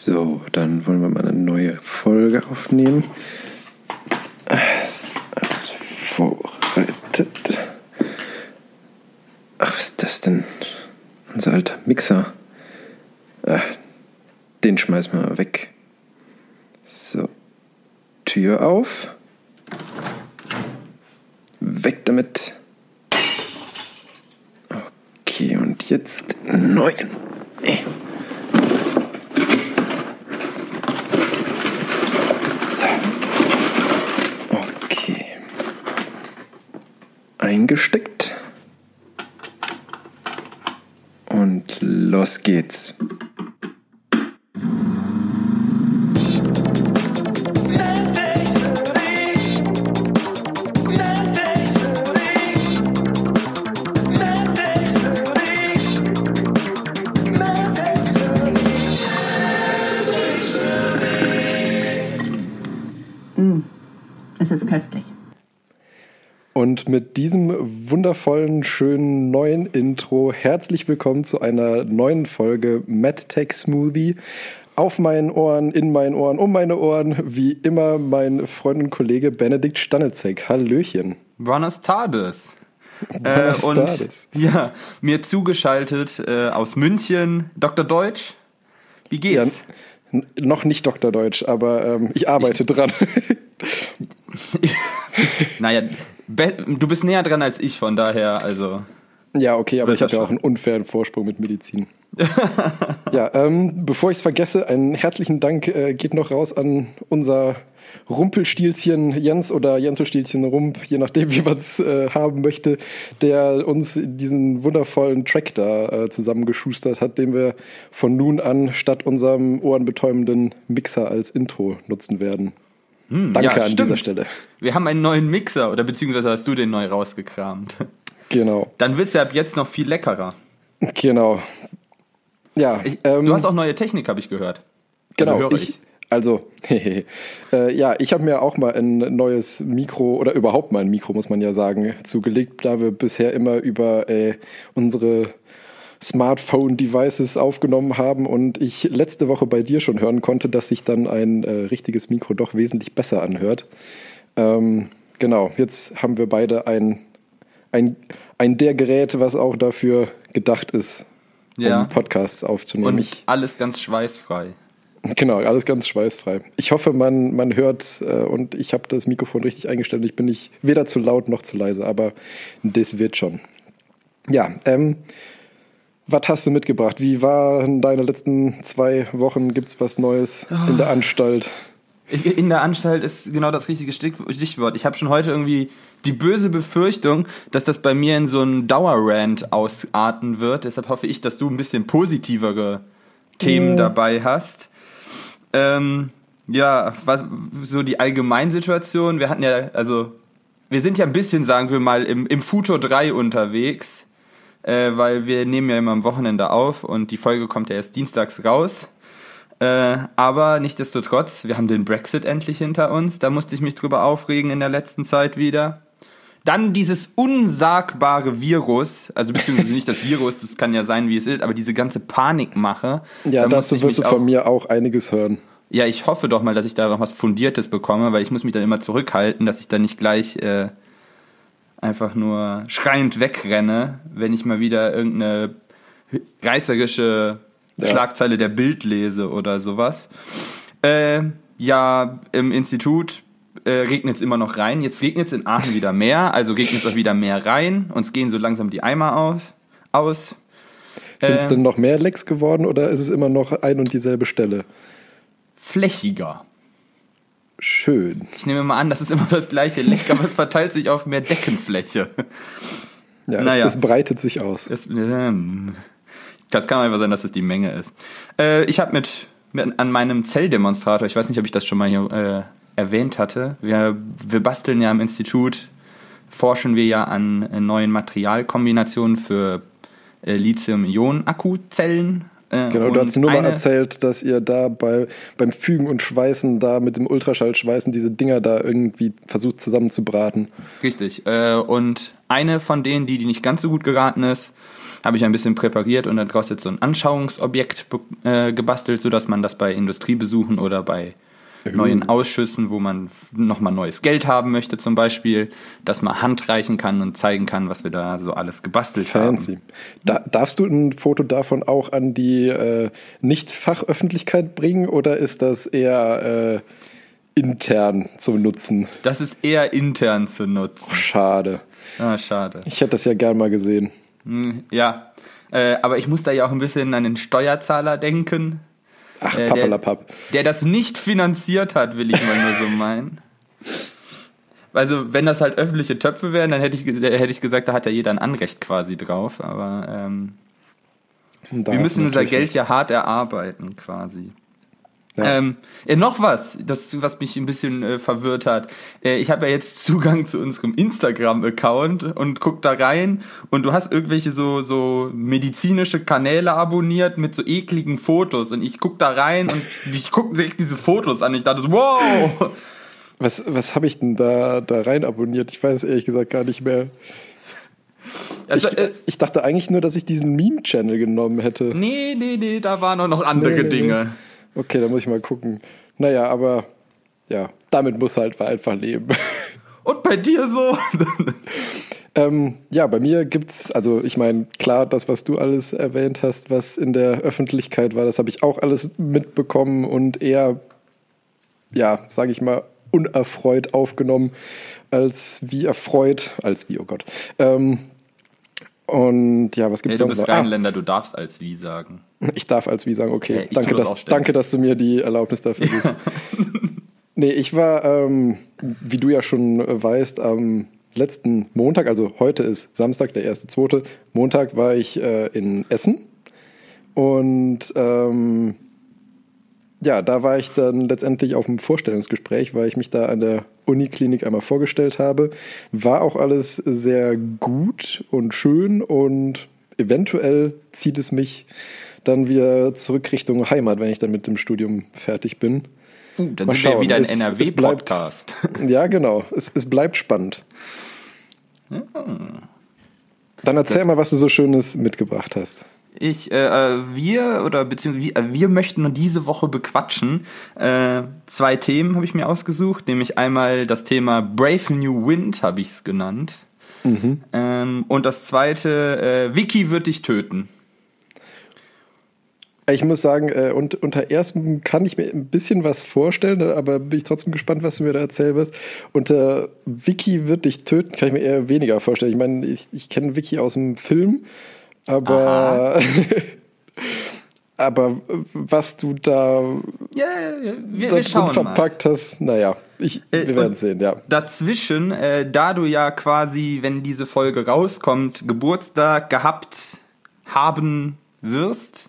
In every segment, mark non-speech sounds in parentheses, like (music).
So, dann wollen wir mal eine neue Folge aufnehmen. Alles, alles vorbereitet. Ach, was ist das denn? Unser alter Mixer. Ach, den schmeißen wir mal weg. So, Tür auf. Weg damit. Okay, und jetzt neuen. Äh. So. Okay. Eingesteckt. Und los geht's. Und mit diesem wundervollen, schönen neuen Intro herzlich willkommen zu einer neuen Folge MadTech Smoothie. Auf meinen Ohren, in meinen Ohren, um meine Ohren, wie immer mein Freund und Kollege Benedikt Stanitzek. Hallöchen. Buenas tardes. Äh, und ja, mir zugeschaltet äh, aus München, Dr. Deutsch. Wie Ja, geht's? n- noch nicht Dr. Deutsch, aber ähm, ich arbeite dran. (laughs) Naja, du bist näher dran als ich, von daher, also. Ja, okay, aber ich habe ja auch einen unfairen Vorsprung mit Medizin. (laughs) ja, ähm, bevor ich es vergesse, einen herzlichen Dank äh, geht noch raus an unser Rumpelstilzchen Jens oder Jenselstilzchen Rump, je nachdem, (laughs) wie man es äh, haben möchte, der uns diesen wundervollen Track da äh, zusammengeschustert hat, den wir von nun an statt unserem ohrenbetäubenden Mixer als Intro nutzen werden. Danke ja, an stimmt. dieser Stelle. Wir haben einen neuen Mixer, oder beziehungsweise hast du den neu rausgekramt. Genau, Dann wird's ja ab jetzt noch viel leckerer. genau. Ja, Ich, ähm, du hast auch neue Technik, habe ich gehört. Genau, Also höre ich, ich. also, (laughs) äh, ja, ich habe mir auch mal ein neues Mikro oder überhaupt mal ein Mikro, muss man ja sagen, zugelegt, da wir bisher immer über äh, unsere Smartphone-Devices aufgenommen haben und ich letzte Woche bei dir schon hören konnte, dass sich dann ein äh, richtiges Mikro doch wesentlich besser anhört. Ähm, genau, jetzt haben wir beide ein, ein, ein der Gerät, was auch dafür gedacht ist, Ja. um Podcasts aufzunehmen. Und Ich- alles ganz schweißfrei. Genau, alles ganz schweißfrei. Ich hoffe, man, man hört äh, und ich habe das Mikrofon richtig eingestellt. Ich bin nicht weder zu laut noch zu leise, aber das wird schon. Ja, ähm, was hast du mitgebracht? Wie waren deine letzten zwei Wochen? Gibt's was Neues in der Anstalt? In der Anstalt ist genau das richtige Stichwort. Ich habe schon heute irgendwie die böse Befürchtung, dass das bei mir in so einen Dauerrant ausarten wird. Deshalb hoffe ich, dass du ein bisschen positivere Themen dabei hast. Ähm, ja, was, so die Allgemeinsituation. Wir hatten ja, also, wir sind ja ein bisschen, sagen wir mal, im, im Futur 3 unterwegs, äh, weil wir nehmen ja immer am Wochenende auf und die Folge kommt ja erst dienstags raus. Äh, aber nichtsdestotrotz, wir haben den Brexit endlich hinter uns. Da musste ich mich drüber aufregen in der letzten Zeit wieder. Dann dieses unsagbare Virus, also beziehungsweise nicht das Virus, das kann ja sein, wie es ist, aber diese ganze Panikmache. Ja, da dazu wirst du von auch- mir auch einiges hören. Ja, ich hoffe doch mal, dass ich da noch was Fundiertes bekomme, weil ich muss mich dann immer zurückhalten, dass ich dann nicht gleich äh, einfach nur schreiend wegrenne, wenn ich mal wieder irgendeine reißerische Ja. Schlagzeile der Bild lese oder sowas. Äh, ja, im Institut äh, regnet es immer noch rein. Jetzt regnet es in Aachen wieder mehr, also regnet es auch wieder mehr rein. Uns gehen so langsam die Eimer auf, aus. Sind es Äh. denn noch mehr Lecks geworden oder ist es immer noch ein und dieselbe Stelle? Flächiger. Schön. Ich nehme mal an, das ist immer das gleiche Leck, aber es verteilt sich auf mehr Deckenfläche. Ja, Naja. es, es breitet sich aus. Das, ähm, das kann einfach sein, dass es die Menge ist. Äh, ich habe mit, mit an meinem Zelldemonstrator, ich weiß nicht, ob ich das schon mal hier äh, erwähnt hatte, wir, wir basteln ja im Institut, forschen wir ja an äh, neuen Materialkombinationen für äh, Lithium-Ionen-Akkuzellen. Äh, Genau, du hast nur mal erzählt, dass ihr da bei, beim Fügen und Schweißen da mit dem Ultraschallschweißen diese Dinger da irgendwie versucht zusammenzubraten. Richtig. Äh, und eine von denen, die, die nicht ganz so gut geraten ist, habe ich ein bisschen präpariert und dann kostet so ein Anschauungsobjekt äh, gebastelt, sodass man das bei Industriebesuchen oder bei neuen Ausschüssen, wo man nochmal neues Geld haben möchte zum Beispiel, dass man handreichen kann und zeigen kann, was wir da so alles gebastelt Fancy. haben. Da, darfst du ein Foto davon auch an die äh, Nicht-Fachöffentlichkeit bringen oder ist das eher äh, intern zum Nutzen? Das ist eher intern zu nutzen. Schade. Ah, schade. Ich hätte das ja gern mal gesehen. Hm, Ja, äh, aber ich muss da ja auch ein bisschen an den Steuerzahler denken, Ach, Äh, der- der das nicht finanziert hat, will ich mal nur so meinen. Also, wenn das halt öffentliche Töpfe wären, dann hätte ich, hätte ich gesagt, da hat ja jeder ein Anrecht quasi drauf. Aber ähm, wir müssen unser Geld ja hart erarbeiten, quasi. Ja. Ähm, äh, noch was, das, was mich ein bisschen äh, verwirrt hat. Äh, ich habe ja jetzt (laughs) Zugang zu unserem Instagram-Account und guck da rein und du hast irgendwelche so, so medizinische Kanäle abonniert mit so ekligen Fotos und ich guck da rein und (laughs) ich guck sich diese Fotos an. Ich dachte so, wow! Was, was habe ich denn da, da rein abonniert? Ich weiß es ehrlich gesagt gar nicht mehr. Also, ich, äh, ich dachte eigentlich nur, dass ich diesen Meme-Channel genommen hätte. nee, nee, nee, da waren auch noch andere nee, Dinge. nee. Okay, da muss ich mal gucken. Naja, aber ja, damit muss halt einfach leben. (laughs) Und bei dir so? (laughs) ähm, ja, bei mir gibt's, also ich meine, klar, das, was du alles erwähnt hast, was in der Öffentlichkeit war, das habe ich auch alles mitbekommen und eher, ja, sage ich mal, unerfreut aufgenommen, als wie erfreut, als wie, oh Gott. Ähm, und ja, was Hey, gibt's du sonst bist noch? Ah, Rheinländer, du darfst als wie sagen. Ich darf als wie sagen, okay, Ja, danke, das dass, danke, dass du mir die Erlaubnis dafür gibst. (laughs) nee, ich war, ähm, wie du ja schon äh, weißt, am letzten Montag, also heute ist Samstag, der erste, zweite, Montag war ich äh, in Essen und ähm, ja, da war ich dann letztendlich auf dem Vorstellungsgespräch, weil ich mich da an der Uniklinik einmal vorgestellt habe. War auch alles sehr gut und schön und eventuell zieht es mich dann wieder zurück Richtung Heimat, wenn ich dann mit dem Studium fertig bin. Dann Mal sind wir schauen. wieder ein NRW-Podcast. Ja, genau. Es, es bleibt spannend. Dann erzähl mal, was du so Schönes mitgebracht hast. Ich, äh, wir oder beziehungsweise wir, äh, wir möchten diese Woche bequatschen. Äh, zwei Themen habe ich mir ausgesucht, nämlich einmal das Thema Brave New Wind habe ich es genannt. Ähm, und das zweite, äh, Vicky wird dich töten. Ich muss sagen, äh, und unter erstem kann ich mir ein bisschen was vorstellen, aber bin ich trotzdem gespannt, was du mir da erzählen wirst. Unter Vicky wird dich töten, kann ich mir eher weniger vorstellen. Ich meine, ich, ich kenne Vicky aus dem Film, aber, (laughs) aber was du da, Ja, wir, wir schauen mal. verpackt hast, naja, ich, Äh, wir werden und- sehen, ja. Dazwischen, äh, da du ja quasi, wenn diese Folge rauskommt, Geburtstag gehabt haben wirst,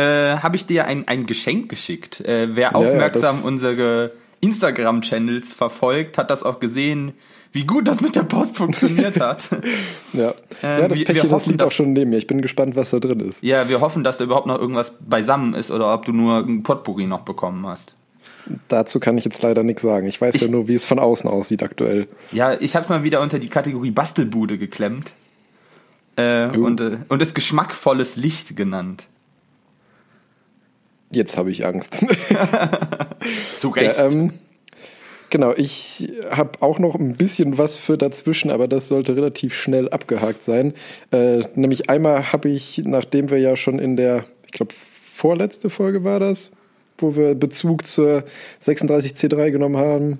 äh, habe ich dir ein, ein Geschenk geschickt. Äh, wer ja, aufmerksam das- unsere Instagram-Channels verfolgt, hat das auch gesehen, wie gut das mit der Post funktioniert (laughs) hat. Ja, Ähm, ja das wir- wir Päckchen, das hoffen, liegt auch dass- schon neben mir. Ich bin gespannt, was da drin ist. ja, wir hoffen, dass da überhaupt noch irgendwas beisammen ist oder ob du nur ein Potpourri noch bekommen hast. Dazu kann ich jetzt leider nichts sagen. Ich weiß ja Ich- nur, wie es von außen aussieht aktuell. Ja, ich habe mal wieder unter die Kategorie Bastelbude geklemmt. Äh, Uh. und, äh, und es geschmackvolles Licht genannt. Jetzt habe ich Angst. (laughs) Zu Recht. Ja, ähm, genau, ich habe auch noch ein bisschen was für dazwischen, aber das sollte relativ schnell abgehakt sein. Äh, nämlich einmal habe ich, nachdem wir ja schon in der, ich glaube, vorletzte Folge war das, wo wir Bezug zur 36C3 genommen haben.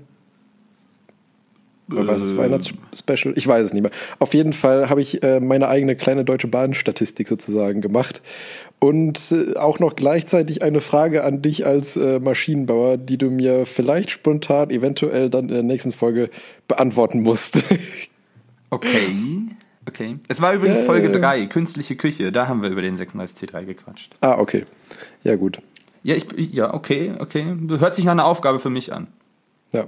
Oder war das Ähm. Weihnachtsspecial? Ich weiß es nicht mehr. Auf jeden Fall habe ich äh, meine eigene kleine deutsche Bahn-Statistik sozusagen gemacht. Und äh, auch noch gleichzeitig eine Frage an dich als äh, Maschinenbauer, die du mir vielleicht spontan, eventuell dann in der nächsten Folge beantworten musst. (laughs) okay. Okay. Es war übrigens Ja, Folge ja, ja. 3, künstliche Küche. Da haben wir über den 36C3 gequatscht. ah, okay. Ja, gut. Ja, ich, ja, okay, okay. Hört sich nach einer Aufgabe für mich an. Ja.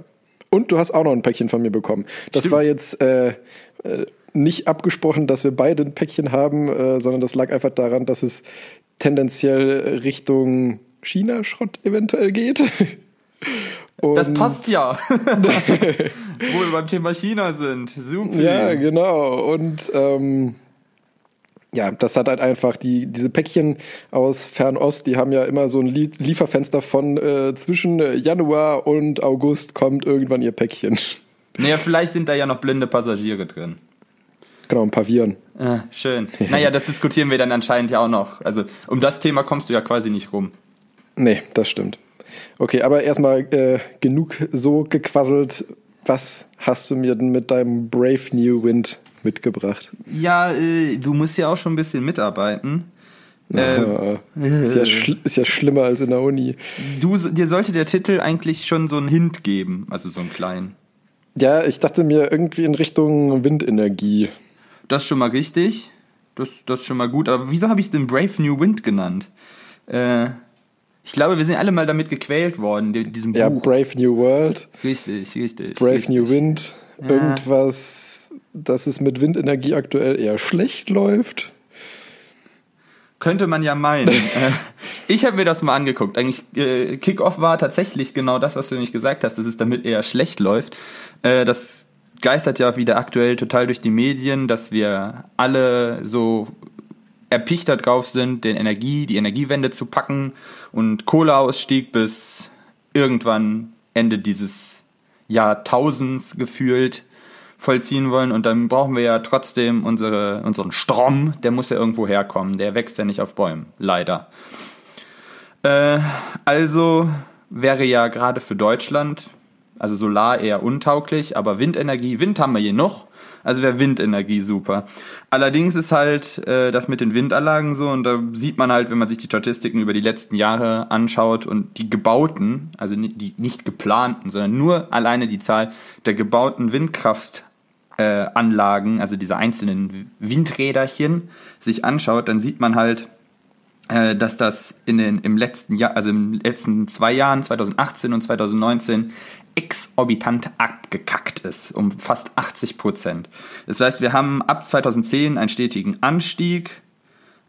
Und du hast auch noch ein Päckchen von mir bekommen. Das Stimmt. war jetzt äh, äh, nicht abgesprochen, dass wir beide ein Päckchen haben, äh, sondern das lag einfach daran, dass es tendenziell Richtung China-Schrott eventuell geht. (laughs) Und, Das passt ja. (laughs) Wo wir beim Thema China sind. Super. Ja, genau. Und ähm, ja, das hat halt einfach die, diese Päckchen aus Fernost, die haben ja immer so ein Lie Lieferfenster von äh, zwischen Januar und August kommt irgendwann ihr Päckchen. Naja, vielleicht sind da ja noch blinde Passagiere drin. Genau, ein paar Viren. Ah, schön. naja, das diskutieren wir dann anscheinend ja auch noch. Also um das Thema kommst du ja quasi nicht rum. Nee, das stimmt. Okay, aber erstmal äh, genug so gequasselt. Was hast du mir denn mit deinem Brave New Wind mitgebracht? Ja, äh, du musst ja auch schon ein bisschen mitarbeiten. Äh, ist, ja ist, ja schlimmer als in der Uni. Du, dir sollte der Titel eigentlich schon so einen Hint geben, also so einen kleinen. Ja, ich dachte mir irgendwie in Richtung Windenergie. Das ist schon mal richtig. Das, das ist schon mal gut. Aber wieso habe ich es denn Brave New Wind genannt? Äh, ich glaube, wir sind alle mal damit gequält worden, diesem ja, Buch. Brave New World. Richtig, richtig. Brave richtig. New Wind. Ja. Irgendwas, dass es mit Windenergie aktuell eher schlecht läuft. Könnte man ja meinen. (laughs) Äh, ich habe mir das mal angeguckt. Eigentlich, äh, Kickoff war tatsächlich genau das, was du nicht gesagt hast, dass es damit eher schlecht läuft. Äh, das geistert ja wieder aktuell total durch die Medien, dass wir alle so erpichter drauf sind, den Energie, die Energiewende zu packen und Kohleausstieg bis irgendwann Ende dieses Jahrtausends gefühlt vollziehen wollen. Und dann brauchen wir ja trotzdem unsere, unseren Strom, der muss ja irgendwo herkommen. Der wächst ja nicht auf Bäumen, leider. Äh, also wäre ja gerade für Deutschland, also Solar eher untauglich, aber Windenergie, Wind haben wir hier noch. Also wäre Windenergie super. Allerdings ist halt äh, das mit den Windanlagen so und da sieht man halt, wenn man sich die Statistiken über die letzten Jahre anschaut und die gebauten, also die nicht geplanten, sondern nur alleine die Zahl der gebauten Windkraftanlagen, äh, also diese einzelnen Windräderchen, sich anschaut, dann sieht man halt, äh, dass das in den, im letzten Jahr, also im letzten zwei Jahren, 2018 und 2019, exorbitant abgekackt ist, um fast 80 Prozent. Das heißt, wir haben ab 2010 einen stetigen Anstieg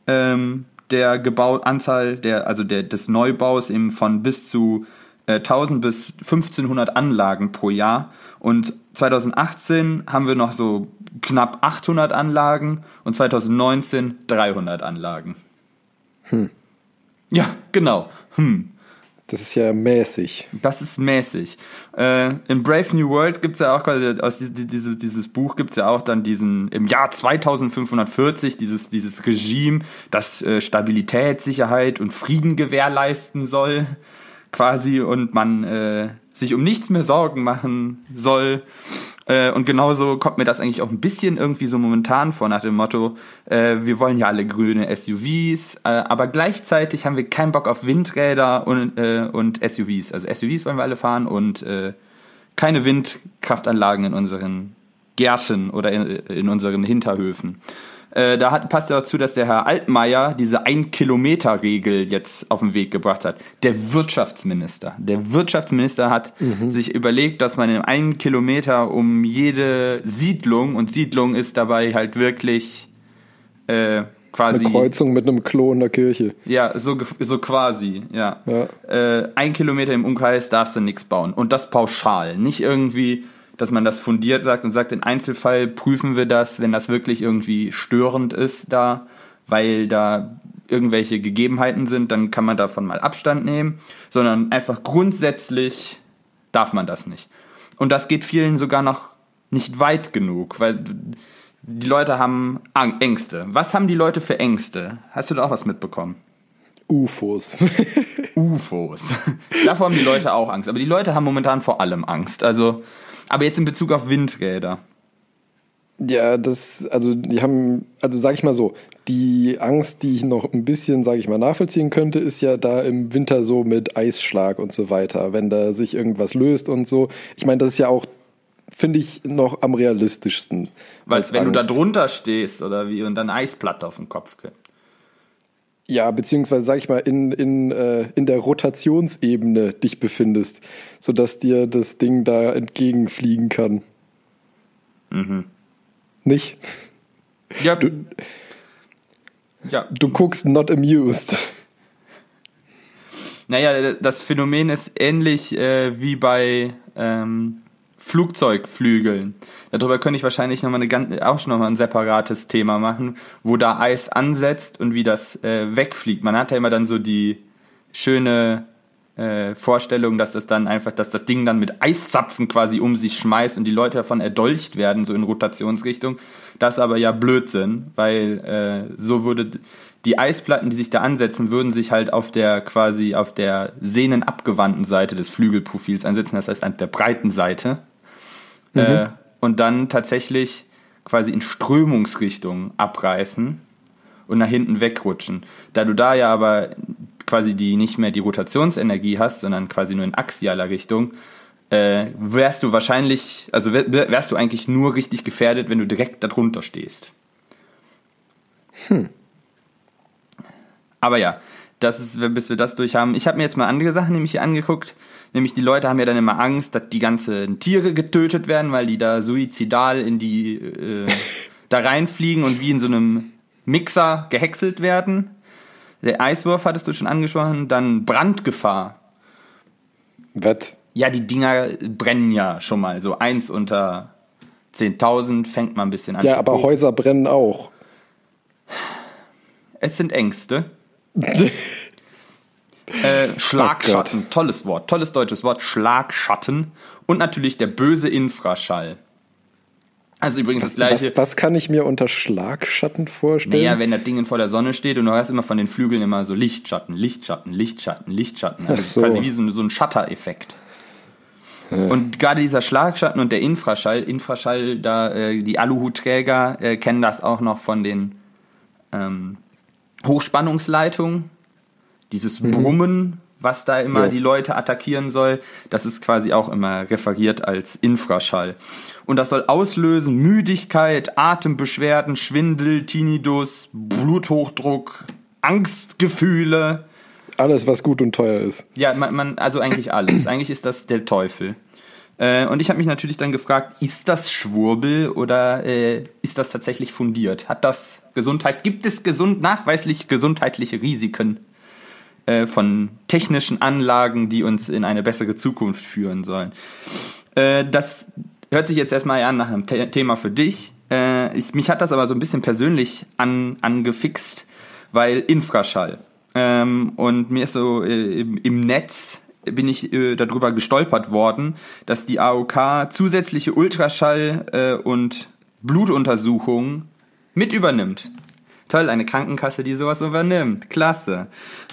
ähm, der Gebau Anzahl der, also der, des Neubaus eben von bis zu äh, 1000 bis 1500 Anlagen pro Jahr. Und 2018 haben wir noch so knapp 800 Anlagen und 2019 300 Anlagen. Hm. Ja, genau. Hm. Das ist ja mäßig. Das ist mäßig. Äh, in Brave New World gibt es ja auch quasi, aus die, diese, dieses Buch gibt es ja auch dann diesen, im Jahr 2540, dieses, dieses Regime, das äh, Stabilität, Sicherheit und Frieden gewährleisten soll, quasi, und man äh, sich um nichts mehr Sorgen machen soll. Äh, und genauso kommt mir das eigentlich auch ein bisschen irgendwie so momentan vor, nach dem Motto, äh, wir wollen ja alle grüne SUVs, äh, aber gleichzeitig haben wir keinen Bock auf Windräder und, äh, und SUVs. Also SUVs wollen wir alle fahren und äh, keine Windkraftanlagen in unseren Gärten oder in, in unseren Hinterhöfen. Äh, da hat, passt ja dazu, dass der Herr Altmaier diese Ein-Kilometer-Regel jetzt auf den Weg gebracht hat. Der Wirtschaftsminister. Der Wirtschaftsminister hat mhm. sich überlegt, dass man in einen Kilometer um jede Siedlung, und Siedlung ist dabei halt wirklich äh, quasi. Eine Kreuzung mit einem Klo in der Kirche. Ja, so, so quasi, ja. ja. Äh, ein Kilometer im Umkreis darfst du nichts bauen. Und das pauschal. Nicht irgendwie dass man das fundiert sagt und sagt, im Einzelfall prüfen wir das, wenn das wirklich irgendwie störend ist da, weil da irgendwelche Gegebenheiten sind, dann kann man davon mal Abstand nehmen, sondern einfach grundsätzlich darf man das nicht. Und das geht vielen sogar noch nicht weit genug, weil die Leute haben Ängste. Was haben die Leute für Ängste? Hast du da auch was mitbekommen? UFOs. UFOs. (laughs) (laughs) Davor haben die Leute auch Angst. Aber die Leute haben momentan vor allem Angst. Also aber jetzt in Bezug auf Windräder. Ja, das, also die haben, also sag ich mal so, die Angst, die ich noch ein bisschen, sage ich mal, nachvollziehen könnte, ist ja da im Winter so mit Eisschlag und so weiter, wenn da sich irgendwas löst und so. Ich meine, das ist ja auch, finde ich, noch am realistischsten. Weil wenn Angst. du da drunter stehst oder wie und dann Eisplatte auf den Kopf kriegst. Ja, beziehungsweise sag ich mal, in, in, äh, in der Rotationsebene dich befindest, sodass dir das Ding da entgegenfliegen kann. Mhm. Nicht? Ja. Du, ja. du guckst not amused. Naja, das Phänomen ist ähnlich äh, wie bei ähm, Flugzeugflügeln. Darüber könnte ich wahrscheinlich noch mal eine, ganz- auch schon nochmal ein separates Thema machen, wo da Eis ansetzt und wie das äh, wegfliegt. Man hat ja immer dann so die schöne äh, Vorstellung, dass das dann einfach, dass das Ding dann mit Eiszapfen quasi um sich schmeißt und die Leute davon erdolcht werden, so in Rotationsrichtung. Das ist aber ja Blödsinn, weil äh, so würde die Eisplatten, die sich da ansetzen, würden sich halt auf der quasi auf der sehnenabgewandten Seite des Flügelprofils ansetzen, das heißt an der breiten Seite. Äh, und dann tatsächlich quasi in Strömungsrichtung abreißen und nach hinten wegrutschen. Da du da ja aber quasi die nicht mehr die Rotationsenergie hast, sondern quasi nur in axialer Richtung, äh, wärst du wahrscheinlich, also wär- wär- wärst du eigentlich nur richtig gefährdet, wenn du direkt darunter stehst. Aber ja, das ist, bis wir das durch haben. Ich habe mir jetzt mal andere Sachen nämlich hier angeguckt. Nämlich die Leute haben ja dann immer Angst, dass die ganzen Tiere getötet werden, weil die da suizidal in die äh, (laughs) da reinfliegen und wie in so einem Mixer gehäckselt werden. Der Eiswurf hattest du schon angesprochen, dann Brandgefahr. Wett. Ja, die Dinger brennen ja schon mal. So eins unter 10.000 fängt man ein bisschen an Ja, aber. Häuser brennen auch. Es sind Ängste. (laughs) Äh, Schlagschatten, tolles Wort, tolles deutsches Wort, Schlagschatten. Und natürlich der böse Infraschall. Also übrigens das gleiche. Was, was kann ich mir unter Schlagschatten vorstellen? Naja, wenn das Ding vor der Sonne steht und du hast immer von den Flügeln immer so Lichtschatten, Lichtschatten, Lichtschatten, Lichtschatten. Also so. quasi wie so, ein- so ein Shutter-Effekt. Und gerade dieser Schlagschatten und der Infraschall, Infraschall, da äh, die Aluhutträger äh, kennen das auch noch von den ähm, Hochspannungsleitungen. Dieses Brummen, was da immer Ja. die Leute attackieren soll, das ist quasi auch immer referiert als Infraschall. Und das soll auslösen Müdigkeit, Atembeschwerden, Schwindel, Tinnitus, Bluthochdruck, Angstgefühle. Alles, was gut und teuer ist. Ja, man, man also eigentlich alles. (clears throat) eigentlich ist das der Teufel. Äh, und ich habe mich natürlich dann gefragt, ist das Schwurbel oder äh, ist das tatsächlich fundiert? Hat das Gesundheit, gibt es gesund, nachweislich gesundheitliche Risiken äh, von technischen Anlagen, die uns in eine bessere Zukunft führen sollen? Äh, das hört sich jetzt erstmal an nach einem The Thema für dich. Äh, ich, mich hat das aber so ein bisschen persönlich an, angefixt, weil Infraschall. Ähm, und mir ist so äh, im, im Netz bin ich äh, darüber gestolpert worden, dass die AOK zusätzliche Ultraschall äh, und Blutuntersuchungen mit übernimmt. Toll, eine Krankenkasse, die sowas übernimmt. Klasse.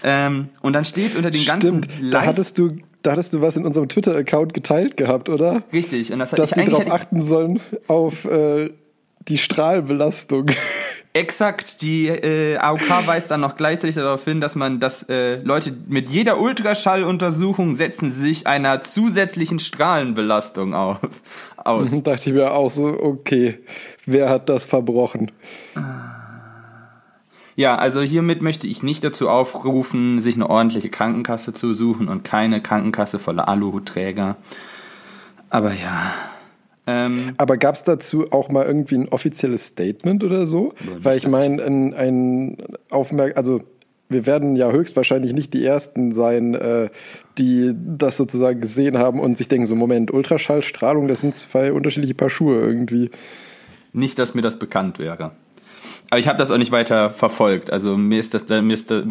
Ähm, und dann steht unter den ganzen Stimmt, da hattest du, da hattest du was in unserem Twitter-Account geteilt gehabt, oder? Richtig, und das Dass ich, sie darauf achten sollen auf äh, die Strahlbelastung. (laughs) Exakt, die äh, AOK weist dann noch gleichzeitig darauf hin, dass man, dass äh, Leute mit jeder Ultraschalluntersuchung setzen sich einer zusätzlichen Strahlenbelastung auf, (laughs) aus. dachte ich mir auch so, okay, wer hat das verbrochen? Ja, also hiermit möchte ich nicht dazu aufrufen, sich eine ordentliche Krankenkasse zu suchen und keine Krankenkasse voller Aluhutträger. Aber ja. Ähm, Aber gab es dazu auch mal irgendwie ein offizielles Statement oder so? Weil ich meine, ein, ein Aufmerk also wir werden ja höchstwahrscheinlich nicht die Ersten sein, äh, die das sozusagen gesehen haben und sich denken, so Moment, Ultraschallstrahlung, das sind zwei unterschiedliche Paar Schuhe irgendwie. Nicht, dass mir das bekannt wäre. Aber ich habe das auch nicht weiter verfolgt. Also mir ist das mir ist das,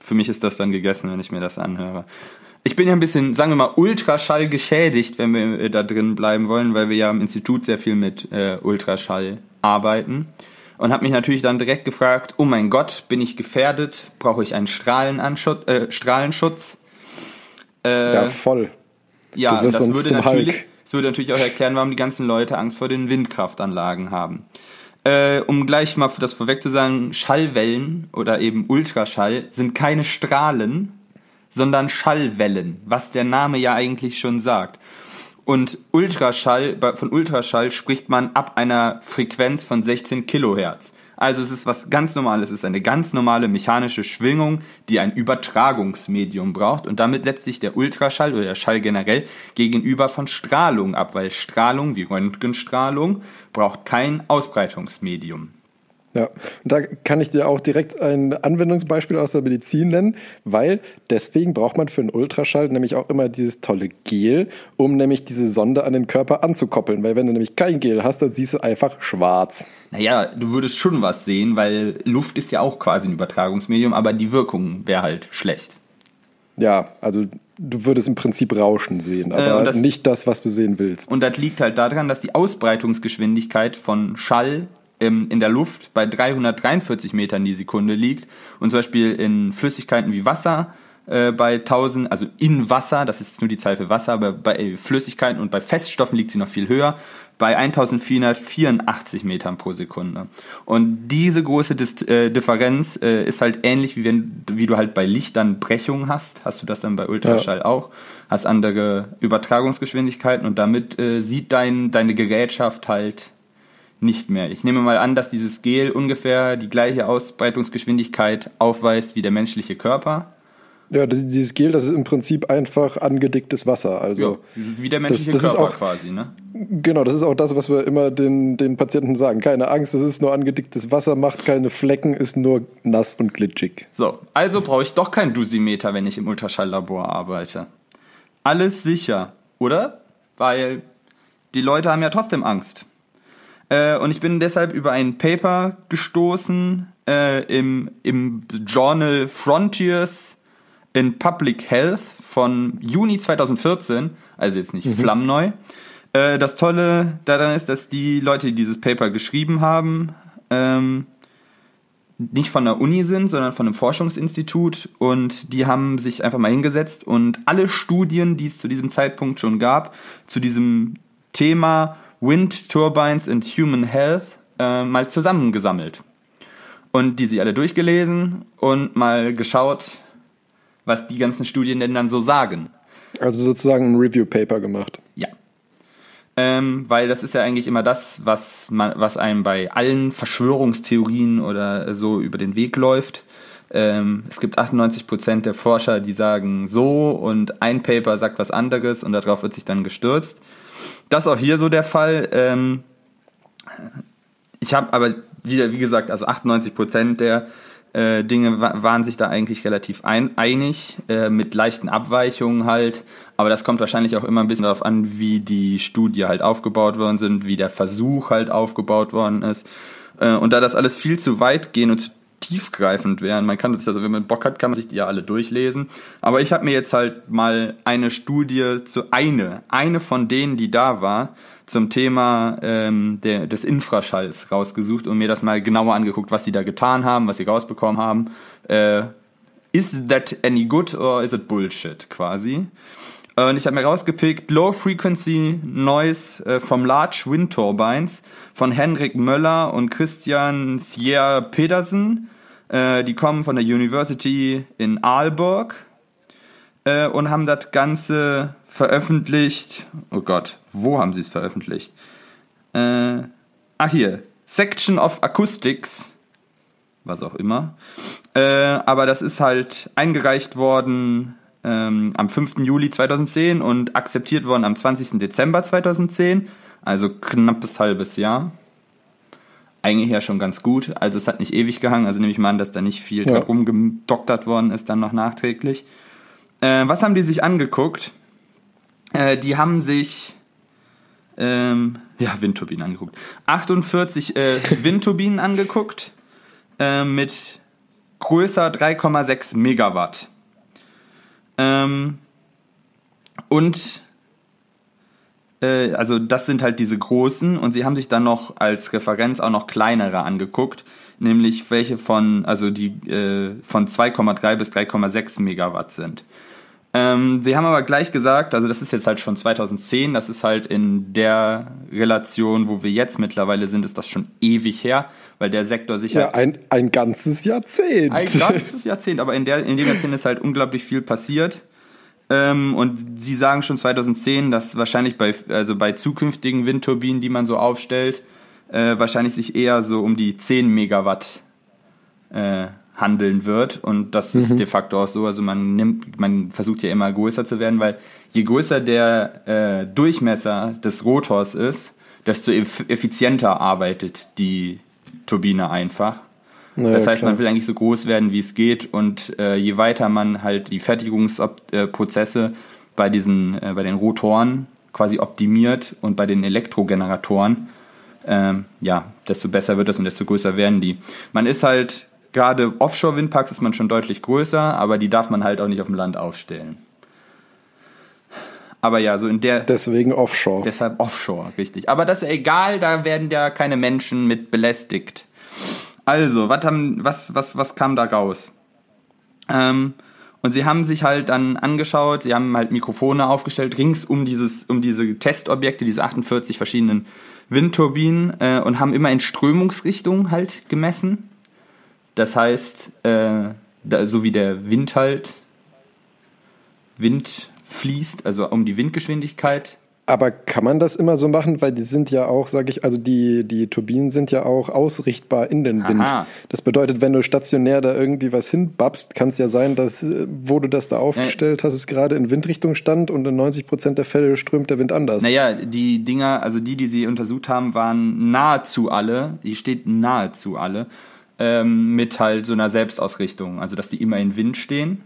für mich ist das dann gegessen, wenn ich mir das anhöre. Ich bin ja ein bisschen, sagen wir mal, Ultraschall geschädigt, wenn wir äh, da drin bleiben wollen, weil wir ja im Institut sehr viel mit äh, Ultraschall arbeiten. Und habe mich natürlich dann direkt gefragt, oh mein Gott, bin ich gefährdet? Brauche ich einen Strahlenanschutz, äh, Strahlenschutz? Äh, Ja, voll. ja, das würde natürlich, Hulk. das würde natürlich auch erklären, warum die ganzen Leute Angst vor den Windkraftanlagen haben. Äh, um gleich mal das vorweg zu sagen, Schallwellen oder eben Ultraschall sind keine Strahlen, sondern Schallwellen, was der Name ja eigentlich schon sagt. Und Ultraschall, von Ultraschall spricht man ab einer Frequenz von 16 Kilohertz. Also es ist was ganz Normales, es ist eine ganz normale mechanische Schwingung, die ein Übertragungsmedium braucht. Und damit setzt sich der Ultraschall oder der Schall generell gegenüber von Strahlung ab, weil Strahlung wie Röntgenstrahlung braucht kein Ausbreitungsmedium. Ja, und da kann ich dir auch direkt ein Anwendungsbeispiel aus der Medizin nennen, weil deswegen braucht man für einen Ultraschall nämlich auch immer dieses tolle Gel, um nämlich diese Sonde an den Körper anzukoppeln. Weil wenn du nämlich kein Gel hast, dann siehst du einfach schwarz. Naja, du würdest schon was sehen, weil Luft ist ja auch quasi ein Übertragungsmedium, aber die Wirkung wäre halt schlecht. Ja, also du würdest im Prinzip Rauschen sehen, aber Äh, das- nicht das, was du sehen willst. Und das liegt halt daran, dass die Ausbreitungsgeschwindigkeit von Schall in der Luft bei 343 Metern die Sekunde liegt. Und zum Beispiel in Flüssigkeiten wie Wasser äh, bei 1000, also in Wasser, das ist nur die Zahl für Wasser, aber bei Flüssigkeiten und bei Feststoffen liegt sie noch viel höher, bei 1484 Metern pro Sekunde. Und diese große Dis äh, Differenz äh, ist halt ähnlich wie wenn wie du halt bei Licht dann Brechungen hast, hast du das dann bei Ultraschall auch, hast andere Übertragungsgeschwindigkeiten und damit äh, sieht dein, deine Gerätschaft halt nicht mehr. Ich nehme mal an, dass dieses Gel ungefähr die gleiche Ausbreitungsgeschwindigkeit aufweist wie der menschliche Körper. Ja, das- dieses Gel, das ist im Prinzip einfach angedicktes Wasser. Also wie der menschliche das ist Körper auch- quasi, ne? Genau, das ist auch das, was wir immer den, den Patienten sagen. Keine Angst, das ist nur angedicktes Wasser, macht keine Flecken, ist nur nass und glitschig. So, also brauche ich doch kein Dusimeter, wenn ich im Ultraschalllabor arbeite. Alles sicher, oder? Weil die Leute haben ja trotzdem Angst. Äh, und ich bin deshalb über ein Paper gestoßen äh, im, im Journal Frontiers in Public Health von Juni 2014, also jetzt nicht flammneu. Äh, das Tolle daran ist, dass die Leute, die dieses Paper geschrieben haben, ähm, nicht von der Uni sind, sondern von einem Forschungsinstitut und die haben sich einfach mal hingesetzt und alle Studien, die es zu diesem Zeitpunkt schon gab, zu diesem Thema Wind Turbines and Human Health äh, mal zusammengesammelt. Und die sich alle durchgelesen und mal geschaut, was die ganzen Studien denn dann so sagen. Also sozusagen ein Review-Paper gemacht. Ja. Ähm, weil das ist ja eigentlich immer das, was, man, was einem bei allen Verschwörungstheorien oder so über den Weg läuft. Ähm, es gibt 98% der Forscher, die sagen so und ein Paper sagt was anderes und darauf wird sich dann gestürzt. Das ist auch hier so der Fall. Ähm, ich habe aber wieder, wie gesagt, also 98% der äh, Dinge wa waren sich da eigentlich relativ ein einig, äh, mit leichten Abweichungen halt. Aber das kommt wahrscheinlich auch immer ein bisschen darauf an, wie die Studie halt aufgebaut worden sind, wie der Versuch halt aufgebaut worden ist. Äh, und da das alles viel zu weit gehen und tiefgreifend wären, man kann das, also wenn man Bock hat, kann man sich die ja alle durchlesen. Aber ich habe mir jetzt halt mal eine Studie zu eine, eine von denen, die da war, zum Thema ähm, der, des Infraschalls rausgesucht und mir das mal genauer angeguckt, was die da getan haben, was sie rausbekommen haben. Äh, is that any good or is it bullshit quasi? Und ich habe mir rausgepickt Low Frequency Noise äh, Large Wind Turbines von Henrik Möller und Christian Sierra Pedersen. Äh, die kommen von der University in Aalborg äh, und haben das Ganze veröffentlicht. Oh Gott, wo haben sie es veröffentlicht? Äh, ach hier, Section of Acoustics, was auch immer. Äh, aber das ist halt eingereicht worden ähm, am 5. Juli 2010 und akzeptiert worden am 20. Dezember 2010, also knappes halbes Jahr. Eigentlich ja schon ganz gut. Also es hat nicht ewig gehangen, also nehme ich mal an, dass da nicht viel Ja. rumgedoktert worden ist, dann noch nachträglich. Äh, was haben die sich angeguckt? Äh, die haben sich ähm, ja, Windturbinen angeguckt. 48 äh, (laughs) Windturbinen angeguckt äh, mit größer 3,6 Megawatt. Ähm, und äh, also das sind halt diese großen und sie haben sich dann noch als Referenz auch noch kleinere angeguckt, nämlich welche von, also die äh, von 2,3 bis 3,6 Megawatt sind. Ähm, sie haben aber gleich gesagt, also das ist jetzt halt schon 2010, das ist halt in der Relation, wo wir jetzt mittlerweile sind, ist das schon ewig her, weil der Sektor sich Ja, halt ein, ein ganzes Jahrzehnt. ein ganzes Jahrzehnt, aber in, der, in dem Jahrzehnt ist halt unglaublich viel passiert. Ähm, und sie sagen schon 2010, dass wahrscheinlich bei, also bei zukünftigen Windturbinen, die man so aufstellt, äh, wahrscheinlich sich eher so um die 10 Megawatt äh, handeln wird. Und das ist de facto auch so. Also man nimmt, man versucht ja immer größer zu werden, weil je größer der äh, Durchmesser des Rotors ist, desto eff effizienter arbeitet die Windturbine einfach. Naja, das heißt, klar. man will eigentlich so groß werden, wie es geht und äh, je weiter man halt die Fertigungsprozesse bei diesen, äh, bei den Rotoren quasi optimiert und bei den Elektrogeneratoren, ähm, ja, desto besser wird das und desto größer werden die. Man ist halt, gerade Offshore-Windparks ist man schon deutlich größer, aber die darf man halt auch nicht auf dem Land aufstellen. Aber ja, so in der, Deswegen Offshore. Deshalb Offshore, richtig. Aber das ist egal, da werden ja keine Menschen mit belästigt. Also, was, haben, was, was, was kam da raus? Ähm, und sie haben sich halt dann angeschaut, sie haben halt Mikrofone aufgestellt, rings um, dieses, um diese Testobjekte, diese 48 verschiedenen Windturbinen äh, und haben immer in Strömungsrichtung halt gemessen. Das heißt, äh, da, so wie der Wind halt Wind fließt, also um die Windgeschwindigkeit. Aber kann man das immer so machen? Weil die sind ja auch, sage ich, also die, die Turbinen sind ja auch ausrichtbar in den Wind. Aha. Das bedeutet, wenn du stationär da irgendwie was hinbabst, kann es ja sein, dass, äh, wo du das da aufgestellt hast, es gerade in Windrichtung stand und in 90 Prozent der Fälle strömt der Wind anders. Naja, die Dinger, also die, die sie untersucht haben, waren nahezu alle, die steht nahezu alle, ähm, mit halt so einer Selbstausrichtung, also dass die immer in Wind stehen.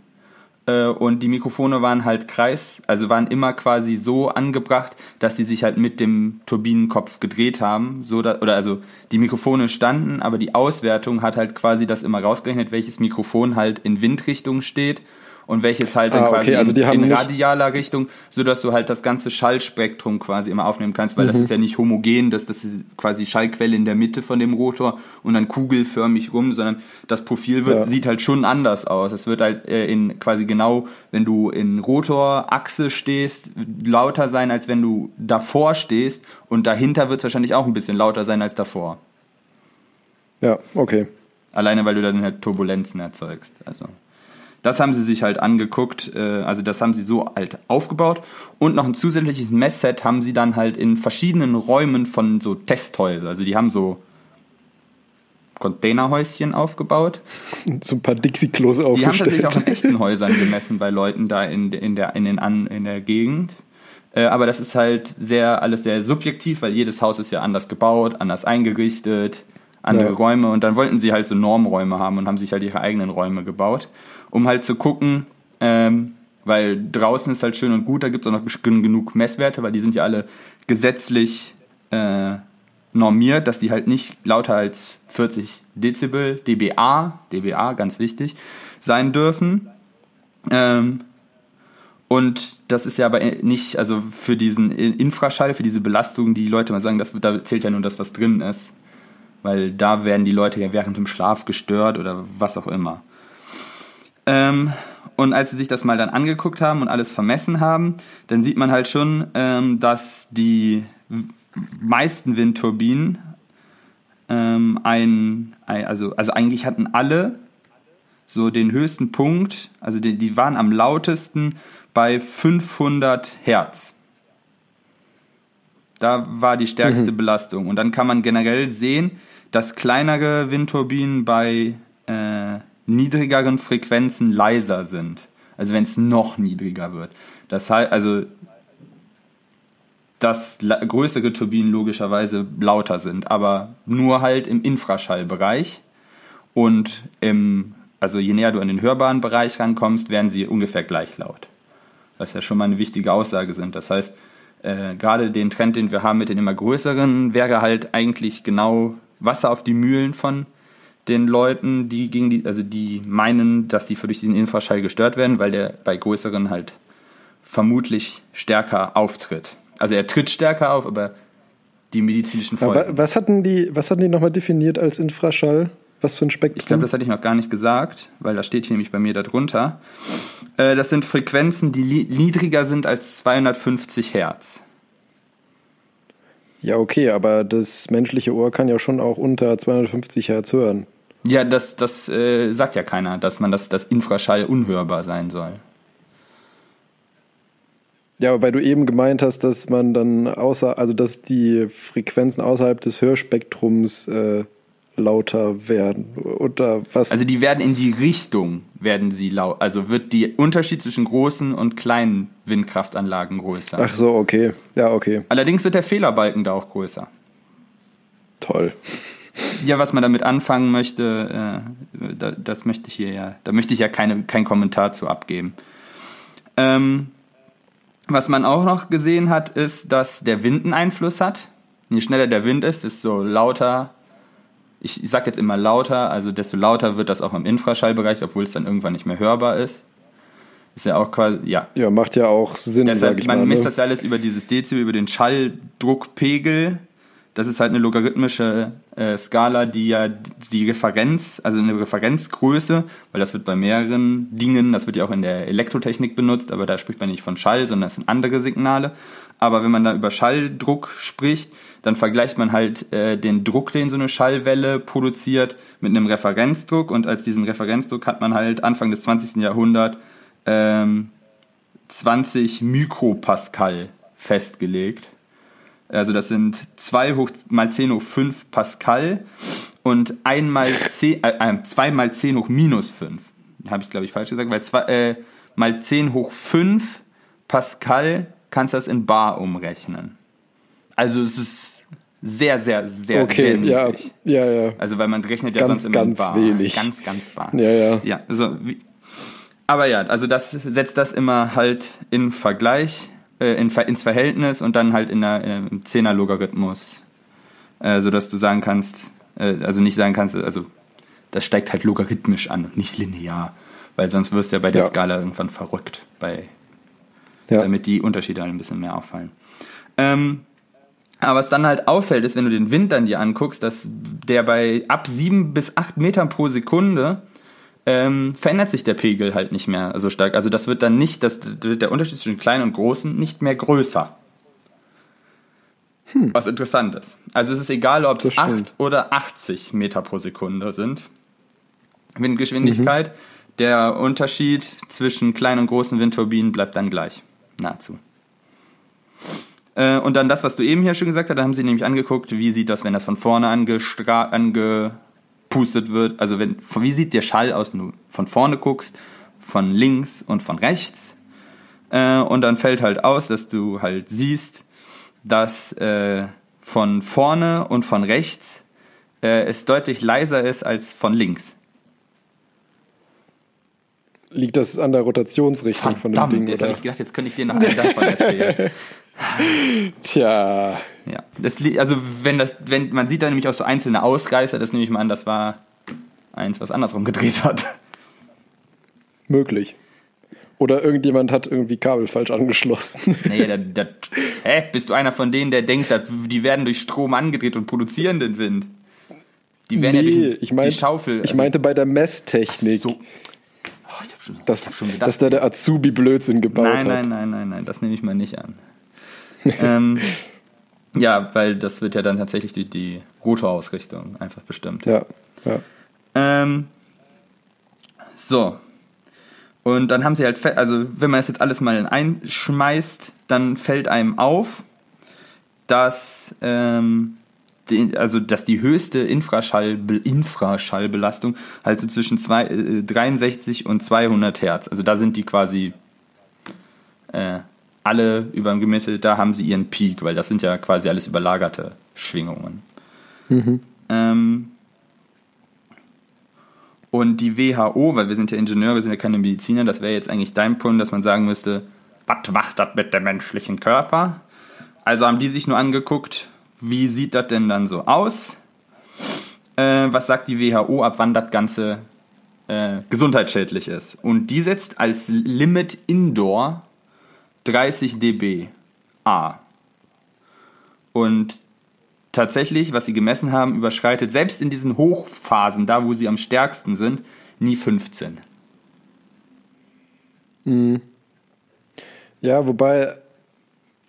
Äh, und die Mikrofone waren halt kreis, also waren immer quasi so angebracht, dass die sich halt mit dem Turbinenkopf gedreht haben, so da, oder also die Mikrofone standen, aber die Auswertung hat halt quasi das immer rausgerechnet, welches Mikrofon halt in Windrichtung steht und welches halt dann Ah, okay, quasi also in, in radialer Richtung, so dass du halt das ganze Schallspektrum quasi immer aufnehmen kannst, weil Mhm. das ist ja nicht homogen, dass das ist quasi Schallquelle in der Mitte von dem Rotor und dann kugelförmig rum, sondern das Profil wird, Ja. sieht halt schon anders aus. Es wird halt äh, in quasi genau, wenn du in Rotorachse stehst, lauter sein, als wenn du davor stehst und dahinter wird es wahrscheinlich auch ein bisschen lauter sein als davor. Ja, okay. Alleine, weil du dann halt Turbulenzen erzeugst. Also das haben sie sich halt angeguckt, äh, also das haben sie so halt aufgebaut. Und noch ein zusätzliches Messset haben sie dann halt in verschiedenen Räumen von so Testhäusern. Also die haben so Containerhäuschen aufgebaut. (laughs) So ein paar Dixie-Klos Die haben tatsächlich aufgestellt. auch in echten Häusern gemessen bei Leuten da in, in, der, in, den An, in der Gegend. Äh, aber das ist halt sehr alles sehr subjektiv, weil jedes Haus ist ja anders gebaut, anders eingerichtet, andere Ja. Räume. Und dann wollten sie halt so Normräume haben und haben sich halt ihre eigenen Räume gebaut, um halt zu gucken, ähm, weil draußen ist halt schön und gut, da gibt es auch noch gen- genug Messwerte, weil die sind ja alle gesetzlich äh, normiert, dass die halt nicht lauter als 40 Dezibel, dBA, dBA, ganz wichtig, sein dürfen. Ähm, und das ist ja aber nicht, also für diesen Infraschall, für diese Belastung, die Leute mal sagen, das, da zählt ja nur das, was drin ist. Weil da werden die Leute ja während dem Schlaf gestört oder was auch immer. Ähm, und als sie sich das mal dann angeguckt haben und alles vermessen haben, dann sieht man halt schon, ähm, dass die meisten Windturbinen ähm, ein, also, also eigentlich hatten alle so den höchsten Punkt, also die, die waren am lautesten bei 500 Hertz. Da war die stärkste Belastung. Und dann kann man generell sehen, dass kleinere Windturbinen bei äh, niedrigeren Frequenzen leiser sind. Also wenn es noch niedriger wird. Das heißt, also dass größere Turbinen logischerweise lauter sind, aber nur halt im Infraschallbereich. Und im, also je näher du an den hörbaren Bereich rankommst, werden sie ungefähr gleich laut. Was ja schon mal eine wichtige Aussage sind. Das heißt, äh, gerade den Trend, den wir haben mit den immer größeren, wäre halt eigentlich genau Wasser auf die Mühlen von den Leuten, die gegen die, also die meinen, dass die durch diesen Infraschall gestört werden, weil der bei größeren halt vermutlich stärker auftritt. Also er tritt stärker auf, aber die medizinischen Folgen. wa- was hatten die, was hatten die nochmal definiert als Infraschall? Was für ein Spektrum? Ich glaube, das hatte ich noch gar nicht gesagt, weil das steht hier nämlich bei mir darunter. Äh, das sind Frequenzen, die niedriger sind als 250 Hertz. ja, okay, aber das menschliche Ohr kann ja schon auch unter 250 Hertz hören. Ja, das, das äh, sagt ja keiner, dass man das, das Infraschall unhörbar sein soll. Ja, aber weil du eben gemeint hast, dass man dann außer, also dass die Frequenzen außerhalb des Hörspektrums äh, lauter werden. Oder was? Also die werden in die Richtung, werden sie laut. Also wird der Unterschied zwischen großen und kleinen Windkraftanlagen größer. Ach so, okay. Ja, okay. Allerdings wird der Fehlerbalken da auch größer. Toll. Ja, was man damit anfangen möchte, äh, da, das möchte ich hier ja, da möchte ich ja keine, keinen Kommentar zu abgeben. Ähm, was man auch noch gesehen hat, ist, dass der Wind einen Einfluss hat. Je schneller der Wind ist, desto lauter, ich, ich sag jetzt immer lauter, also desto lauter wird das auch im Infraschallbereich, obwohl es dann irgendwann nicht mehr hörbar ist. Ist ja auch quasi, ja. Ja, macht ja auch Sinn, Deshalb, sag ich man mal. misst Ne? das ja alles über dieses Dezibel, über den Schalldruckpegel. Das ist halt eine logarithmische äh, Skala, die ja die Referenz, also eine Referenzgröße, weil das wird bei mehreren Dingen, das wird ja auch in der Elektrotechnik benutzt, aber da spricht man nicht von Schall, sondern das sind andere Signale. Aber wenn man da über Schalldruck spricht, dann vergleicht man halt äh, den Druck, den so eine Schallwelle produziert, mit einem Referenzdruck und als diesen Referenzdruck hat man halt Anfang des 20. Jahrhunderts ähm, 20 Mikropascal festgelegt. Also das sind 2 hoch mal 10 hoch 5 Pascal und 1 mal 10, äh, 2 mal 10 hoch minus 5. Habe ich, glaube ich, falsch gesagt, weil zwei, äh, mal 10 hoch 5 Pascal kannst du das in Bar umrechnen. Also es ist sehr, sehr, sehr, Okay, sehr ja, niedrig. ja, ja. Also weil man rechnet ja Ganz, sonst immer in ganz Bar. wenig. Ganz, ganz Bar. Ja, ja. Ja, also wie, aber ja, also das setzt das immer halt in Vergleich, äh, in, ins Verhältnis und dann halt in der, äh, im Zehner-Logarithmus, äh, sodass du sagen kannst, äh, also nicht sagen kannst, also das steigt halt logarithmisch an und nicht linear, weil sonst wirst du ja bei der Ja. Skala irgendwann verrückt, bei, Ja. damit die Unterschiede halt ein bisschen mehr auffallen. Ähm, aber was dann halt auffällt, ist, wenn du den Wind dann dir anguckst, dass der bei ab 7 bis 8 Metern pro Sekunde ähm, verändert sich der Pegel halt nicht mehr so stark. Also das wird dann nicht, das, der Unterschied zwischen kleinen und großen nicht mehr größer. Was interessant ist. Also es ist egal, ob es stimmt. 8 oder 80 Meter pro Sekunde sind. Windgeschwindigkeit. Der Unterschied zwischen kleinen und großen Windturbinen bleibt dann gleich. Nahezu. Äh, und dann das, was du eben hier schon gesagt hast, da haben sie nämlich angeguckt, wie sieht das, wenn das von vorne angestra angepustet wird. Also wenn, wie sieht der Schall aus, wenn du von vorne guckst, von links und von rechts. Äh, und dann fällt halt aus, dass du halt siehst, dass äh, von vorne und von rechts äh, es deutlich leiser ist als von links. Liegt das an der Rotationsrichtung von dem Verdammt, Ding? jetzt habe ich gedacht, jetzt könnte ich dir noch einen davon erzählen. (laughs) Tja, Ja, das, also wenn das, wenn man sieht da nämlich auch so einzelne Ausreißer, das nehme ich mal an, das war eins, was andersrum gedreht hat. möglich. Oder irgendjemand hat irgendwie Kabel falsch angeschlossen. (laughs) Nee, der, der, hä, bist du einer von denen, der denkt, dass, die werden durch Strom angedreht und produzieren den Wind? Die werden ja nee, durch ich, meint, die Schaufel. ich also- meinte bei der Messtechnik, so. Oh, ich hab schon, ich dass, hab schon gedacht, dass da der Azubi Blödsinn gebaut nein, hat. nein, nein, nein, nein, das nehme ich mal nicht an. (laughs) ähm, ja, weil das wird ja dann tatsächlich die, die Rotorausrichtung einfach bestimmt. Ja, ja. Ähm, so. Und dann haben sie halt, also wenn man das jetzt alles mal einschmeißt, dann fällt einem auf, dass, ähm, die, also dass die höchste Infraschall, Infraschallbelastung halt so zwischen zwei, äh, 63 und 200 Hertz. Also da sind die quasi äh, alle über dem Gemittel, da haben sie ihren Peak, weil das sind ja quasi alles überlagerte Schwingungen. Ähm, und die WHO, weil wir sind ja Ingenieure, wir sind ja keine Mediziner, das wäre jetzt eigentlich dein Punkt, dass man sagen müsste, was macht das mit dem menschlichen Körper? Also haben die sich nur angeguckt, wie sieht das denn dann so aus? Äh, was sagt die WHO, ab wann das Ganze äh, gesundheitsschädlich ist? Und die setzt als Limit Indoor 30 dB A. Und tatsächlich, was sie gemessen haben, überschreitet selbst in diesen Hochphasen, da wo sie am stärksten sind, nie 15. Ja, wobei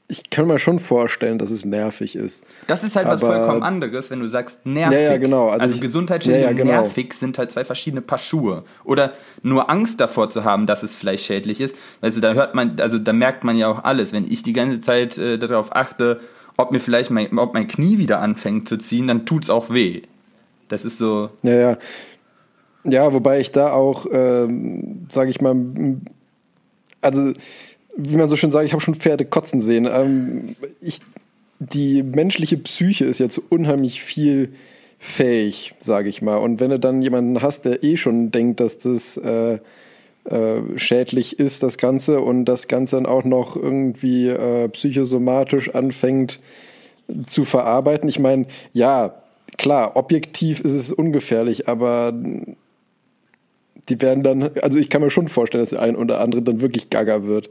ich kann mir schon vorstellen, dass es nervig ist. Das ist halt was Aber- vollkommen anderes, wenn du sagst nervig. Ja, ja, genau. Also Also, gesundheitsschädlich ja, ja, und genau. nervig sind halt zwei verschiedene Paar Schuhe. Oder nur Angst davor zu haben, dass es vielleicht schädlich ist. Also da hört man, also da merkt man ja auch alles. Wenn ich die ganze Zeit äh, darauf achte, ob mir vielleicht mein, ob mein Knie wieder anfängt zu ziehen, dann tut's auch weh. Das ist so, Ja, ja. Ja, wobei ich da auch, ähm, sage ich mal, also wie man so schön sagt, ich habe schon Pferde kotzen sehen. Ähm, ich, die menschliche Psyche ist zu unheimlich viel fähig, sage ich mal. Und wenn du dann jemanden hast, der eh schon denkt, dass das äh, äh, schädlich ist, das Ganze, und das Ganze dann auch noch irgendwie äh, psychosomatisch anfängt zu verarbeiten. Ich meine, ja, klar, objektiv ist es ungefährlich, aber die werden dann, also ich kann mir schon vorstellen, dass der ein oder andere dann wirklich gaga wird.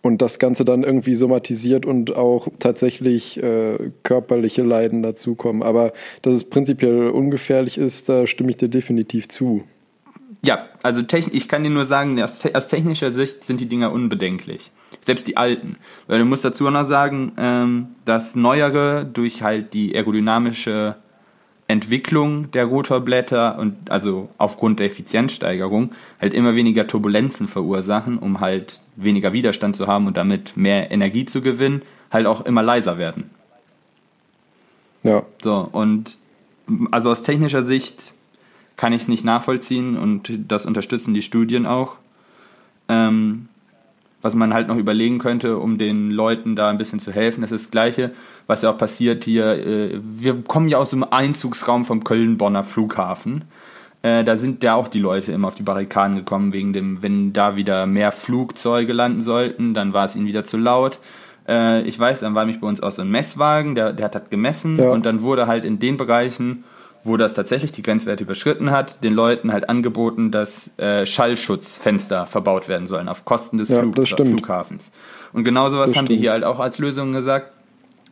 Und das Ganze dann irgendwie somatisiert und auch tatsächlich äh, körperliche Leiden dazukommen. Aber dass es prinzipiell ungefährlich ist, da stimme ich dir definitiv zu. Ja, also ich kann dir nur sagen, aus, aus, technischer Sicht sind die Dinger unbedenklich. Selbst die alten. Weil du musst dazu noch sagen, ähm, dass neuere durch halt die ergodynamische Entwicklung der Rotorblätter und also aufgrund der Effizienzsteigerung halt immer weniger Turbulenzen verursachen, um halt weniger Widerstand zu haben und damit mehr Energie zu gewinnen, halt auch immer leiser werden. Ja. So, und also aus technischer Sicht kann ich es nicht nachvollziehen und das unterstützen die Studien auch. Ähm, was man halt noch überlegen könnte, um den Leuten da ein bisschen zu helfen. Das ist das Gleiche, was ja auch passiert hier. Äh, wir kommen ja aus dem Einzugsraum vom Köln-Bonner Flughafen. Äh, da sind ja auch die Leute immer auf die Barrikaden gekommen, wegen dem, wenn da wieder mehr Flugzeuge landen sollten, dann war es ihnen wieder zu laut. Äh, ich weiß, dann war nämlich bei uns auch so ein Messwagen, der, der hat halt gemessen ja. und dann wurde halt in den Bereichen, wo das tatsächlich die Grenzwerte überschritten hat, den Leuten halt angeboten, dass äh, Schallschutzfenster verbaut werden sollen auf Kosten des ja, Flug Flughafens. Und genau sowas das haben stimmt. die hier halt auch als Lösung gesagt,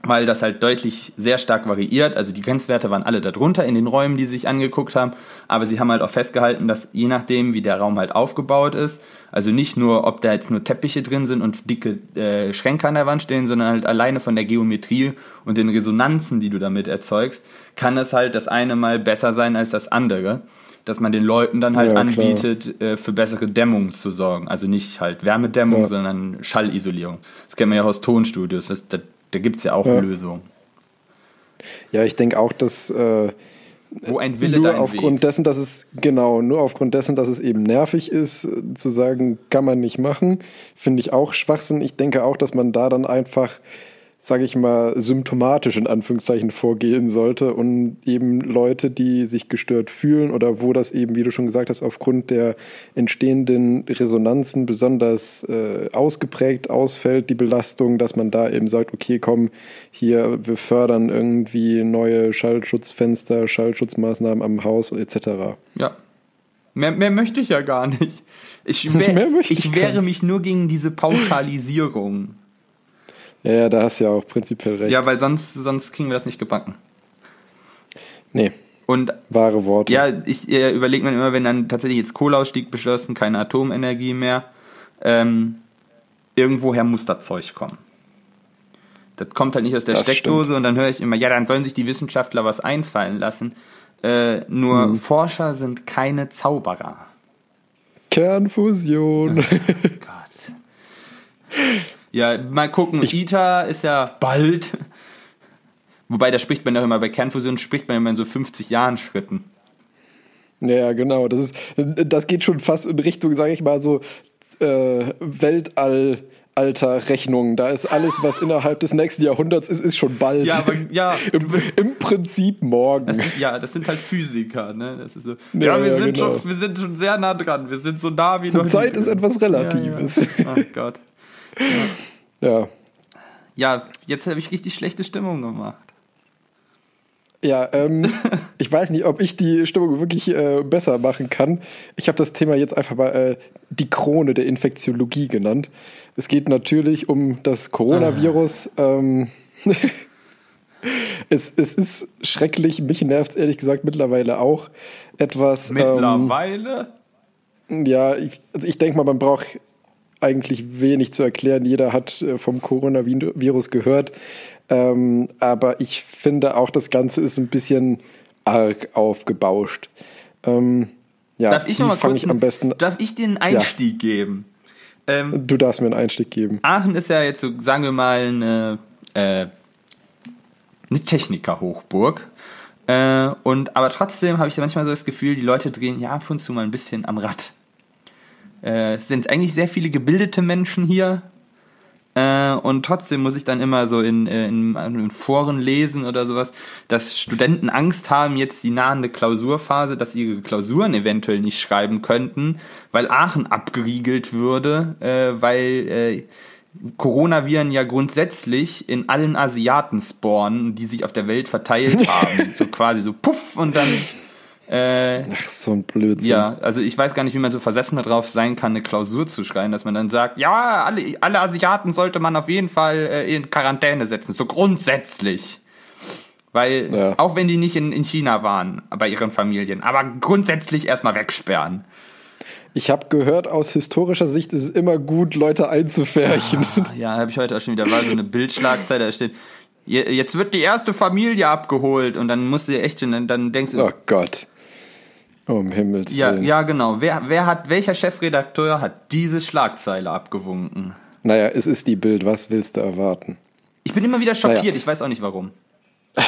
weil das halt deutlich sehr stark variiert. Also die Grenzwerte waren alle darunter in den Räumen, die sie sich angeguckt haben, aber sie haben halt auch festgehalten, dass je nachdem, wie der Raum halt aufgebaut ist, also nicht nur, ob da jetzt nur Teppiche drin sind und dicke äh, Schränke an der Wand stehen, sondern halt alleine von der Geometrie und den Resonanzen, die du damit erzeugst, kann es halt das eine mal besser sein als das andere. Dass man den Leuten dann halt ja, anbietet, äh, für bessere Dämmung zu sorgen. Also nicht halt Wärmedämmung, ja. sondern Schallisolierung. Das kennt man ja aus Tonstudios. Das, da da gibt es ja auch ja. Lösungen. Ja, ich denke auch, dass äh, wo ein Wille nur aufgrund Weg. dessen, dass es genau nur aufgrund dessen, dass es eben nervig ist, zu sagen, kann man nicht machen, finde ich auch Schwachsinn. Ich denke auch, dass man da dann einfach sage ich mal, symptomatisch in Anführungszeichen vorgehen sollte und eben Leute, die sich gestört fühlen oder wo das eben, wie du schon gesagt hast, aufgrund der entstehenden Resonanzen besonders äh, ausgeprägt ausfällt, die Belastung, dass man da eben sagt, okay, komm, hier, wir fördern irgendwie neue Schallschutzfenster, Schallschutzmaßnahmen am Haus etc. Ja. Mehr, mehr möchte ich ja gar nicht. Ich, (laughs) wär, ich, ich wehre mich nur gegen diese Pauschalisierung. Ja, ja, da hast du ja auch prinzipiell recht. Ja, weil sonst, sonst kriegen wir das nicht gebacken. Nee. Und wahre Worte. Ja, ich äh, überlege mir immer, wenn dann tatsächlich jetzt Kohleausstieg beschlossen, keine Atomenergie mehr, ähm, irgendwoher muss das Zeug kommen. Das kommt halt nicht aus der das Steckdose stimmt. und dann höre ich immer, ja, dann sollen sich die Wissenschaftler was einfallen lassen. Äh, nur hm. Forscher sind keine Zauberer. Kernfusion. Oh Gott. (laughs) Ja, mal gucken. Ich, ITER ist ja bald. Wobei, da spricht man ja immer, bei Kernfusion spricht man immer in so 50 Jahren Schritten. Ja, genau. Das, ist, das geht schon fast in Richtung, sage ich mal, so äh, Weltall. Alter Rechnung. Da ist alles, was innerhalb des nächsten Jahrhunderts ist, ist schon bald. Ja, aber ja. (laughs) Im, im Prinzip morgen. Das ist, ja, das sind halt Physiker, ne? Das ist so. Ja, ja wir, ja, sind genau. schon, wir sind schon sehr nah dran. Wir sind so nah wie noch. Zeit ist etwas Relatives. Ja, ja. Oh Gott. Ja. Ja, jetzt habe ich richtig schlechte Stimmung gemacht. Ja, ähm, (laughs) ich weiß nicht, ob ich die Stimmung wirklich äh, besser machen kann. Ich habe das Thema jetzt einfach mal äh, die Krone der Infektiologie genannt. Es geht natürlich um das Coronavirus. Ah. Ähm, (laughs) es, es ist schrecklich, mich nervt es ehrlich gesagt mittlerweile auch etwas. Mittlerweile? Ähm, ja, ich, also ich denke mal, man braucht eigentlich wenig zu erklären. Jeder hat äh, vom Coronavirus gehört. Ähm, aber ich finde auch, das Ganze ist ein bisschen arg aufgebauscht. Ähm, ja, darf ich noch kurz, ich am besten, darf ich dir einen Einstieg ja. geben? Ähm, du darfst mir einen Einstieg geben. Aachen ist ja jetzt so, sagen wir mal, eine, äh, eine Techniker-Hochburg. Äh, und aber trotzdem habe ich manchmal so das Gefühl, die Leute drehen ja ab und zu mal ein bisschen am Rad. Äh, es sind eigentlich sehr viele gebildete Menschen hier, Äh, und trotzdem muss ich dann immer so in, äh, in, in Foren lesen oder sowas, dass Studenten Angst haben, jetzt die nahende Klausurphase, dass sie ihre Klausuren eventuell nicht schreiben könnten, weil Aachen abgeriegelt würde, äh, weil äh, Coronaviren ja grundsätzlich in allen Asiaten spawnen, die sich auf der Welt verteilt (laughs) haben. so quasi so puff und dann äh, Ach, so ein Blödsinn. ja, also ich weiß gar nicht, wie man so versessen darauf sein kann, eine Klausur zu schreiben, dass man dann sagt, ja, alle, alle Asiaten sollte man auf jeden Fall äh, in Quarantäne setzen, so grundsätzlich. Weil, Ja. auch wenn die nicht in, in China waren, bei ihren Familien, aber grundsätzlich erstmal wegsperren. Ich habe gehört, aus historischer Sicht ist es immer gut, Leute einzufärchen. Ja, habe ich heute auch schon wieder, war so eine Bildschlagzeile, da steht, "Je- jetzt wird die erste Familie abgeholt und dann musst du echt, schon- dann, dann denkst du, Oh Gott. Um Himmels ja, Willen. ja, genau, wer, wer hat, welcher Chefredakteur hat diese Schlagzeile abgewunken? Naja, es ist die Bild. Was willst du erwarten? Ich bin immer wieder schockiert, Naja. ich weiß auch nicht warum. (laughs)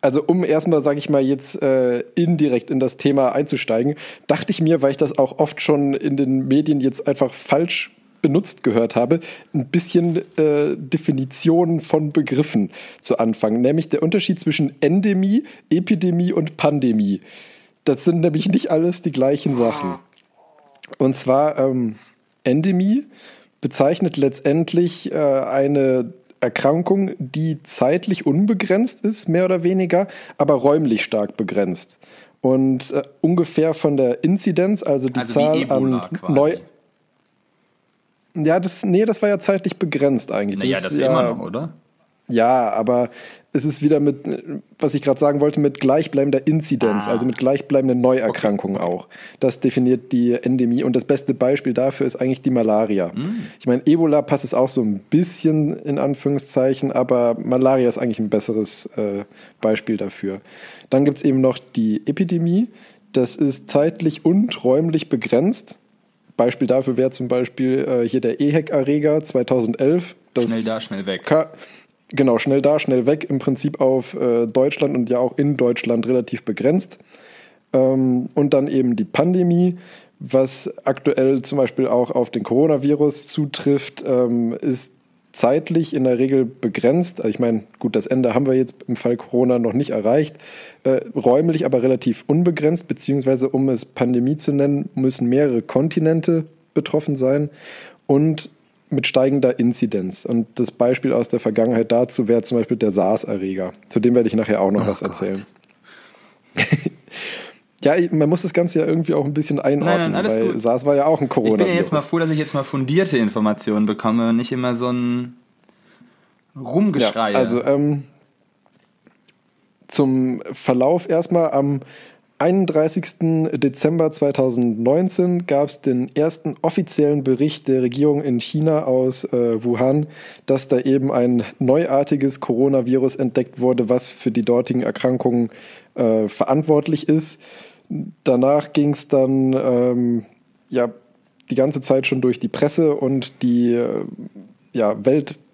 Also um erstmal, sage ich mal, jetzt äh, indirekt in das Thema einzusteigen, dachte ich mir, weil ich das auch oft schon in den Medien jetzt einfach falsch benutzt gehört habe, ein bisschen äh, Definitionen von Begriffen zu anfangen, nämlich der Unterschied zwischen Endemie, Epidemie und Pandemie. Das sind nämlich nicht alles die gleichen Sachen. Und zwar ähm, Endemie bezeichnet letztendlich äh, eine Erkrankung, die zeitlich unbegrenzt ist, mehr oder weniger, aber räumlich stark begrenzt. Und äh, ungefähr von der Inzidenz, also die Also Zahl an neu. Ja, das, nee, das war ja zeitlich begrenzt eigentlich. Naja, das ist ja, immer noch, oder? ja, aber es ist wieder mit, was ich gerade sagen wollte, mit gleichbleibender Inzidenz, Ah. also mit gleichbleibenden Neuerkrankungen auch. Das definiert die Endemie. Und das beste Beispiel dafür ist eigentlich die Malaria. Mm. Ich meine, Ebola passt es auch so ein bisschen in Anführungszeichen, aber Malaria ist eigentlich ein besseres äh, Beispiel dafür. Dann gibt es eben noch die Epidemie. Das ist zeitlich und räumlich begrenzt. Beispiel dafür wäre zum Beispiel äh, hier der EHEC-Erreger 2011. Das Schnell da, schnell weg. Ka genau, schnell da, schnell weg, im Prinzip auf äh, Deutschland und ja auch in Deutschland relativ begrenzt. Ähm, und dann eben die Pandemie, was aktuell zum Beispiel auch auf den Coronavirus zutrifft, ähm, ist zeitlich in der Regel begrenzt. Also ich meine, gut, das Ende haben wir jetzt im Fall Corona noch nicht erreicht. Äh, räumlich aber relativ unbegrenzt, beziehungsweise um es Pandemie zu nennen, müssen mehrere Kontinente betroffen sein und mit steigender Inzidenz. Und das Beispiel aus der Vergangenheit dazu wäre zum Beispiel der SARS-Erreger. Zu dem werde ich nachher auch noch Oh was Gott. erzählen. (laughs) ja, man muss das Ganze ja irgendwie auch ein bisschen einordnen, nein, alles weil gut. SARS war ja auch ein Ich Coronavirus. bin ja jetzt mal froh, dass ich jetzt mal fundierte Informationen bekomme und nicht immer so ein Rumgeschrei. Ja, also ähm, zum Verlauf erstmal am 31. Dezember 2019 gab es den ersten offiziellen Bericht der Regierung in China aus äh, Wuhan, dass da eben ein neuartiges Coronavirus entdeckt wurde, was für die dortigen Erkrankungen äh, verantwortlich ist. Danach ging es dann ähm, ja die ganze Zeit schon durch die Presse und die äh, ja,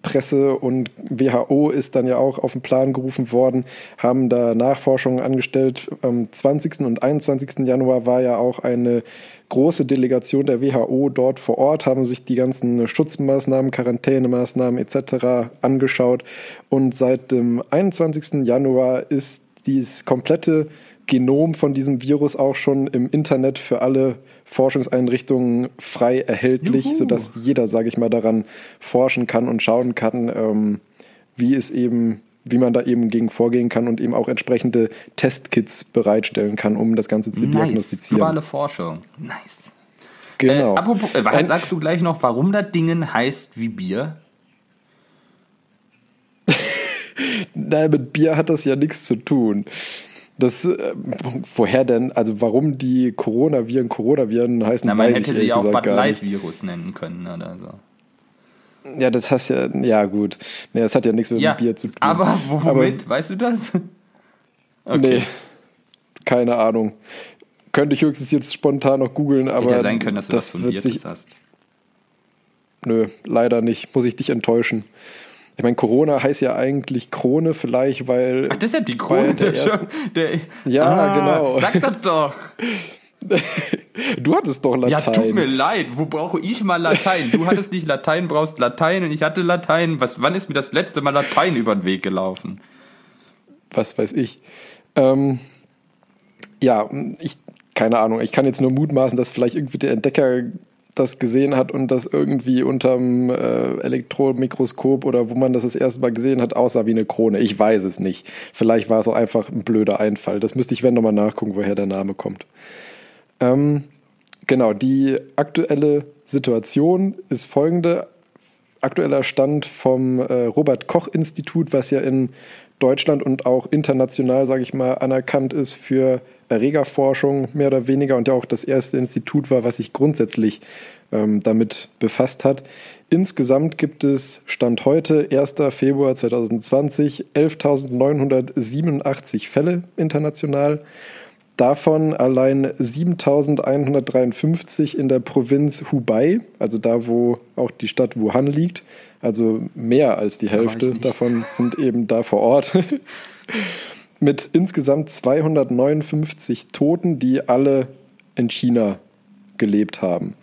Weltpresse und WHO ist dann ja auch auf den Plan gerufen worden, haben da Nachforschungen angestellt. Am 20. und 21. Januar war ja auch eine große Delegation der WHO dort vor Ort, haben sich die ganzen Schutzmaßnahmen, Quarantänemaßnahmen etc. angeschaut. Und seit dem 21. Januar ist dieses komplette Genom von diesem Virus auch schon im Internet für alle Forschungseinrichtungen frei erhältlich, Juhu. sodass jeder, sage ich mal, daran forschen kann und schauen kann, ähm, wie es eben, wie man da eben gegen vorgehen kann und eben auch entsprechende Testkits bereitstellen kann, um das Ganze zu nice. diagnostizieren. Globale Forschung. Nice. Genau. Äh, apropos, äh, was sagst du gleich noch, warum das Ding heißt wie Bier? (laughs) Nein, mit Bier hat das ja nichts zu tun. Das, äh, woher denn, also warum die Coronaviren Coronaviren heißen, Na, man hätte sie auch Bud gar Light. Virus nennen können oder so. Ja, das hast ja, ja gut. Nee, das hat ja nichts mit Ja, Bier zu tun. aber womit? weißt du das? Nee, keine Ahnung. Könnte ich höchstens jetzt spontan noch googeln, aber Hätte ja sein können, dass du das, wird Fundiertes sich, hast. Nö, leider nicht. Muss ich dich enttäuschen. Ich meine, Corona heißt ja eigentlich Krone vielleicht, weil Ach, deshalb die weil Krone. der (laughs) ersten- Der, Ja, ah, genau. Sag das doch. (laughs) Du hattest doch Latein. Ja, tut mir leid. Wo brauche ich mal Latein? Du hattest nicht Latein, brauchst Latein und ich hatte Latein. Was, wann ist mir das letzte Mal Latein über den Weg gelaufen? Was weiß ich. Ähm, ja, ich, keine Ahnung. Ich kann jetzt nur mutmaßen, dass vielleicht irgendwie der Entdecker das gesehen hat und das irgendwie unterm äh, Elektronenmikroskop oder wo man das das erste Mal gesehen hat, aussah wie eine Krone. Ich weiß es nicht. Vielleicht war es auch einfach ein blöder Einfall. Das müsste ich, wenn, nochmal nachgucken, woher der Name kommt. Ähm, genau, die aktuelle Situation ist folgende. Aktueller Stand vom äh, Robert Koch Institut, was ja in Deutschland und auch international, sage ich mal, anerkannt ist für Erregerforschung mehr oder weniger und ja auch das erste Institut war, was sich grundsätzlich ähm, damit befasst hat. Insgesamt gibt es Stand heute, 1. Februar 2020, 11.987 Fälle international. Davon allein 7153 in der Provinz Hubei, also da, wo auch die Stadt Wuhan liegt. Also mehr als die Hälfte davon sind eben da vor Ort. (laughs) Mit insgesamt 259 Toten, die alle in China gelebt haben.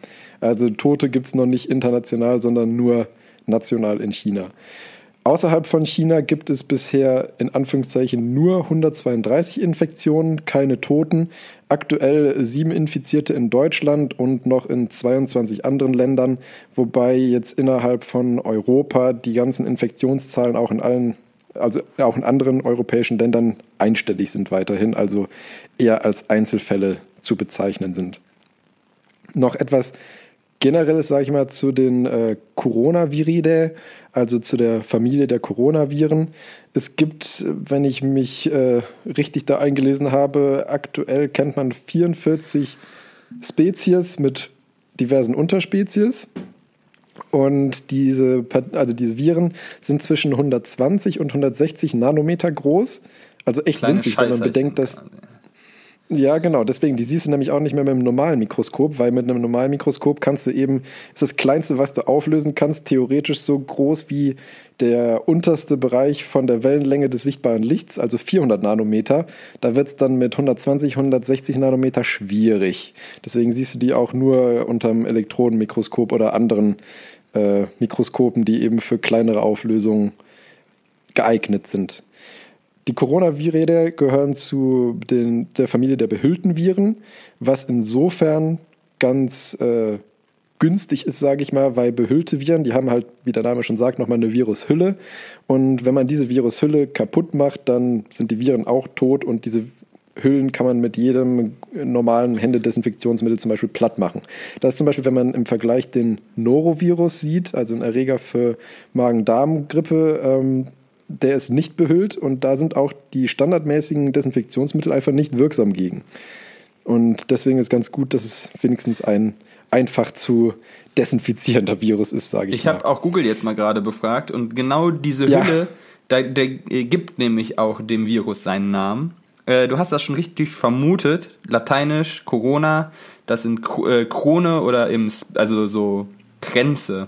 Also Tote gibt es noch nicht international, sondern nur national in China. Außerhalb von China gibt es bisher in Anführungszeichen nur 132 Infektionen, keine Toten. Aktuell sieben Infizierte in Deutschland und noch in 22 anderen Ländern, wobei jetzt innerhalb von Europa die ganzen Infektionszahlen auch in allen, also auch in anderen europäischen Ländern einstellig sind weiterhin, also eher als Einzelfälle zu bezeichnen sind. Noch etwas Generelles, sage ich mal, zu den äh, Coronaviridae, also zu der Familie der Coronaviren. Es gibt, wenn ich mich äh, richtig da eingelesen habe, aktuell kennt man 44 Spezies mit diversen Unterspezies. Und diese, also diese Viren sind zwischen 120 und 160 Nanometer groß. Also echt Kleine winzig, wenn man bedenkt, dass. Quasi ja, genau. Deswegen, die siehst du nämlich auch nicht mehr mit einem normalen Mikroskop, weil mit einem normalen Mikroskop kannst du eben, ist das kleinste, was du auflösen kannst, theoretisch so groß wie der unterste Bereich von der Wellenlänge des sichtbaren Lichts, also 400 Nanometer. Da wird es dann mit 120, 160 Nanometer schwierig. Deswegen siehst du die auch nur unterm Elektronenmikroskop oder anderen äh, Mikroskopen, die eben für kleinere Auflösungen geeignet sind. Die Coronaviride gehören zu den, der Familie der behüllten Viren, was insofern ganz äh, günstig ist, sage ich mal, weil behüllte Viren, die haben halt, wie der Name schon sagt, nochmal eine Virushülle. Und wenn man diese Virushülle kaputt macht, dann sind die Viren auch tot und diese Hüllen kann man mit jedem normalen Händedesinfektionsmittel zum Beispiel platt machen. Das ist zum Beispiel, wenn man im Vergleich den Norovirus sieht, also ein Erreger für Magen-Darm-Grippe, ähm, der ist nicht behüllt und da sind auch die standardmäßigen Desinfektionsmittel einfach nicht wirksam gegen. Und deswegen ist ganz gut, dass es wenigstens ein einfach zu desinfizierender Virus ist, sage ich. Ich habe auch Google jetzt mal gerade befragt und genau diese ja. Hülle, der, der gibt nämlich auch dem Virus seinen Namen. Äh, du hast das schon richtig vermutet. Lateinisch Corona, das sind äh, Krone oder im, also so Grenze.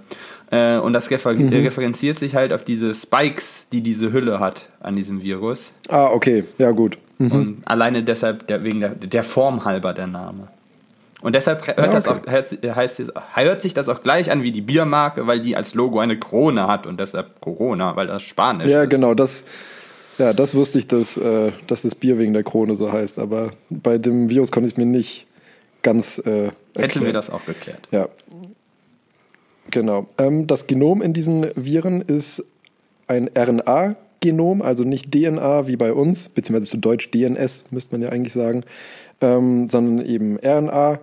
Äh, und das refer mhm. referenziert sich halt auf diese Spikes, die diese Hülle hat an diesem Virus. Ah, okay, ja gut. Mhm. Und alleine deshalb, der, wegen der, der Form halber der Name. Und deshalb hört, ja, okay. das auch, hört, heißt, hört sich das auch gleich an wie die Biermarke, weil die als Logo eine Krone hat und deshalb Corona, weil das Spanisch ja, ist. Ja, genau, das, ja, das wusste ich, dass, äh, dass das Bier wegen der Krone so heißt, aber bei dem Virus konnte ich mir nicht ganz. Äh, Hätten wir das auch geklärt. Ja, Genau. Ähm, das Genom in diesen Viren ist ein RNA-Genom, also nicht DNA wie bei uns, beziehungsweise zu Deutsch DNS müsste man ja eigentlich sagen, ähm, sondern eben RNA.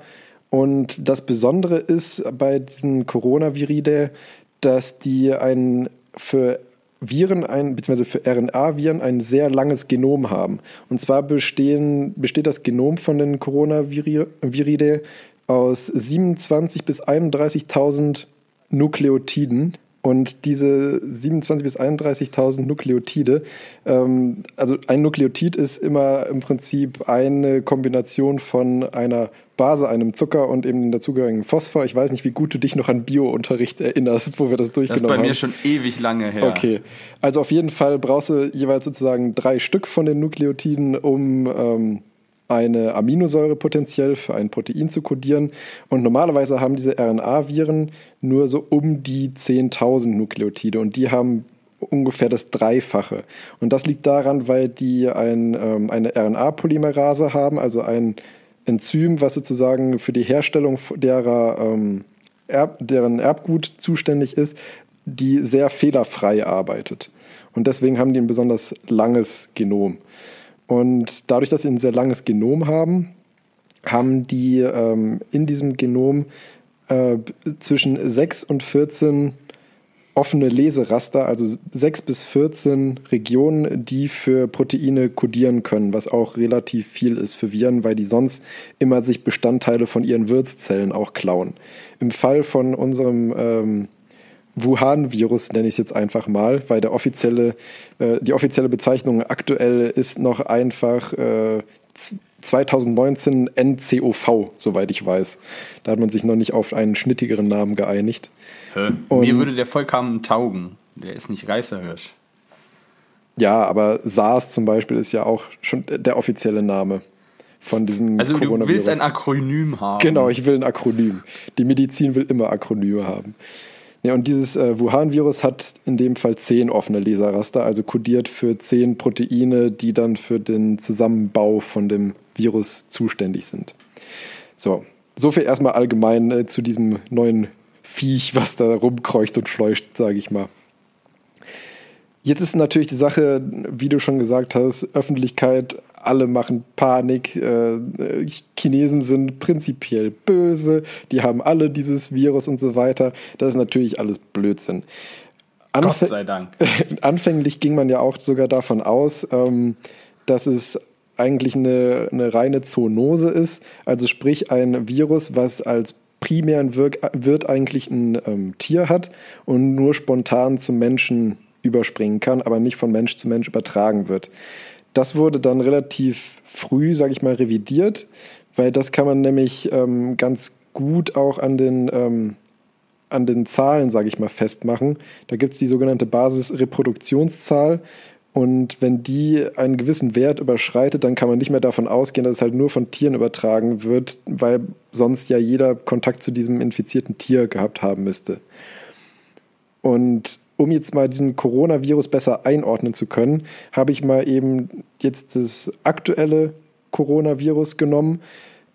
Und das Besondere ist bei diesen Coronaviride, dass die ein für Viren, ein, beziehungsweise für RNA-Viren ein sehr langes Genom haben. Und zwar bestehen, besteht das Genom von den Coronaviride aus 27 bis 31.000 Nukleotiden. Und diese 27.000 bis 31.000 Nukleotide, ähm, also ein Nukleotid ist immer im Prinzip eine Kombination von einer Base, einem Zucker und eben dazugehörigen Phosphor. Ich weiß nicht, wie gut du dich noch an Biounterricht erinnerst, wo wir das durchgenommen haben. Das ist bei mir haben. schon ewig lange her. Okay, also auf jeden Fall brauchst du jeweils sozusagen drei Stück von den Nukleotiden, um ähm, eine Aminosäure potenziell für ein Protein zu kodieren. Und normalerweise haben diese RNA-Viren nur so um die 10.000 Nukleotide und die haben ungefähr das Dreifache. Und das liegt daran, weil die ein, ähm, eine RNA-Polymerase haben, also ein Enzym, was sozusagen für die Herstellung derer, ähm, Erb, deren Erbgut zuständig ist, die sehr fehlerfrei arbeitet. Und deswegen haben die ein besonders langes Genom. Und dadurch, dass sie ein sehr langes Genom haben, haben die ähm, in diesem Genom äh, zwischen 6 und 14 offene Leseraster, also 6 bis 14 Regionen, die für Proteine kodieren können, was auch relativ viel ist für Viren, weil die sonst immer sich Bestandteile von ihren Wirtszellen auch klauen. Im Fall von unserem ähm, Wuhan-Virus nenne ich es jetzt einfach mal, weil der offizielle, äh, die offizielle Bezeichnung aktuell ist noch einfach äh, 2019 NCOV, soweit ich weiß. Da hat man sich noch nicht auf einen schnittigeren Namen geeinigt. Hä? Mir würde der vollkommen taugen. Der ist nicht Geisterhirsch. Ja, aber SARS zum Beispiel ist ja auch schon der offizielle Name von diesem Also du willst ein Akronym haben. Genau, ich will ein Akronym. Die Medizin will immer Akronyme haben. Ja, und dieses äh, Wuhan-Virus hat in dem Fall zehn offene Laserraster, also kodiert für zehn Proteine, die dann für den Zusammenbau von dem Virus zuständig sind. So, soviel erstmal allgemein äh, zu diesem neuen Viech, was da rumkreucht und fleucht, sage ich mal. Jetzt ist natürlich die Sache, wie du schon gesagt hast, Öffentlichkeit alle machen Panik. Äh, Chinesen sind prinzipiell böse, die haben alle dieses Virus und so weiter. Das ist natürlich alles Blödsinn. Anf Gott sei Dank. (laughs) Anfänglich ging man ja auch sogar davon aus, ähm, dass es eigentlich eine, eine reine Zoonose ist, also sprich ein Virus, was als primären Wirk Wirt eigentlich ein ähm, Tier hat und nur spontan zum Menschen überspringen kann, aber nicht von Mensch zu Mensch übertragen wird. Das wurde dann relativ früh, sage ich mal, revidiert, weil das kann man nämlich ähm, ganz gut auch an den, ähm, an den Zahlen, sage ich mal, festmachen. Da gibt es die sogenannte Basisreproduktionszahl. Und wenn die einen gewissen Wert überschreitet, dann kann man nicht mehr davon ausgehen, dass es halt nur von Tieren übertragen wird, weil sonst ja jeder Kontakt zu diesem infizierten Tier gehabt haben müsste. Und um jetzt mal diesen Coronavirus besser einordnen zu können, habe ich mal eben jetzt das aktuelle Coronavirus genommen.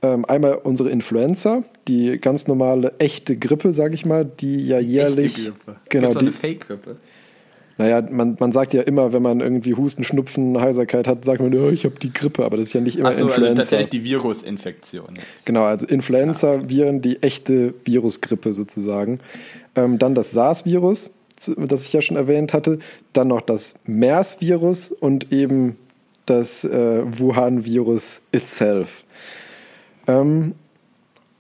Ähm, einmal unsere Influenza, die ganz normale echte Grippe, sage ich mal, die ja die jährlich. Echte Grippe. Genau, Gibt's die eine Fake-Grippe. Naja, man, man sagt ja immer, wenn man irgendwie Husten, Schnupfen, Heiserkeit hat, sagt man, oh, ich habe die Grippe, aber das ist ja nicht immer Ach so, also Influenza. Also tatsächlich die Virusinfektion. Jetzt. Genau, also Influenza-Viren, die echte Virusgrippe sozusagen. Ähm, dann das SARS-Virus, das ich ja schon erwähnt hatte, dann noch das MERS-Virus und eben das äh, Wuhan-Virus itself. Ähm,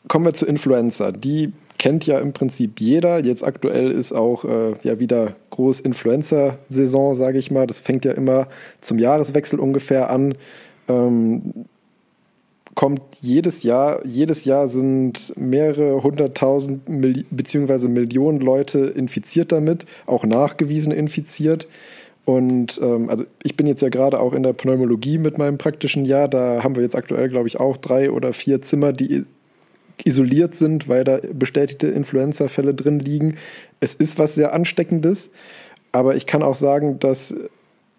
kommen wir zur Influenza. Die kennt ja im Prinzip jeder. Jetzt aktuell ist auch äh, ja wieder groß Influenza-Saison, sage ich mal. Das fängt ja immer zum Jahreswechsel ungefähr an. Ähm, kommt jedes Jahr, jedes Jahr sind mehrere hunderttausend Milli beziehungsweise Millionen Leute infiziert damit, auch nachgewiesen infiziert. Und ähm, also ich bin jetzt ja gerade auch in der Pneumologie mit meinem praktischen Jahr. Da haben wir jetzt aktuell, glaube ich, auch drei oder vier Zimmer, die isoliert sind, weil da bestätigte Influenza-Fälle drin liegen. Es ist was sehr Ansteckendes, aber ich kann auch sagen, dass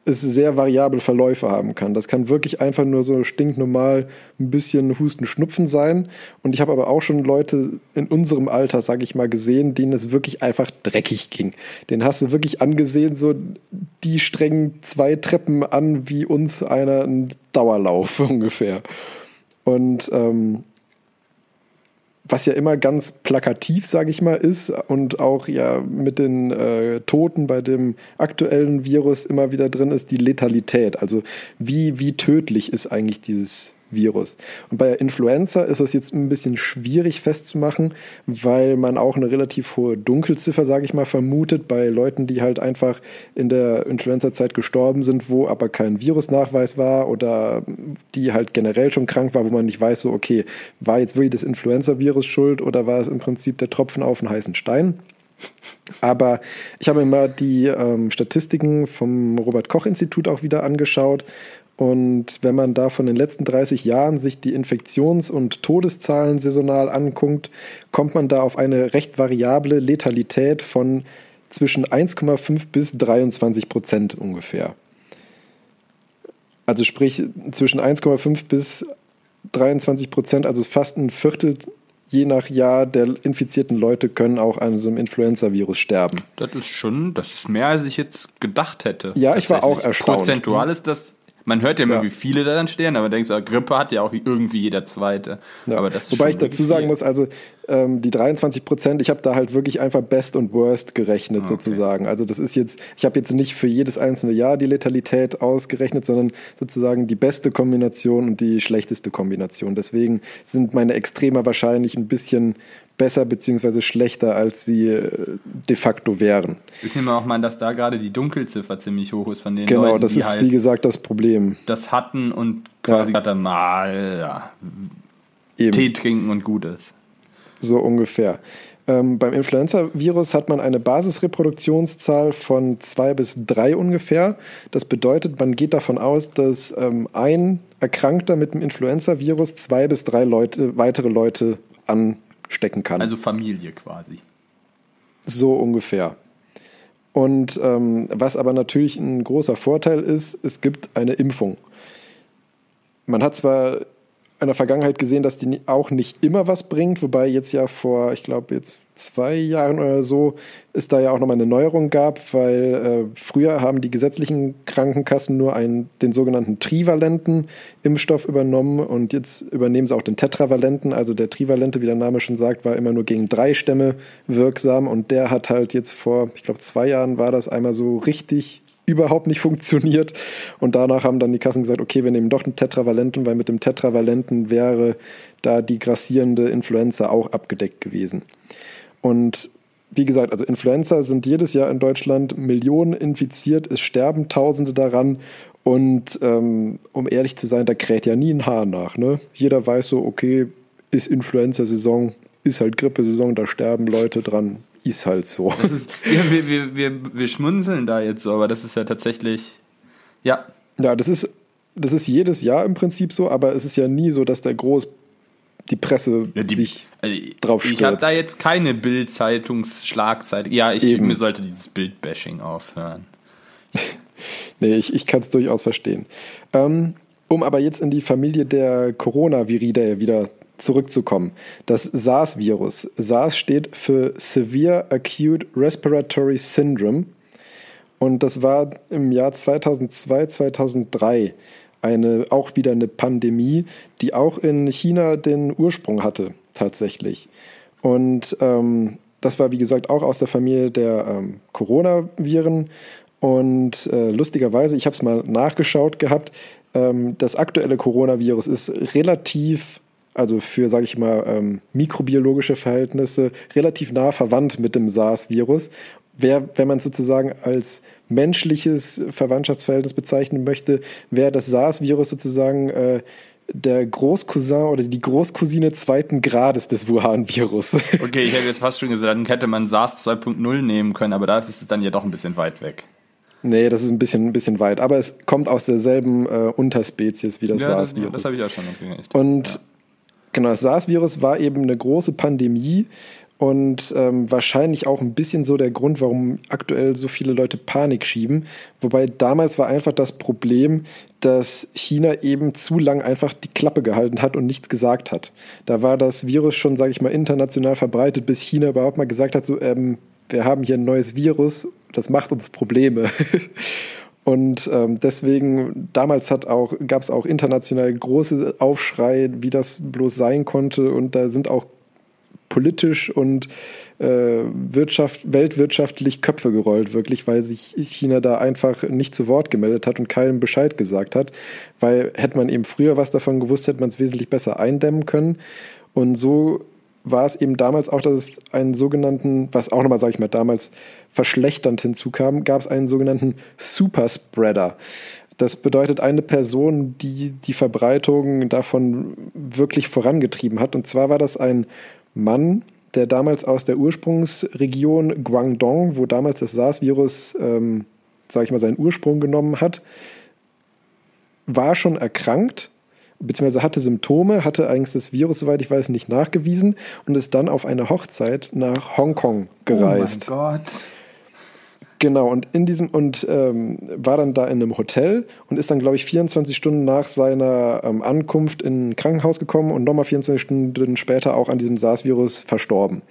es sehr variable Verläufe haben kann. Das kann wirklich einfach nur so stinknormal ein bisschen Husten, Schnupfen sein. Und ich habe aber auch schon Leute in unserem Alter, sage ich mal, gesehen, denen es wirklich einfach dreckig ging. Den hast du wirklich angesehen, so die strengen zwei Treppen an wie uns einer ein Dauerlauf (laughs) ungefähr. Und ähm, was ja immer ganz plakativ, sage ich mal, ist und auch ja mit den äh, Toten bei dem aktuellen Virus immer wieder drin ist, die Letalität. Also wie, wie tödlich ist eigentlich dieses Virus. Und bei Influenza ist es jetzt ein bisschen schwierig festzumachen, weil man auch eine relativ hohe Dunkelziffer, sage ich mal, vermutet bei Leuten, die halt einfach in der Influenza-Zeit gestorben sind, wo aber kein Virusnachweis war oder die halt generell schon krank war, wo man nicht weiß, so okay, war jetzt wirklich das Influenza-Virus schuld oder war es im Prinzip der Tropfen auf den heißen Stein? Aber ich habe mir mal die ähm, Statistiken vom Robert Koch Institut auch wieder angeschaut Und wenn man da von den letzten 30 Jahren sich die Infektions- und Todeszahlen saisonal anguckt, kommt man da auf eine recht variable Letalität von zwischen 1,5 bis 23 Prozent ungefähr. Also sprich zwischen 1,5 bis 23 Prozent, also fast ein Viertel je nach Jahr der infizierten Leute können auch an so einem Influenza-Virus sterben. Das ist schon, das ist mehr, als ich jetzt gedacht hätte. Ja, ich war auch erstaunt. Prozentual ist das, man hört ja immer, Ja. wie viele da dann stehen, aber denkst du, Grippe hat ja auch irgendwie jeder Zweite. Ja. Aber das Wobei ich dazu sagen viel. muss, also ähm, die 23 Prozent, ich habe da halt wirklich einfach Best und Worst Ah, gerechnet sozusagen. Also das ist jetzt, ich habe jetzt nicht für jedes einzelne Jahr die Letalität ausgerechnet, sondern sozusagen die beste Kombination und die schlechteste Kombination. Deswegen sind meine Extremer wahrscheinlich ein bisschen besser beziehungsweise schlechter, als sie äh, de facto wären. Ich nehme auch mal an, dass da gerade die Dunkelziffer ziemlich hoch ist von den Genau, Leuten, das die ist halt wie gesagt das Problem. das hatten und quasi gerade mal ja. Tee trinken und gut ist. So ungefähr. Ähm, beim Influenza-Virus hat man eine Basisreproduktionszahl von zwei bis drei ungefähr. Das bedeutet, man geht davon aus, dass ähm, ein Erkrankter mit dem Influenza-Virus zwei bis drei Leute, weitere Leute anstecken kann. Also Familie quasi. So ungefähr. Und ähm, was aber natürlich ein großer Vorteil ist, es gibt eine Impfung. Man hat zwar in der Vergangenheit gesehen, dass die auch nicht immer was bringt, wobei jetzt ja vor, ich glaube, jetzt zwei Jahren oder so es da ja auch nochmal eine Neuerung gab, weil äh, früher haben die gesetzlichen Krankenkassen nur einen, den sogenannten trivalenten Impfstoff übernommen und jetzt übernehmen sie auch den tetravalenten. Also der trivalente, wie der Name schon sagt, war immer nur gegen drei Stämme wirksam und der hat halt jetzt vor, ich glaube, zwei Jahren war das einmal so richtig überhaupt nicht funktioniert. Und danach haben dann die Kassen gesagt, okay, wir nehmen doch einen Tetravalenten, weil mit dem Tetravalenten wäre da die grassierende Influenza auch abgedeckt gewesen. Und wie gesagt, also Influenza sind jedes Jahr in Deutschland Millionen infiziert, es sterben Tausende daran. Und ähm, um ehrlich zu sein, da kräht ja nie ein Haar nach. Ne? Jeder weiß so, okay, ist Influenza-Saison, ist halt Grippesaison, da sterben Leute dran, ist halt so. Ist, ja, wir, wir, wir, wir schmunzeln da jetzt so, aber das ist ja tatsächlich, ja, Ja, das ist, das ist jedes Jahr im Prinzip so, aber es ist ja nie so, dass der groß die Presse Ja, die, sich also, drauf Ich habe stürzt. da jetzt keine Bild-Zeitungsschlagzeile. Ja, ich, Eben. mir sollte dieses Bild-Bashing aufhören. (laughs) Nee, ich, ich kann es durchaus verstehen. Ähm, um aber jetzt in die Familie der Coronaviride wieder zurückzukommen. Das SARS-Virus. SARS steht für Severe Acute Respiratory Syndrome. Und das war im Jahr 2002, 2003 eine, auch wieder eine Pandemie, die auch in China den Ursprung hatte, tatsächlich. Und ähm, das war, wie gesagt, auch aus der Familie der ähm, Coronaviren. Und äh, lustigerweise, ich habe es mal nachgeschaut gehabt, ähm, das aktuelle Coronavirus ist relativ, also für, sage ich mal, ähm, mikrobiologische Verhältnisse, relativ nah verwandt mit dem SARS-Virus. Wenn man sozusagen als menschliches Verwandtschaftsverhältnis bezeichnen möchte, wäre das SARS-Virus sozusagen äh, der Großcousin oder die Großcousine zweiten Grades des Wuhan-Virus. (laughs) Okay, ich hätte jetzt fast schon gesagt, dann hätte man SARS 2.0 nehmen können, aber dafür ist es dann ja doch ein bisschen weit weg. nee, das ist ein bisschen, ein bisschen weit, aber es kommt aus derselben äh, Unterspezies wie das Ja, das, SARS-Virus. das habe ich auch schon. Und genau, das SARS-Virus war eben eine große Pandemie und ähm, wahrscheinlich auch ein bisschen so der Grund, warum aktuell so viele Leute Panik schieben. Wobei damals war einfach das Problem, dass China eben zu lang einfach die Klappe gehalten hat und nichts gesagt hat. Da war das Virus schon, sage ich mal, international verbreitet, bis China überhaupt mal gesagt hat, so, ähm, wir haben hier ein neues Virus, das macht uns Probleme. (laughs) Und ähm, deswegen, damals auch, gab es auch international große Aufschrei, wie das bloß sein konnte. Und da sind auch politisch und äh, Wirtschaft, weltwirtschaftlich Köpfe gerollt, wirklich, weil sich China da einfach nicht zu Wort gemeldet hat und keinem Bescheid gesagt hat. Weil hätte man eben früher was davon gewusst, hätte man es wesentlich besser eindämmen können. Und so war es eben damals auch, dass es einen sogenannten, was auch nochmal, sage ich mal, damals verschlechternd hinzukam, gab es einen sogenannten Superspreader. Das bedeutet eine Person, die die Verbreitung davon wirklich vorangetrieben hat. Und zwar war das ein Mann, der damals aus der Ursprungsregion Guangdong, wo damals das SARS-Virus, ähm, sage ich mal, seinen Ursprung genommen hat, war schon erkrankt, beziehungsweise hatte Symptome, hatte eigentlich das Virus, soweit ich weiß, nicht nachgewiesen und ist dann auf eine Hochzeit nach Hongkong gereist. Oh mein Gott. Genau, und in diesem und ähm, war dann da in einem Hotel und ist dann, glaube ich, 24 Stunden nach seiner ähm, Ankunft in ein Krankenhaus gekommen und nochmal 24 Stunden später auch an diesem SARS-Virus verstorben.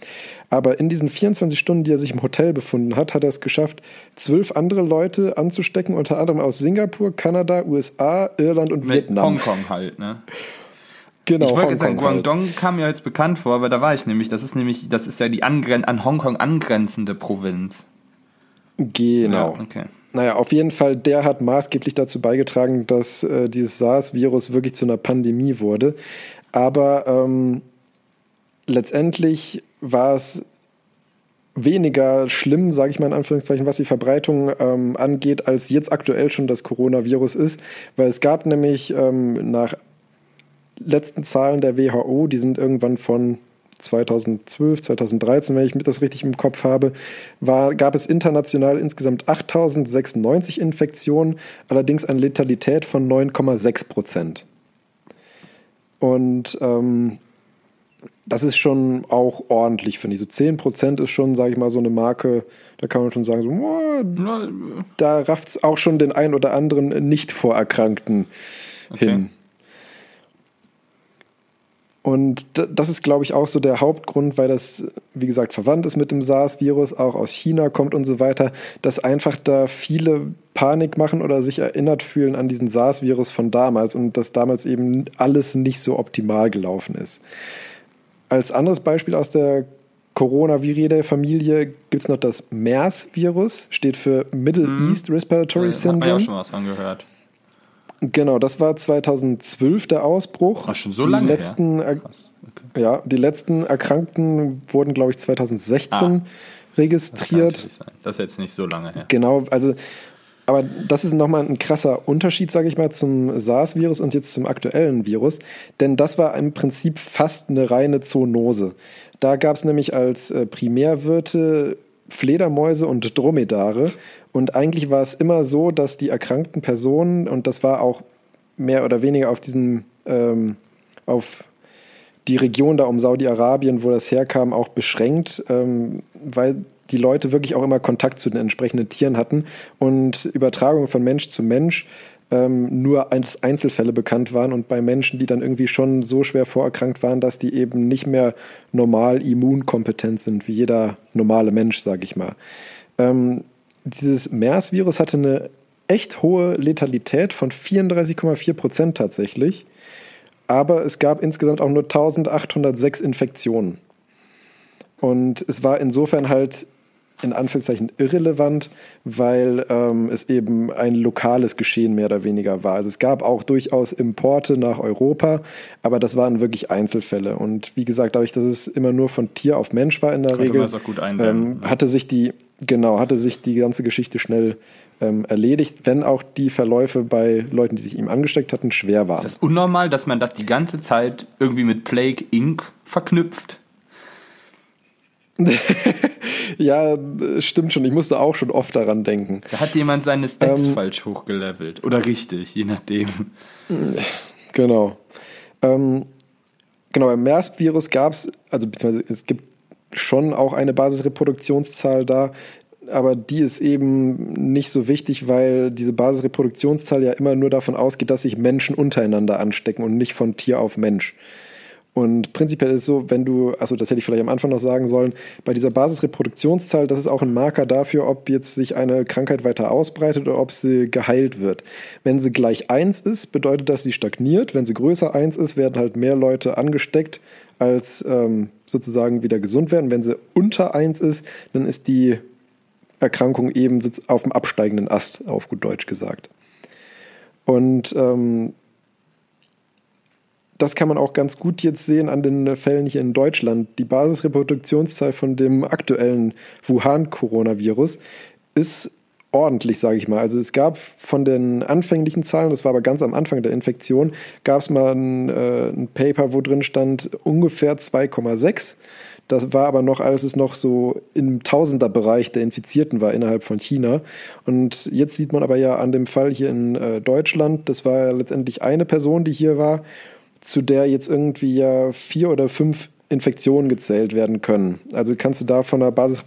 Aber in diesen 24 Stunden, die er sich im Hotel befunden hat, hat er es geschafft, zwölf andere Leute anzustecken, unter anderem aus Singapur, Kanada, USA, Irland und Vietnam. Hongkong halt, ne? Genau, ich wollte jetzt sagen, halt. Guangdong kam mir jetzt bekannt vor, aber da war ich nämlich, das ist nämlich, das ist ja die angren an Hongkong angrenzende Provinz. Genau. Ja, okay. Naja, auf jeden Fall, der hat maßgeblich dazu beigetragen, dass äh, dieses SARS-Virus wirklich zu einer Pandemie wurde. Aber ähm, letztendlich war es weniger schlimm, sage ich mal in Anführungszeichen, was die Verbreitung ähm, angeht, als jetzt aktuell schon das Coronavirus ist. Weil es gab nämlich ähm, nach letzten Zahlen der WHO, die sind irgendwann von 2012, 2013, wenn ich das richtig im Kopf habe, war, gab es international insgesamt 8096 Infektionen, allerdings eine Letalität von 9,6 Prozent. Und ähm, das ist schon auch ordentlich, finde ich. So 10 Prozent ist schon, sage ich mal, so eine Marke, da kann man schon sagen, so, oh, da rafft es auch schon den ein oder anderen Nicht-Vorerkrankten Okay. hin. Und das ist, glaube ich, auch so der Hauptgrund, weil das, wie gesagt, verwandt ist mit dem SARS-Virus, auch aus China kommt und so weiter, dass einfach da viele Panik machen oder sich erinnert fühlen an diesen SARS-Virus von damals und dass damals eben alles nicht so optimal gelaufen ist. Als anderes Beispiel aus der Coronaviride-Familie gibt es noch das MERS-Virus, steht für Middle East Respiratory ja Syndrome. auch schon was von gehört. Genau, das war 2012 der Ausbruch. Ach, schon so die lange her? letzten, er- Ja, die letzten Erkrankten wurden, glaube ich, 2016 Ah. Das registriert. sein. Das ist jetzt nicht so lange her. Genau, also, aber das ist nochmal ein krasser Unterschied, sage ich mal, zum SARS-Virus und jetzt zum aktuellen Virus. Denn das war im Prinzip fast eine reine Zoonose. Da gab es nämlich als äh, Primärwirte Fledermäuse und Dromedare. Und eigentlich war es immer so, dass die erkrankten Personen, und das war auch mehr oder weniger auf diesen, ähm, auf die Region da um Saudi-Arabien, wo das herkam, auch beschränkt, ähm, weil die Leute wirklich auch immer Kontakt zu den entsprechenden Tieren hatten und Übertragung von Mensch zu Mensch ähm, nur als Einzelfälle bekannt waren und bei Menschen, die dann irgendwie schon so schwer vorerkrankt waren, dass die eben nicht mehr normal immunkompetent sind, wie jeder normale Mensch, sage ich mal. Ähm, dieses MERS-Virus hatte eine echt hohe Letalität von 34,4 Prozent tatsächlich aber es gab insgesamt auch nur 1806 Infektionen. Und es war insofern halt in Anführungszeichen irrelevant, weil ähm, es eben ein lokales Geschehen mehr oder weniger war. Also es gab auch durchaus Importe nach Europa, aber das waren wirklich Einzelfälle. Und wie gesagt, dadurch, dass es immer nur von Tier auf Mensch war in der Regel, ähm, hatte sich die genau hatte sich die ganze Geschichte schnell ähm, erledigt, wenn auch die Verläufe bei Leuten, die sich ihm angesteckt hatten, schwer waren. Ist das unnormal, dass man das die ganze Zeit irgendwie mit Plague Inc. verknüpft? (laughs) Ja, stimmt schon. Ich musste auch schon oft daran denken. Da hat jemand seine Stats Ähm, falsch hochgelevelt. Oder richtig, je nachdem. Genau. Ähm, genau, beim MERS-Virus gab es, also beziehungsweise es gibt schon auch eine Basisreproduktionszahl da, aber die ist eben nicht so wichtig, weil diese Basisreproduktionszahl ja immer nur davon ausgeht, dass sich Menschen untereinander anstecken und nicht von Tier auf Mensch. Und prinzipiell ist es so, wenn du, also das hätte ich vielleicht am Anfang noch sagen sollen, bei dieser Basisreproduktionszahl, das ist auch ein Marker dafür, ob jetzt sich eine Krankheit weiter ausbreitet oder ob sie geheilt wird. Wenn sie gleich 1 ist, bedeutet das, sie stagniert. Wenn sie größer 1 ist, werden halt mehr Leute angesteckt, als ähm, sozusagen wieder gesund werden. Wenn sie unter 1 ist, dann ist die Erkrankung eben auf dem absteigenden Ast, auf gut Deutsch gesagt. Und ähm, das kann man auch ganz gut jetzt sehen an den Fällen hier in Deutschland. Die Basisreproduktionszahl von dem aktuellen Wuhan-Coronavirus ist ordentlich, sage ich mal. Also es gab von den anfänglichen Zahlen, das war aber ganz am Anfang der Infektion, gab es mal ein, äh, ein Paper, wo drin stand ungefähr 2,6. Das war aber noch, als es noch so im Tausenderbereich der Infizierten war innerhalb von China. Und jetzt sieht man aber ja an dem Fall hier in äh, Deutschland, das war ja letztendlich eine Person, die hier war, zu der jetzt irgendwie ja vier oder fünf Infektionen gezählt werden können. Also kannst du da von einer Basis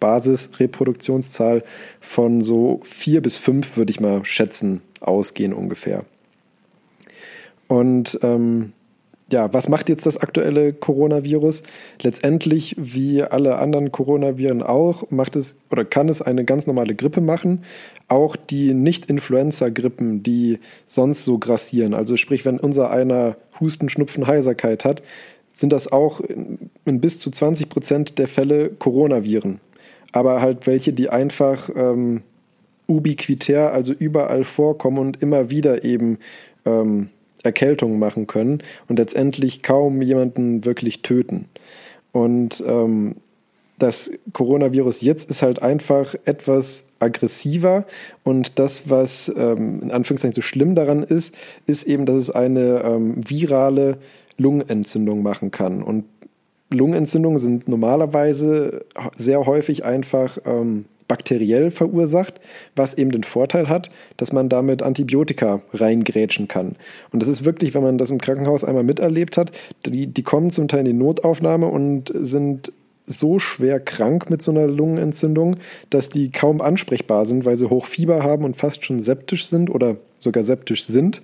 Basisreproduktionszahl von so vier bis fünf, würde ich mal schätzen, ausgehen ungefähr. Und ähm, ja, was macht jetzt das aktuelle Coronavirus? Letztendlich, wie alle anderen Coronaviren auch, macht es oder kann es eine ganz normale Grippe machen. Auch die Nicht-Influenza-Grippen, die sonst so grassieren, also sprich, wenn unser einer Husten, Schnupfen, Heiserkeit hat, sind das auch in bis zu 20 Prozent der Fälle Coronaviren. Aber halt welche, die einfach ähm, ubiquitär, also überall vorkommen und immer wieder eben ähm, Erkältungen machen können und letztendlich kaum jemanden wirklich töten. Und ähm, das Coronavirus jetzt ist halt einfach etwas aggressiver und das, was ähm, in Anführungszeichen so schlimm daran ist, ist eben, dass es eine ähm, virale Lungenentzündung machen kann. Und Lungenentzündungen sind normalerweise sehr häufig einfach ähm, bakteriell verursacht, was eben den Vorteil hat, dass man damit Antibiotika reingrätschen kann. Und das ist wirklich, wenn man das im Krankenhaus einmal miterlebt hat, die, die kommen zum Teil in die Notaufnahme und sind so schwer krank mit so einer Lungenentzündung, dass die kaum ansprechbar sind, weil sie Hochfieber haben und fast schon septisch sind oder sogar septisch sind.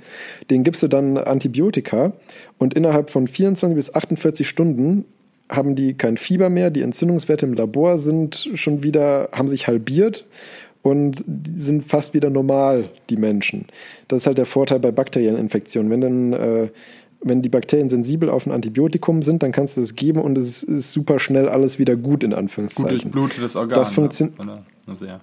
Den gibst du dann Antibiotika und innerhalb von 24 bis 48 Stunden haben die kein Fieber mehr, die Entzündungswerte im Labor sind schon wieder, haben sich halbiert und sind fast wieder normal, die Menschen. Das ist halt der Vorteil bei bakteriellen Infektionen. Wenn dann äh, wenn die Bakterien sensibel auf ein Antibiotikum sind, dann kannst du es geben und es ist super schnell alles wieder gut, in Anführungszeichen. Gut durchblutetes Organ. Das funktioniert. Also, ja.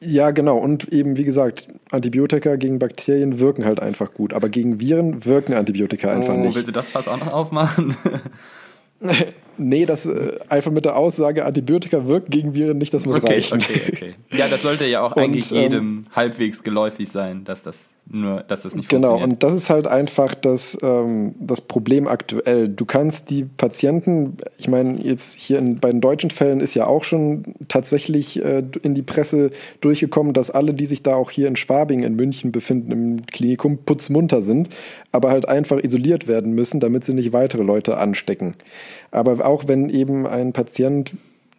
ja, genau. Und eben, wie gesagt, Antibiotika gegen Bakterien wirken halt einfach gut. Aber gegen Viren wirken Antibiotika einfach oh, nicht. Willst du das fast auch noch aufmachen? (laughs) ね。Nee, das äh, einfach mit der Aussage, Antibiotika wirken gegen Viren nicht, das muss okay, reichen. Okay, okay. Ja, das sollte ja auch (laughs) und, eigentlich ähm, jedem halbwegs geläufig sein, dass das nur, dass das nicht genau, funktioniert. Genau, und das ist halt einfach das, ähm, das Problem aktuell. Du kannst die Patienten, ich meine, jetzt hier in, bei den deutschen Fällen ist ja auch schon tatsächlich äh, in die Presse durchgekommen, dass alle, die sich da auch hier in Schwabing in München befinden, im Klinikum, putzmunter sind, aber halt einfach isoliert werden müssen, damit sie nicht weitere Leute anstecken. Aber auch wenn eben ein Patient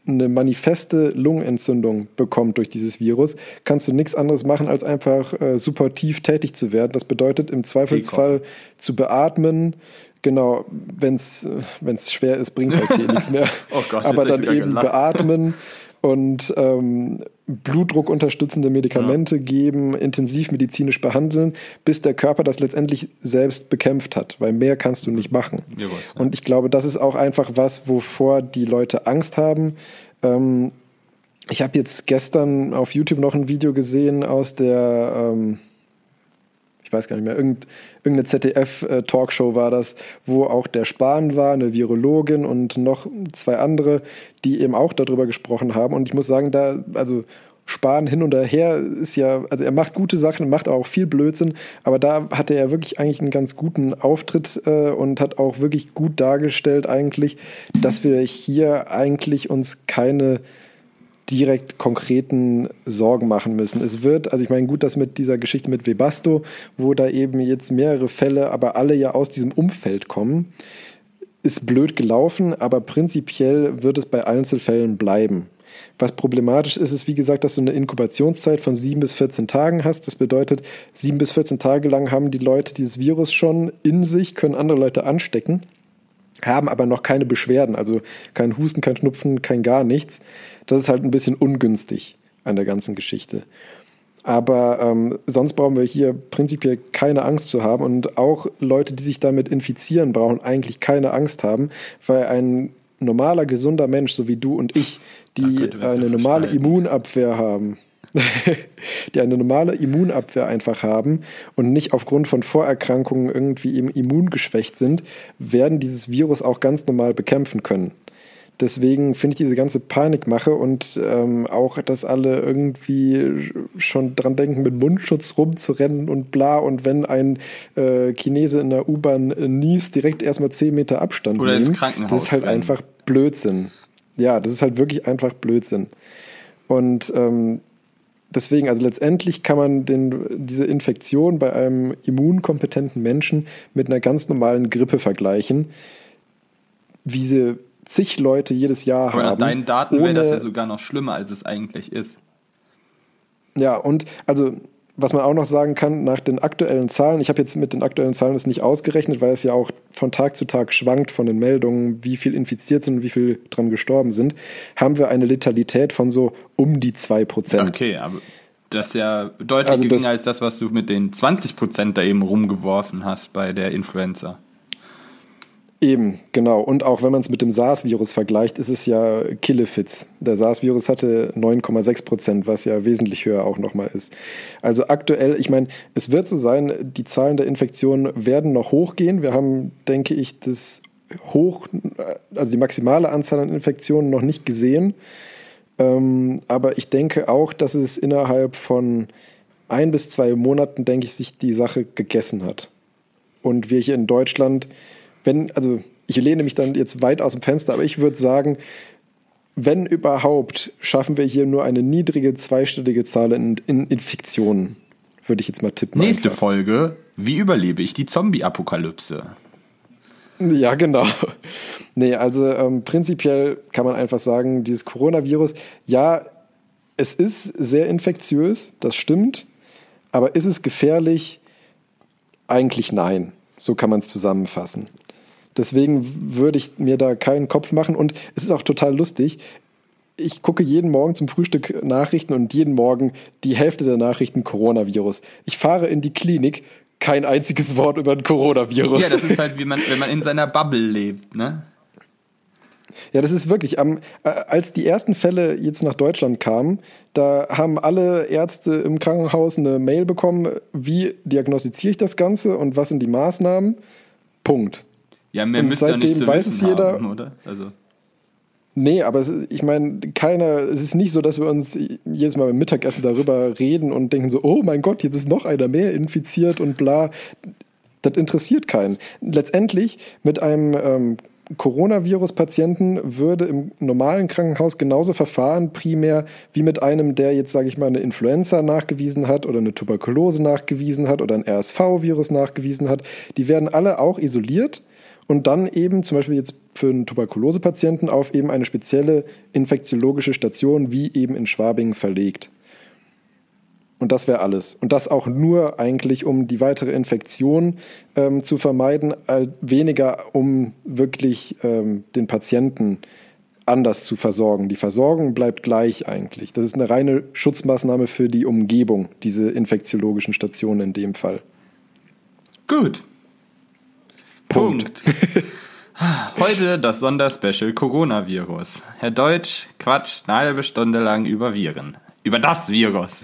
eine manifeste Lungenentzündung bekommt durch dieses Virus, kannst du nichts anderes machen, als einfach äh, supportiv tätig zu werden. Das bedeutet im Zweifelsfall zu beatmen. Genau, wenn es schwer ist, bringt halt hier nichts mehr. (laughs) oh Gott, Aber dann eben gelacht. beatmen (laughs) und ähm, Blutdruck unterstützende Medikamente ja. geben, intensiv medizinisch behandeln, bis der Körper das letztendlich selbst bekämpft hat, weil mehr kannst du nicht machen. Ja, was, ja. Und ich glaube, das ist auch einfach was, wovor die Leute Angst haben. Ähm, ich habe jetzt gestern auf YouTube noch ein Video gesehen aus der ähm, weiß gar nicht mehr, irgendeine ZDF-Talkshow war das, wo auch der Spahn war, eine Virologin und noch zwei andere, die eben auch darüber gesprochen haben. Und ich muss sagen, da, also Spahn hin und her ist ja, also er macht gute Sachen, macht auch viel Blödsinn, aber da hatte er wirklich eigentlich einen ganz guten Auftritt äh, und hat auch wirklich gut dargestellt eigentlich, dass wir hier eigentlich uns keine direkt konkreten Sorgen machen müssen. Es wird, also ich meine, gut, das mit dieser Geschichte mit Webasto, wo da eben jetzt mehrere Fälle, aber alle ja aus diesem Umfeld kommen, ist blöd gelaufen, aber prinzipiell wird es bei Einzelfällen bleiben. Was problematisch ist, ist wie gesagt, dass du eine Inkubationszeit von 7 bis 14 Tagen hast. Das bedeutet, 7 bis 14 Tage lang haben die Leute dieses Virus schon in sich, können andere Leute anstecken, haben aber noch keine Beschwerden, also kein Husten, kein Schnupfen, kein gar nichts. Das ist halt ein bisschen ungünstig an der ganzen Geschichte. Aber ähm, sonst brauchen wir hier prinzipiell keine Angst zu haben. Und auch Leute, die sich damit infizieren, brauchen eigentlich keine Angst haben, weil ein normaler, gesunder Mensch, so wie du und ich, die eine normale Immunabwehr haben, (laughs) die eine normale Immunabwehr einfach haben und nicht aufgrund von Vorerkrankungen irgendwie immungeschwächt sind, werden dieses Virus auch ganz normal bekämpfen können. Deswegen finde ich diese ganze Panikmache und ähm, auch, dass alle irgendwie schon dran denken, mit Mundschutz rumzurennen und bla. Und wenn ein äh, Chinese in der U-Bahn niest, direkt erstmal 10 Meter Abstand Oder ins nehmen. Krankenhaus Das ist halt rennen. einfach Blödsinn. Ja, das ist halt wirklich einfach Blödsinn. Und ähm, deswegen, also letztendlich kann man den, diese Infektion bei einem immunkompetenten Menschen mit einer ganz normalen Grippe vergleichen, wie sie zig Leute jedes Jahr Aber nach haben. deinen Daten wäre das ja sogar noch schlimmer, als es eigentlich ist. Ja, und also was man auch noch sagen kann, nach den aktuellen Zahlen, ich habe jetzt mit den aktuellen Zahlen das nicht ausgerechnet, weil es ja auch von Tag zu Tag schwankt von den Meldungen, wie viel infiziert sind und wie viel dran gestorben sind, haben wir eine Letalität von so um die 2%. Okay, aber das ist ja deutlich Also geringer als das, was du mit den 20% da eben rumgeworfen hast bei der Influenza. Eben, genau. Und auch wenn man es mit dem SARS-Virus vergleicht, ist es ja Killefits. Der SARS-Virus hatte 9,6 Prozent, was ja wesentlich höher auch nochmal ist. Also aktuell, ich meine, es wird so sein, die Zahlen der Infektionen werden noch hochgehen. Wir haben, denke ich, das hoch, also die maximale Anzahl an Infektionen noch nicht gesehen. Ähm, aber ich denke auch, dass es innerhalb von ein bis zwei Monaten, denke ich, sich die Sache gegessen hat. Und wir hier in Deutschland, wenn, also ich lehne mich dann jetzt weit aus dem Fenster, aber ich würde sagen, wenn überhaupt, schaffen wir hier nur eine niedrige zweistellige Zahl in, in Infektionen. Würde ich jetzt mal tippen. Nächste einfach. Folge, wie überlebe ich die Zombie-Apokalypse? Ja, genau. Nee, also ähm, prinzipiell kann man einfach sagen, dieses Coronavirus, ja, es ist sehr infektiös, das stimmt, aber ist es gefährlich? Eigentlich nein. So kann man es zusammenfassen. Deswegen würde ich mir da keinen Kopf machen und es ist auch total lustig. Ich gucke jeden Morgen zum Frühstück Nachrichten und jeden Morgen die Hälfte der Nachrichten Coronavirus. Ich fahre in die Klinik, kein einziges Wort über ein Coronavirus. Ja, das ist halt, wie man, wenn man in seiner Bubble lebt, ne? Ja, das ist wirklich. Am, äh, als die ersten Fälle jetzt nach Deutschland kamen, da haben alle Ärzte im Krankenhaus eine Mail bekommen, wie diagnostiziere ich das Ganze und was sind die Maßnahmen. Punkt. Ja, mehr Und müsst ihr nicht seitdem zu weiß es jeder. haben, oder? Also, Nee, aber es, ich meine, keiner, es ist nicht so, dass wir uns jedes Mal beim Mittagessen darüber reden und denken so, oh mein Gott, jetzt ist noch einer mehr infiziert und bla. Das interessiert keinen. Letztendlich mit einem ähm, Coronavirus-Patienten würde im normalen Krankenhaus genauso verfahren, primär wie mit einem, der jetzt, sage ich mal, eine Influenza nachgewiesen hat oder eine Tuberkulose nachgewiesen hat oder ein RSV-Virus nachgewiesen hat. Die werden alle auch isoliert und dann eben zum Beispiel jetzt für einen Tuberkulose-Patienten auf eben eine spezielle infektiologische Station wie eben in Schwabing verlegt. Und das wäre alles. Und das auch nur eigentlich, um die weitere Infektion ähm, zu vermeiden, weniger um wirklich ähm, den Patienten anders zu versorgen. Die Versorgung bleibt gleich eigentlich. Das ist eine reine Schutzmaßnahme für die Umgebung, diese infektiologischen Stationen in dem Fall. gut. Punkt. Punkt. (laughs) Heute das Sonderspecial Coronavirus. Herr Deutsch quatscht eine halbe Stunde lang über Viren. Über das Virus.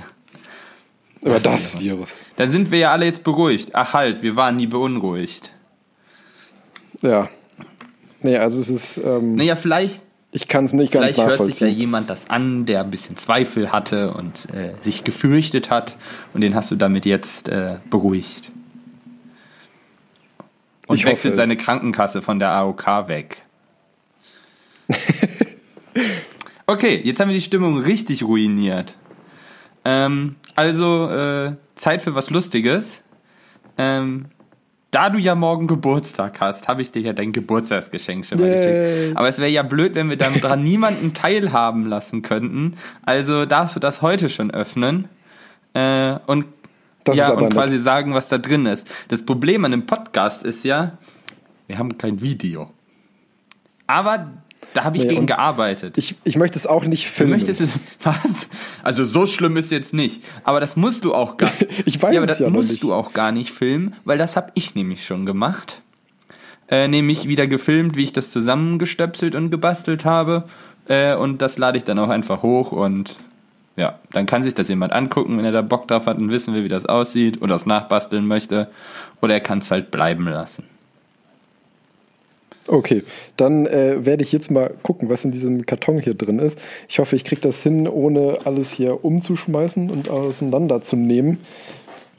Aber Das das, Virus. Virus. Dann sind wir ja alle jetzt beruhigt. Ach halt, wir waren nie beunruhigt. Ja. Nee, also es ist, ähm, Naja, vielleicht, ich kann es nicht ganz vielleicht hört sich ja jemand das an, der ein bisschen Zweifel hatte und äh, sich gefürchtet hat. Und den hast du damit jetzt äh, beruhigt. Und Ich wechselt es. seine Krankenkasse von der AOK weg. (laughs) okay, jetzt haben wir die Stimmung richtig ruiniert. Ähm, also, äh, Zeit für was Lustiges. Ähm, da du ja morgen Geburtstag hast, habe ich dir ja dein Geburtstagsgeschenk schon mal Yay. geschickt. Aber es wäre ja blöd, wenn wir dann dran (laughs) niemanden teilhaben lassen könnten. Also darfst du das heute schon öffnen. Äh, und Das ja, und nett. quasi sagen, was da drin ist. Das Problem an dem Podcast ist ja, wir haben kein Video. Aber da habe ich Nee, gegen gearbeitet. Ich, ich möchte es auch nicht Du filmen. möchtest es, (laughs) was? Also so schlimm ist jetzt nicht. Aber das musst du auch gar (laughs) Ich weiß ja, aber das ja musst nicht. du auch gar nicht filmen, weil das habe ich nämlich schon gemacht. Äh, nämlich wieder gefilmt, wie ich das zusammengestöpselt und gebastelt habe. Äh, und das lade ich dann auch einfach hoch und ja, dann kann sich das jemand angucken, wenn er da Bock drauf hat und wissen will, wie das aussieht oder es nachbasteln möchte. Oder er kann es halt bleiben lassen. Okay, dann äh, werde ich jetzt mal gucken, was in diesem Karton hier drin ist. Ich hoffe, ich kriege das hin, ohne alles hier umzuschmeißen und auseinanderzunehmen.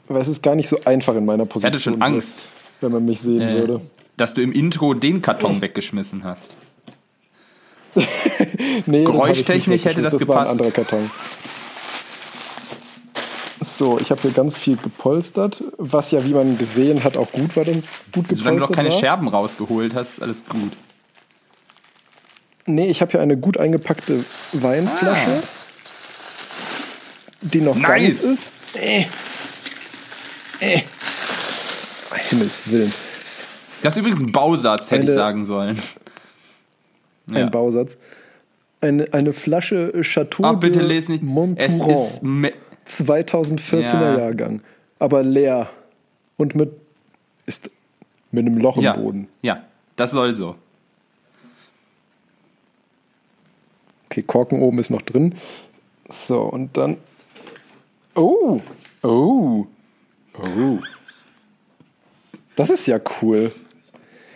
Weil es ist gar nicht so einfach in meiner Ich Position. hatte schon Angst, Wenn man mich sehen äh, würde. dass du im Intro den Karton (laughs) weggeschmissen hast. Nee, ich geräuschtechnisch hätte das das war ein gepasst. anderer Karton. So, ich habe hier ganz viel gepolstert, was ja, wie man gesehen hat, auch gut war, dass es gut gepolstert Solange du noch keine war. Scherben rausgeholt hast, ist alles gut. Nee, ich habe hier eine gut eingepackte Weinflasche, Ah. die noch Nice. ganz ist. Äh. Äh. Himmels Willen. Das ist übrigens ein Bausatz, hätte ich Eine- sagen sollen. Ein Ja. Bausatz. Eine, eine Flasche Chateau Ah, bitte de les nicht. Es Montouron. ist 2014er Ja. Jahrgang. Aber leer. Und mit, ist, mit einem Loch im ja, Boden. ja, das soll so. Okay, Korken oben ist noch drin. So, und dann. Oh! Oh! Oh! Das ist ja cool.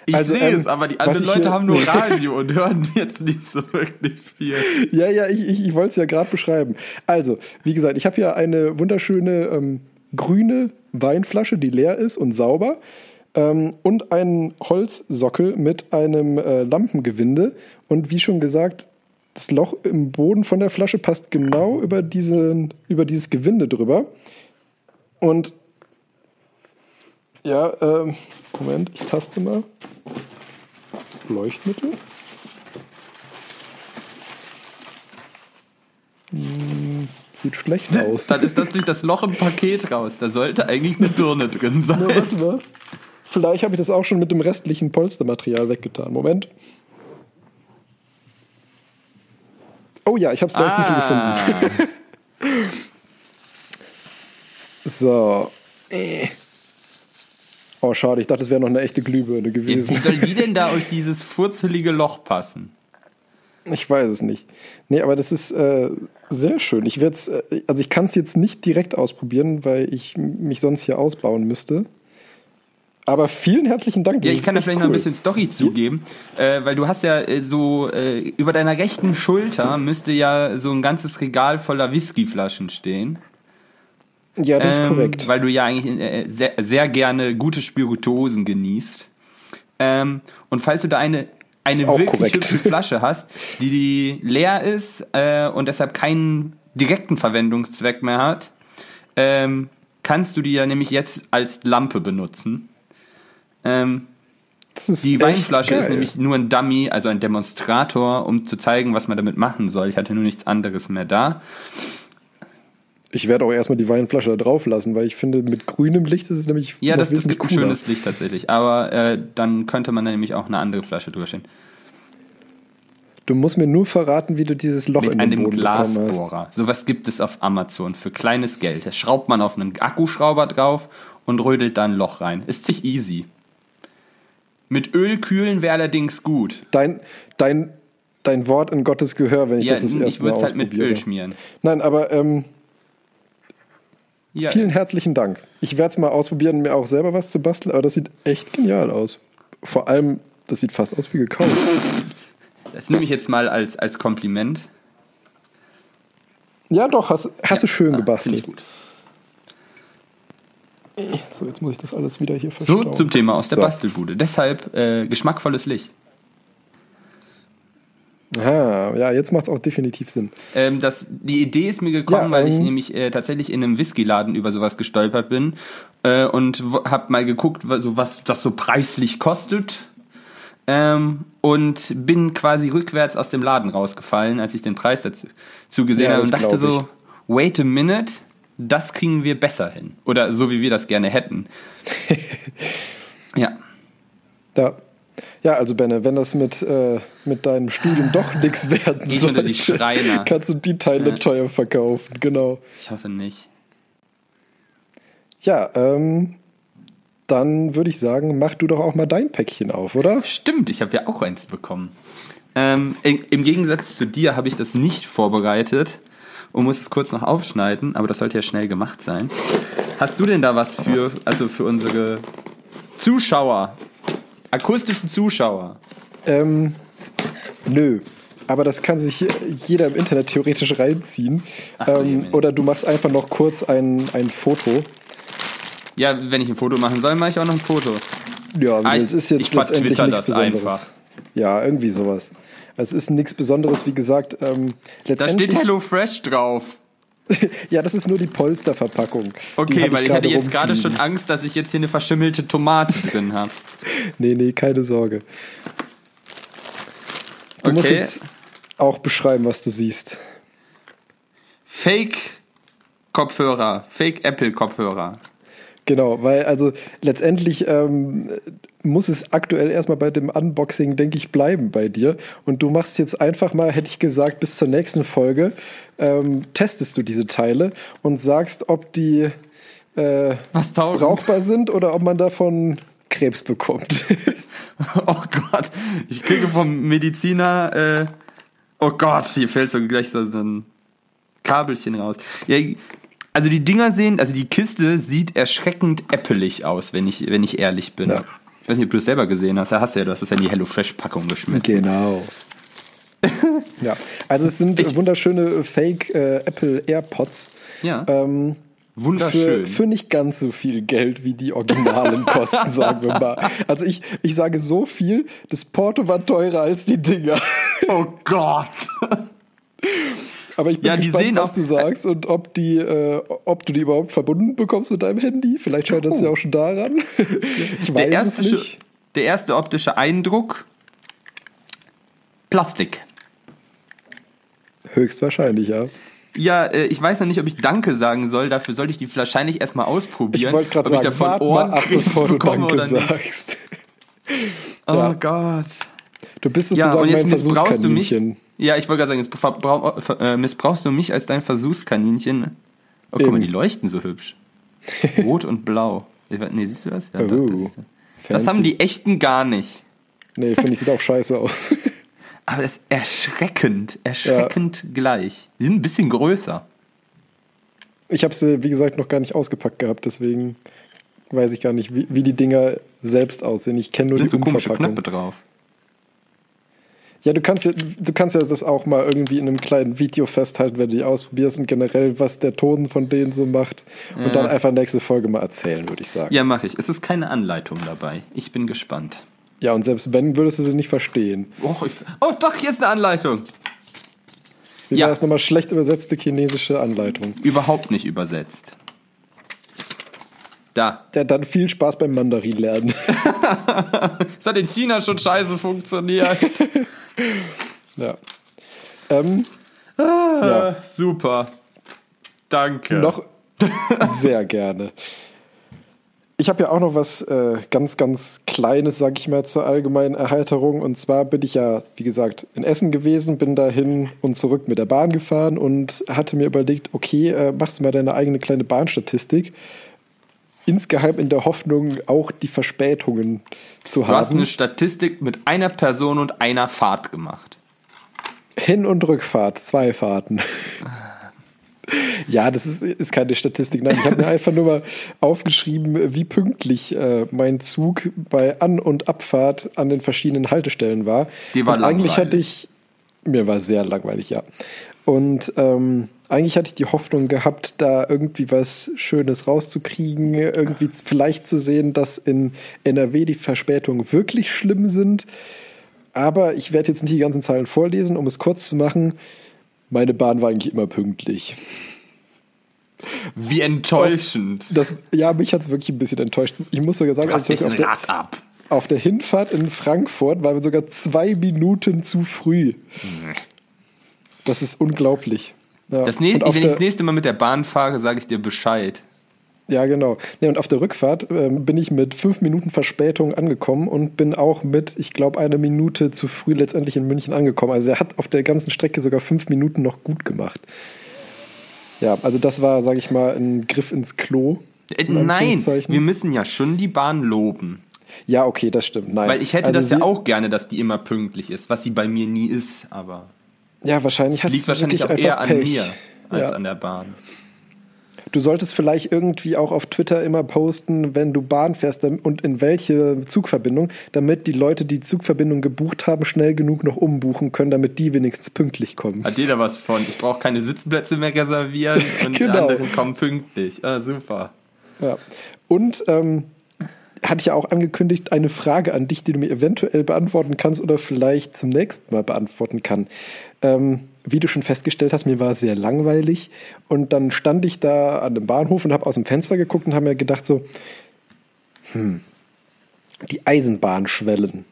Ich Also, sehe ähm, es, aber die anderen Leute haben nur Radio und hören jetzt nicht so wirklich viel. (laughs) Ja, ja, ich, ich, ich wollte es ja gerade beschreiben. Also, wie gesagt, ich habe hier eine wunderschöne ähm, grüne Weinflasche, die leer ist und sauber. Ähm, und einen Holzsockel mit einem äh, Lampengewinde. Und wie schon gesagt, das Loch im Boden von der Flasche passt genau über, diesen, über dieses Gewinde drüber. Und ja, ähm, Moment, ich taste mal. Leuchtmittel. Hm, Sieht schlecht (laughs) aus. Dann ist das durch das Loch im Paket raus. Da sollte eigentlich eine Birne drin Na, sein. warte mal. Vielleicht habe ich das auch schon mit dem restlichen Polstermaterial weggetan. Moment. Oh ja, ich habe das Leuchtmittel gefunden. Ah, (laughs) So. Äh. Oh, schade. Ich dachte, das wäre noch eine echte Glühbirne wie gewesen. soll die denn da (laughs) durch dieses furzelige Loch passen? Ich weiß es nicht. Nee, aber das ist äh, sehr schön. Ich werde äh, also ich kann es jetzt nicht direkt ausprobieren, weil ich mich sonst hier ausbauen müsste. Aber vielen herzlichen Dank. Ja, ich kann da vielleicht noch ein cool. bisschen Story zugeben, äh, weil du hast ja äh, so äh, über deiner rechten Schulter müsste ja so ein ganzes Regal voller Whiskyflaschen stehen. Ja, das ist Ähm, korrekt. Weil du ja eigentlich äh, sehr, sehr gerne gute Spirituosen genießt. Ähm, und falls du da eine, eine Ist wirklich korrekt. hübsche (laughs) Flasche hast, die, die leer ist äh, und deshalb keinen direkten Verwendungszweck mehr hat, ähm, kannst du die ja nämlich jetzt als Lampe benutzen. Ähm, ist die Weinflasche ist geil. nämlich nur ein Dummy, also ein Demonstrator, um zu zeigen, was man damit machen soll. Ich hatte nur nichts anderes mehr da. Ich werde auch erstmal die Weinflasche da drauf lassen, weil ich finde, mit grünem Licht ist es nämlich Ja, das, das gibt ein cooler. schönes Licht tatsächlich. Aber äh, dann könnte man da nämlich auch eine andere Flasche drüber stellen. Du musst mir nur verraten, wie du dieses Loch Mit in den einem Boden. Glasbohrer. Sowas gibt es auf Amazon für kleines Geld. Das schraubt man auf einen Akkuschrauber drauf und rödelt da ein Loch rein. Ist sich easy. Mit Öl kühlen wäre allerdings gut. Dein, dein, dein Wort in Gottes Gehör, wenn ich Ja, das das ich erste Mal würde es halt mit. Öl schmieren. Nein, aber ähm, Ja, vielen herzlichen Dank. Ich werde es mal ausprobieren, mir auch selber was zu basteln, aber das sieht echt genial aus. Vor allem, das sieht fast aus wie gekauft. das nehme ich jetzt mal als, als Kompliment. Ja, doch, hast, hast du schön Finde gebastelt. ich gut. So, jetzt muss ich das alles wieder hier So verstauen. zum Thema aus der So. Bastelbude. Deshalb äh, geschmackvolles Licht. Ah, ja, jetzt macht es auch definitiv Sinn. Ähm, das, die Idee ist mir gekommen, Ja, weil ich ähm, nämlich äh, tatsächlich in einem Whiskyladen über sowas gestolpert bin äh, und habe mal geguckt, was, so, was das so preislich kostet. Ähm, und bin quasi rückwärts aus dem Laden rausgefallen, als ich den Preis dazu zugesehen Ja, habe und dachte so, wait a minute, das kriegen wir besser hin. Oder so wie wir das gerne hätten. (laughs) ja. Ja. Ja, also Benne, wenn das mit, äh, mit deinem Studium doch nichts werden Geht sollte, die Schreiner. kannst du die Teile Ja. teuer verkaufen, genau. Ich hoffe nicht. Ja, ähm, dann würde ich sagen, mach du doch auch mal dein Päckchen auf, oder? Stimmt, ich habe ja auch eins bekommen. Ähm, im, Im Gegensatz zu dir habe ich das nicht vorbereitet und muss es kurz noch aufschneiden, aber das sollte ja schnell gemacht sein. Hast du denn da was für, also für unsere Zuschauer, akustischen Zuschauer? Ähm, nö. Aber das kann sich jeder im Internet theoretisch reinziehen. Ach, ähm, oder du machst einfach noch kurz ein, ein Foto. Ja, wenn ich ein Foto machen soll, mache ich auch noch ein Foto. Ja, Ah, es ist jetzt ich letztendlich nichts das Besonderes. einfach. Ja, irgendwie sowas. Es ist nichts Besonderes, wie gesagt. Ähm, Da steht Hello Fresh drauf. (laughs) Ja, das ist nur die Polsterverpackung. Die Okay, hab weil ich hatte jetzt gerade schon Angst, dass ich jetzt hier eine verschimmelte Tomate (laughs) drin habe. Nee, nee, keine Sorge. Du musst Okay. jetzt auch beschreiben, was du siehst. Fake Kopfhörer, Fake Apple Kopfhörer. Genau, weil also letztendlich ähm, muss es aktuell erstmal bei dem Unboxing, denke ich, bleiben bei dir. Und du machst jetzt einfach mal, hätte ich gesagt, bis zur nächsten Folge ähm, testest du diese Teile und sagst, ob die äh, brauchbar sind oder ob man davon Krebs bekommt. (laughs) Oh Gott, ich kriege vom Mediziner, äh, oh Gott, hier fällt so gleich so ein Kabelchen raus. Ja, also die Dinger sehen, also die Kiste sieht erschreckend äppelig aus, wenn ich, wenn ich ehrlich bin. Ja. Ich weiß nicht, ob du es selber gesehen hast. Da hast du ja, du hast es ja in die HelloFresh-Packung geschmissen. Genau. (laughs) ja, also es sind Ich- wunderschöne Fake äh, Apple AirPods. Ja, Ähm, wunderschön. Für, für nicht ganz so viel Geld wie die Originalen (laughs) kosten, sagen wir mal. Also ich, ich sage so viel, das Porto war teurer als die Dinger. oh Gott. (laughs) Aber ich bin Ja, gespannt, was du sagst und ob die, äh, ob du die überhaupt verbunden bekommst mit deinem Handy. Vielleicht scheitert es ja auch schon daran. (laughs) Ich weiß Der erste, es nicht. der erste optische Eindruck, Plastik. Höchstwahrscheinlich, ja. Ja, äh, ich weiß noch nicht, ob ich Danke sagen soll. Dafür sollte ich die wahrscheinlich erstmal ausprobieren. Ich wollte gerade ob ich sagen, davon mal ab, bevor du Danke oder nicht. sagst. Oh Ja. Gott. Du bist Ja, sozusagen und jetzt mein missbrauchst du mich. Ja, ich wollte gerade sagen, jetzt äh, missbrauchst du mich als dein Versuchskaninchen. Oh, guck mal, die leuchten so hübsch. Rot und blau. Nee, siehst du das? Ja, doch, Oh, das, ist, das haben die echten gar nicht. Nee, finde ich, sieht auch scheiße aus. (laughs) Aber das ist erschreckend, erschreckend gleich. Die sind ein bisschen größer. Ich habe sie, wie gesagt, noch gar nicht ausgepackt gehabt, deswegen weiß ich gar nicht, wie, wie die Dinger selbst aussehen. Ich kenne nur sind die so komische Umverpackung. drauf. Ja, du kannst ja, du kannst ja das auch mal irgendwie in einem kleinen Video festhalten, wenn du die ausprobierst und generell, was der Ton von denen so macht. Und dann einfach nächste Folge mal erzählen, würde ich sagen. Ja, mache ich. Es ist keine Anleitung dabei. Ich bin gespannt. Ja, und selbst wenn, würdest du sie nicht verstehen. Oh, ich, oh doch, hier ist eine Anleitung. Wie Ja. war das nochmal schlecht übersetzte chinesische Anleitung? Überhaupt nicht übersetzt. Da. Ja, dann viel Spaß beim Mandarin lernen. (laughs) Es hat in China schon scheiße funktioniert. (laughs) ja. Ähm, ja. Super. Danke. Noch (laughs) sehr gerne. Ich habe ja auch noch was äh, ganz, ganz Kleines, sag ich mal, zur allgemeinen Erheiterung. Und zwar bin ich ja, wie gesagt, in Essen gewesen, bin dahin und zurück mit der Bahn gefahren und hatte mir überlegt, okay, äh, machst du mal deine eigene kleine Bahnstatistik. Insgeheim in der Hoffnung, auch die Verspätungen zu du hast haben. eine Statistik mit einer Person und einer Fahrt gemacht. Hin- und Rückfahrt, zwei Fahrten. (laughs) Ja, das ist, ist keine Statistik. Nein, ich habe mir einfach nur mal aufgeschrieben, wie pünktlich äh, mein Zug bei An- und Abfahrt an den verschiedenen Haltestellen war. Die war und eigentlich langweilig. hatte ich, mir war sehr langweilig, ja. Und ähm, eigentlich hatte ich die Hoffnung gehabt, da irgendwie was Schönes rauszukriegen, irgendwie vielleicht zu sehen, dass in NRW die Verspätungen wirklich schlimm sind. Aber ich werde jetzt nicht die ganzen Zahlen vorlesen, um es kurz zu machen. Meine Bahn war eigentlich immer pünktlich. Wie enttäuschend. Das, ja, mich hat es wirklich ein bisschen enttäuscht. Ich muss sogar sagen, Du hast als echt ich ein auf der, Rad ab. auf der Hinfahrt in Frankfurt waren wir sogar zwei Minuten zu früh. Das ist unglaublich. Ja, Das auf wenn ich das nächste Mal mit der Bahn fahre, sage ich dir Bescheid. Ja, genau. Nee, und auf der Rückfahrt ähm, bin ich mit fünf Minuten Verspätung angekommen und bin auch mit, ich glaube, eine Minute zu früh letztendlich in München angekommen. Also er hat auf der ganzen Strecke sogar fünf Minuten noch gut gemacht. Ja, also das war, sage ich mal, ein Griff ins Klo. Äh, in Nein, wir müssen ja schon die Bahn loben. Ja, okay, das stimmt. Nein. Weil ich hätte Also das ja auch gerne, dass die immer pünktlich ist, was sie bei mir nie ist, aber Ja, wahrscheinlich hast liegt wahrscheinlich auch eher einfach an Pech. mir als Ja. an der Bahn. du solltest vielleicht irgendwie auch auf Twitter immer posten, wenn du Bahn fährst und in welche Zugverbindung, damit die Leute, die Zugverbindung gebucht haben, schnell genug noch umbuchen können, damit die wenigstens pünktlich kommen. Hat jeder was von. Ich brauche keine Sitzplätze mehr reservieren (laughs) und genau. die anderen kommen pünktlich. Ah, super. Ja. Und ähm, hatte ich ja auch angekündigt, eine Frage an dich, die du mir eventuell beantworten kannst oder vielleicht zum nächsten Mal beantworten kann. Ähm, wie du schon festgestellt hast, mir war es sehr langweilig und dann stand ich da an dem Bahnhof und habe aus dem Fenster geguckt und habe mir gedacht so, hm, die Eisenbahnschwellen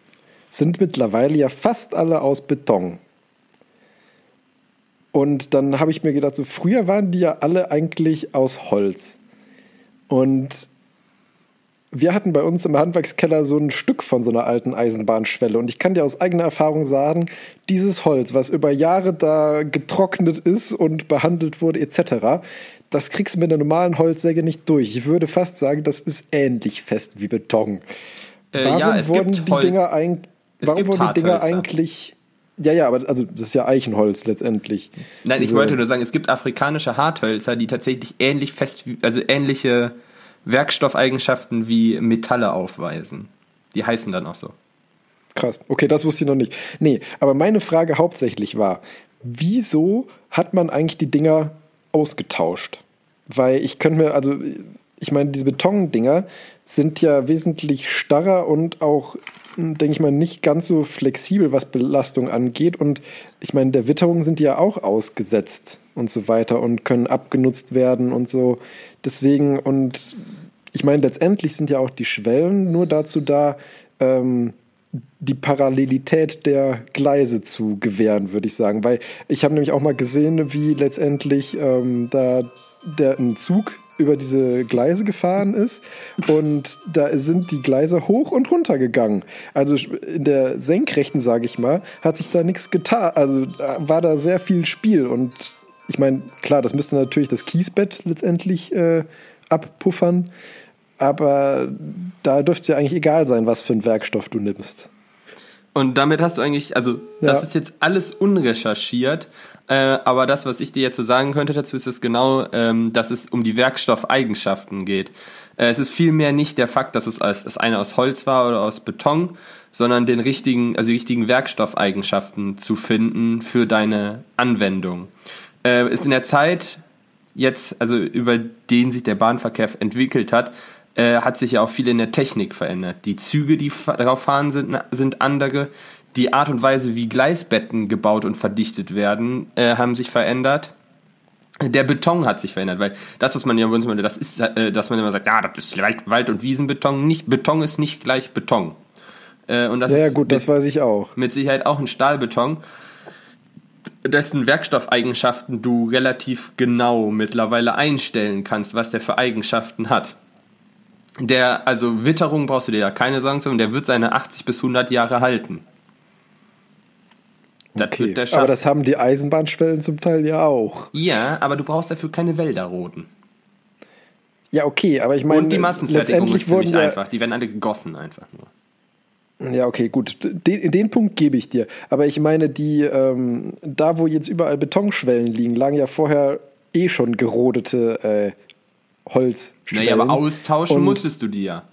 sind mittlerweile ja fast alle aus Beton. Und dann habe ich mir gedacht, so früher waren die ja alle eigentlich aus Holz. Und wir hatten bei uns im Handwerkskeller so ein Stück von so einer alten Eisenbahnschwelle. Und ich kann dir aus eigener Erfahrung sagen, dieses Holz, was über Jahre da getrocknet ist und behandelt wurde, etc., das kriegst du mit einer normalen Holzsäge nicht durch. Ich würde fast sagen, das ist ähnlich fest wie Beton. Äh, warum ja, wurden die Hol Dinger, ein, warum wurden die Dinger eigentlich. Ja, ja, aber also das ist ja Eichenholz letztendlich. Nein, Diese, ich wollte nur sagen, es gibt afrikanische Harthölzer, die tatsächlich ähnlich fest, also ähnliche Werkstoffeigenschaften wie Metalle aufweisen. Die heißen dann auch so. Krass. Okay, das wusste ich noch nicht. Nee, aber meine Frage hauptsächlich war, wieso hat man eigentlich die Dinger ausgetauscht? Weil ich könnte mir, also ich meine, diese Betondinger sind ja wesentlich starrer und auch, denke ich mal, nicht ganz so flexibel, was Belastung angeht. Und ich meine, der Witterung sind die ja auch ausgesetzt und so weiter und können abgenutzt werden und so. Deswegen, und ich meine, letztendlich sind ja auch die Schwellen nur dazu da, ähm, die Parallelität der Gleise zu gewähren, würde ich sagen. Weil ich habe nämlich auch mal gesehen, wie letztendlich ähm, da der ein Zug über diese Gleise gefahren ist und da sind die Gleise hoch und runter gegangen. Also in der Senkrechten, sage ich mal, hat sich da nichts getan. Also war da sehr viel Spiel und ich meine, klar, das müsste natürlich das Kiesbett letztendlich äh, abpuffern, aber da dürfte es ja eigentlich egal sein, was für einen Werkstoff du nimmst. Und damit hast du eigentlich, also das ja. ist jetzt alles unrecherchiert, äh, aber das, was ich dir jetzt so sagen könnte dazu, ist es genau, ähm, dass es um die Werkstoffeigenschaften geht. Äh, es ist vielmehr nicht der Fakt, dass es als, das eine aus Holz war oder aus Beton, sondern den richtigen, also die richtigen Werkstoffeigenschaften zu finden für deine Anwendung äh, ist in der Zeit jetzt, also über den sich der Bahnverkehr entwickelt hat, äh, hat sich ja auch viel in der Technik verändert. Die Züge, die darauf fahren, sind, sind andere. Die Art und Weise, wie Gleisbetten gebaut und verdichtet werden, äh, haben sich verändert. Der Beton hat sich verändert, weil das, was man ja uns das ist, äh, dass man immer sagt, ja, das ist Wald- und Wiesenbeton. Nicht, Beton ist nicht gleich Beton. Äh, und das ja, ja, gut, das weiß ich auch. Mit Sicherheit auch ein Stahlbeton dessen Werkstoffeigenschaften du relativ genau mittlerweile einstellen kannst, was der für Eigenschaften hat. Der, also Witterung brauchst du dir ja keine Sorgen zu der wird seine 80 bis 100 Jahre halten. Das okay. aber das haben die Eisenbahnschwellen zum Teil ja auch. Ja, aber du brauchst dafür keine Wälder roden. Ja, okay, aber ich meine, Und die Massenfertigung ist ziemlich ja einfach. Die werden alle gegossen einfach nur. Ja, okay, gut. Den, den Punkt gebe ich dir. Aber ich meine, die, ähm, da wo jetzt überall Betonschwellen liegen, lagen ja vorher eh schon gerodete äh, Holzschwellen. Naja, aber austauschen Und musstest du die ja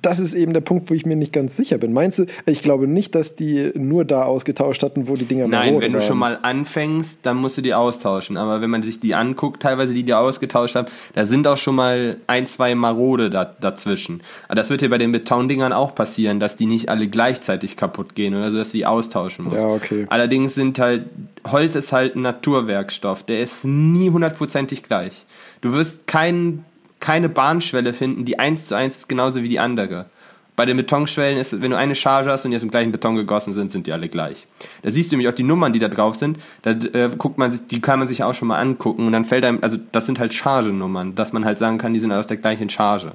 das ist eben der Punkt, wo ich mir nicht ganz sicher bin. Meinst du, ich glaube nicht, dass die nur da ausgetauscht hatten, wo die Dinger Nein, wenn du waren. schon mal anfängst, dann musst du die austauschen. Aber wenn man sich die anguckt, teilweise die, die ausgetauscht haben, da sind auch schon mal ein, zwei Marode da, dazwischen. Aber das wird dir bei den Betondingern auch passieren, dass die nicht alle gleichzeitig kaputt gehen oder so, dass du die austauschen musst. Ja, okay. Allerdings sind halt, Holz ist halt ein Naturwerkstoff, der ist nie hundertprozentig gleich. Du wirst keinen keine Bahnschwelle finden, die eins zu eins ist genauso wie die andere. Bei den Betonschwellen ist, wenn du eine Charge hast und die aus dem gleichen Beton gegossen sind, sind die alle gleich. Da siehst du nämlich auch die Nummern, die da drauf sind. Da äh, guckt man sich, die kann man sich auch schon mal angucken und dann fällt einem, also das sind halt Chargenummern, dass man halt sagen kann, die sind aus der gleichen Charge.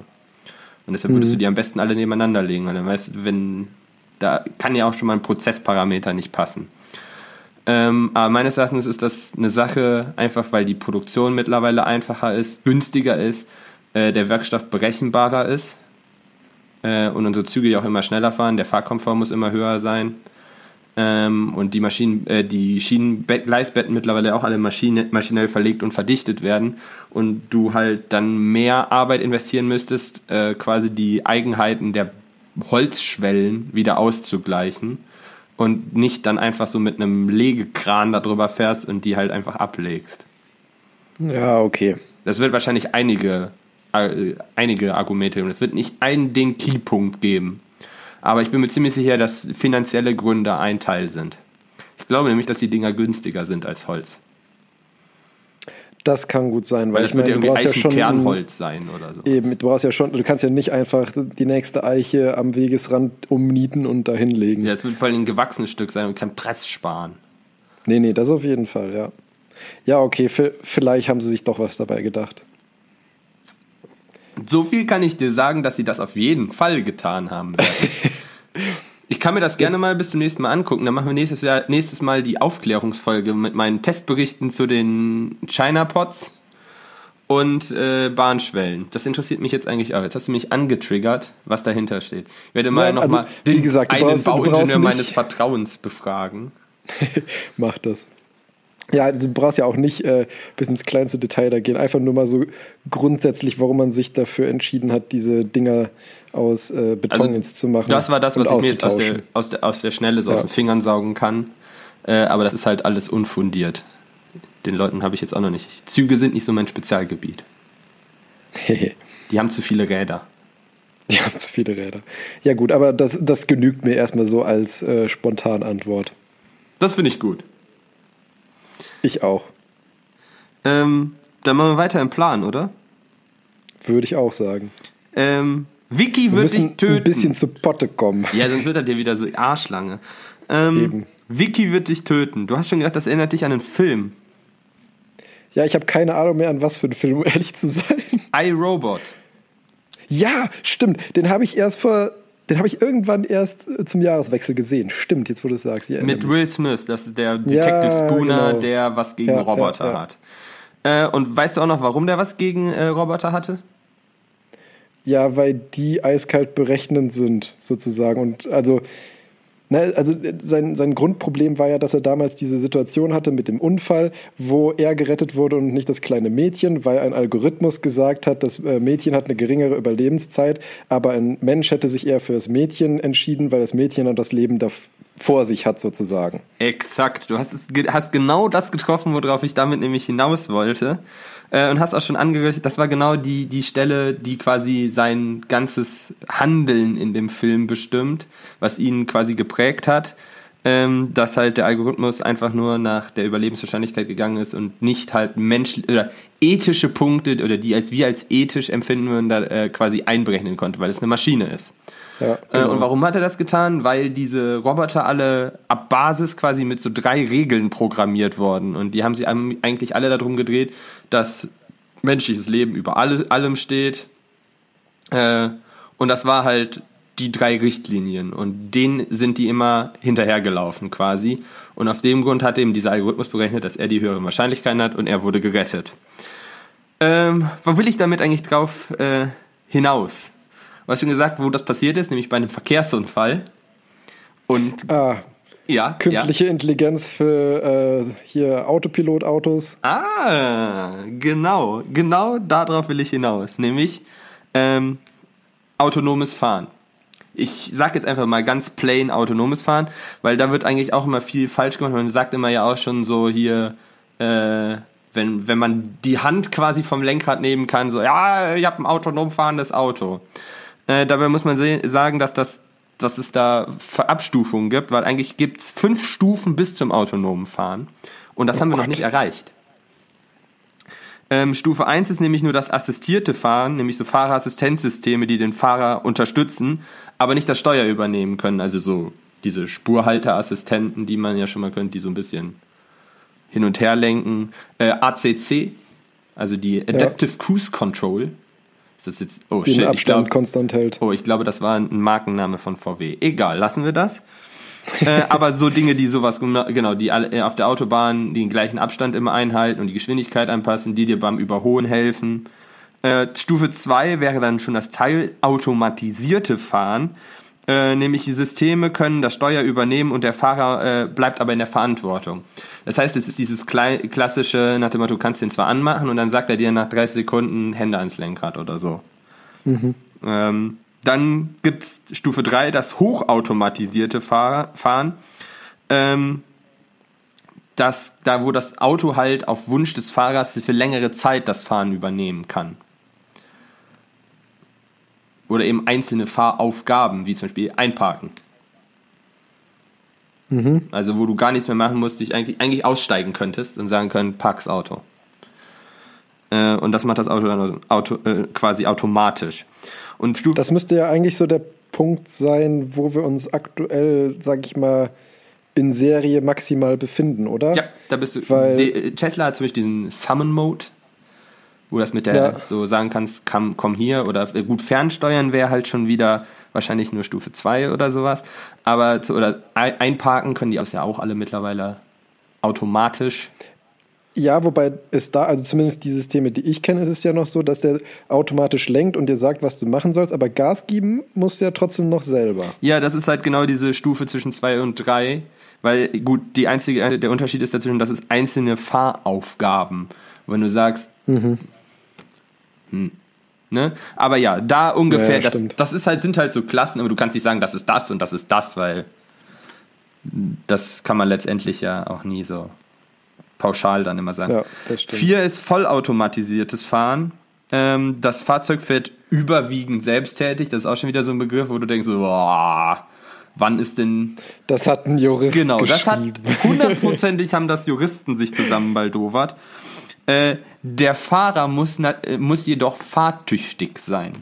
Und deshalb würdest mhm. du die am besten alle nebeneinander legen. Und dann weißt du, wenn, da kann ja auch schon mal ein Prozessparameter nicht passen. Ähm, aber meines Erachtens ist das eine Sache, einfach weil die Produktion mittlerweile einfacher ist, günstiger ist äh, der Werkstoff berechenbarer ist äh, und unsere Züge ja auch immer schneller fahren. Der Fahrkomfort muss immer höher sein. ähm, und die Maschinen, äh, die Schienengleisbetten mittlerweile auch alle Maschine, maschinell verlegt und verdichtet werden und du halt dann mehr Arbeit investieren müsstest, äh, quasi die Eigenheiten der Holzschwellen wieder auszugleichen und nicht dann einfach so mit einem Legekran darüber fährst und die halt einfach ablegst. Ja, okay. Das wird wahrscheinlich einige, einige Argumente geben. Es wird nicht einen den Keypunkt geben. Aber ich bin mir ziemlich sicher, dass finanzielle Gründe ein Teil sind. Ich glaube nämlich, dass die Dinger günstiger sind als Holz. Das kann gut sein, Weil weil es wird irgendwie ja schon Eichenkernholz sein oder so. Eben, du brauchst ja schon, du kannst ja nicht einfach die nächste Eiche am Wegesrand umnieten und da hinlegen. Ja, es wird vor allem ein gewachsenes Stück sein und kein Press sparen. Nee, nee, das auf jeden Fall, ja. Ja, okay, vi- vielleicht haben sie sich doch was dabei gedacht. So viel kann ich dir sagen, dass sie das auf jeden Fall getan haben. (laughs) Ich kann mir das gerne mal bis zum nächsten Mal angucken. Dann machen wir nächstes, Jahr, nächstes Mal die Aufklärungsfolge mit meinen Testberichten zu den China-Pots und äh, Bahnschwellen. Das interessiert mich jetzt eigentlich auch. Jetzt hast du mich angetriggert, was dahinter steht. Ich werde mal Ja, also, nochmal wie den gesagt, einen brauchst- Bauingenieur meines Vertrauens befragen. (laughs) Mach das. Ja, also du brauchst ja auch nicht äh, bis ins kleinste Detail da gehen. Einfach nur mal so grundsätzlich, warum man sich dafür entschieden hat, diese Dinger aus äh, Beton Also, jetzt zu machen. Das war das, was ich mir jetzt aus der, aus der, aus der Schnelle so Ja. aus den Fingern saugen kann. Äh, aber das ist halt alles unfundiert. Den Leuten habe ich jetzt auch noch nicht. Züge sind nicht so mein Spezialgebiet. (laughs) Die haben zu viele Räder. Die haben zu viele Räder. Ja gut, aber das, das genügt mir erstmal so als äh, Spontanantwort. Das finde ich gut. Ich auch. Ähm, dann machen wir weiter im Plan, oder? Würde ich auch sagen. Ähm, Vicky Wir wird dich töten. ein bisschen zu Potte kommen. ja, sonst wird er dir wieder so Arschlange. Ähm, Eben. Vicky wird dich töten. Du hast schon gesagt, das erinnert dich an einen Film. Ja, ich habe keine Ahnung mehr an was für einen Film, um ehrlich zu sein. (laughs) iRobot. Ja, stimmt. Den habe ich erst vor, den habe ich irgendwann erst äh, zum Jahreswechsel gesehen. Stimmt, jetzt wo du es sagst. Mit. Will Smith, das ist der Detective Ja, Spooner, genau. der was gegen Ja, Roboter ja. hat. Äh, und weißt du auch noch, warum der was gegen äh, Roboter hatte? Ja, weil die eiskalt berechnend sind, sozusagen. Und also, ne, also sein, sein Grundproblem war ja, dass er damals diese Situation hatte mit dem Unfall, wo er gerettet wurde und nicht das kleine Mädchen, weil ein Algorithmus gesagt hat, das äh, Mädchen hat eine geringere Überlebenszeit, aber ein Mensch hätte sich eher für das Mädchen entschieden, weil das Mädchen dann das Leben da vor sich hat, sozusagen. Exakt. Du hast, es, hast genau das getroffen, worauf ich damit nämlich hinaus wollte. Äh, und hast auch schon angerichtet, das war genau die, die Stelle, die quasi sein ganzes Handeln in dem Film bestimmt, was ihn quasi geprägt hat. Ähm, dass halt der Algorithmus einfach nur nach der Überlebenswahrscheinlichkeit gegangen ist und nicht halt mensch oder ethische Punkte oder die als wir als ethisch empfinden würden, da äh, quasi einberechnen konnte, weil es eine Maschine ist. Ja, Äh, genau. und warum hat er das getan? Weil diese Roboter alle ab Basis quasi mit so drei Regeln programmiert wurden. Und die haben sich am- eigentlich alle darum gedreht, dass menschliches Leben über alle, allem steht. Äh, und das war halt die drei Richtlinien. Und denen sind die immer hinterhergelaufen quasi. Und auf dem Grund hat eben dieser Algorithmus berechnet, dass er die höheren Wahrscheinlichkeiten hat und er wurde gerettet. Ähm, wo will ich damit eigentlich drauf äh, hinaus? Du hast schon gesagt, wo das passiert ist, nämlich bei einem Verkehrsunfall. Und ah, ja, künstliche Intelligenz für äh, hier Autopilotautos. ja. Ah, genau, genau darauf will ich hinaus, nämlich ähm, autonomes Fahren. Ich sag jetzt einfach mal ganz plain autonomes Fahren, weil da wird eigentlich auch immer viel falsch gemacht. Man sagt immer ja auch schon so hier, äh, wenn, wenn man die Hand quasi vom Lenkrad nehmen kann, so, ja, ich habe ein autonom fahrendes Auto. Äh, dabei muss man sagen, dass, das, dass es da Abstufungen gibt, weil eigentlich gibt's fünf Stufen bis zum autonomen Fahren. Und das haben wir noch nicht erreicht. Ähm, Stufe 1 ist nämlich nur das assistierte Fahren, nämlich so Fahrerassistenzsysteme, die den Fahrer unterstützen, aber nicht das Steuer übernehmen können. Also so diese Spurhalterassistenten, die man ja schon mal kennt, die so ein bisschen hin und her lenken. Äh, ACC, also die Adaptive Cruise Control. Ist das jetzt, oh Den shit, ich Abstand glaube, konstant hält. Oh, ich glaube, das war ein Markenname von VW. Egal, lassen wir das. äh, (laughs) aber so Dinge, die sowas, genau, die alle, äh, auf der Autobahn den gleichen Abstand immer einhalten und die Geschwindigkeit anpassen, die dir beim Überholen helfen. Äh, Stufe 2 wäre dann schon das teilautomatisierte Fahren. Äh, nämlich die Systeme können das Steuer übernehmen und der Fahrer äh, bleibt aber in der Verantwortung. Das heißt, es ist dieses klei- klassische, nach dem Motto, du kannst den zwar anmachen und dann sagt er dir nach 30 Sekunden Hände ans Lenkrad oder so. Ähm, dann gibt's Stufe 3, das hochautomatisierte Fahr Fahren. Ähm, das, da wo das Auto halt auf Wunsch des Fahrers für längere Zeit das Fahren übernehmen kann. Oder eben einzelne Fahraufgaben, wie zum Beispiel einparken. Also wo du gar nichts mehr machen musst, dich eigentlich, eigentlich aussteigen könntest und sagen können, parks Auto. Äh, und das macht das Auto dann auto, äh, quasi automatisch. Und Stufe Das müsste ja eigentlich so der Punkt sein, wo wir uns aktuell, sag ich mal, in Serie maximal befinden, oder? Ja, da bist du. Weil- Tesla hat zum Beispiel diesen Summon Mode, wo das mit der Ja. so sagen kannst, komm, komm hier oder äh, gut fernsteuern wäre halt schon wieder wahrscheinlich nur Stufe 2 oder sowas. Aber zu, oder ein- einparken können die aus ja auch alle mittlerweile automatisch. Ja, wobei es da, also zumindest die Systeme, die ich kenne, ist es ja noch so, dass der automatisch lenkt und dir sagt, was du machen sollst, aber Gas geben musst du ja trotzdem noch selber. Ja, das ist halt genau diese Stufe zwischen 2 und 3. Weil, gut, die einzige, der Unterschied ist dazwischen, das ist einzelne Fahraufgaben. Wenn du sagst, hm. Ne? Aber ja, da ungefähr, Ja, das, das ist halt, sind halt so Klassen, aber du kannst nicht sagen, das ist das und das ist das, weil das kann man letztendlich ja auch nie so pauschal dann immer sagen. Ja, das stimmt. Vier ist vollautomatisiertes Fahren. Ähm, das Fahrzeug fährt überwiegend selbsttätig. Das ist auch schon wieder so ein Begriff, wo du denkst, so, boah, wann ist denn Das hat ein Jurist Genau, das hat (laughs) hundertprozentig haben das Juristen sich zusammen baldowert. Äh, der Fahrer muss, äh, muss jedoch fahrtüchtig sein.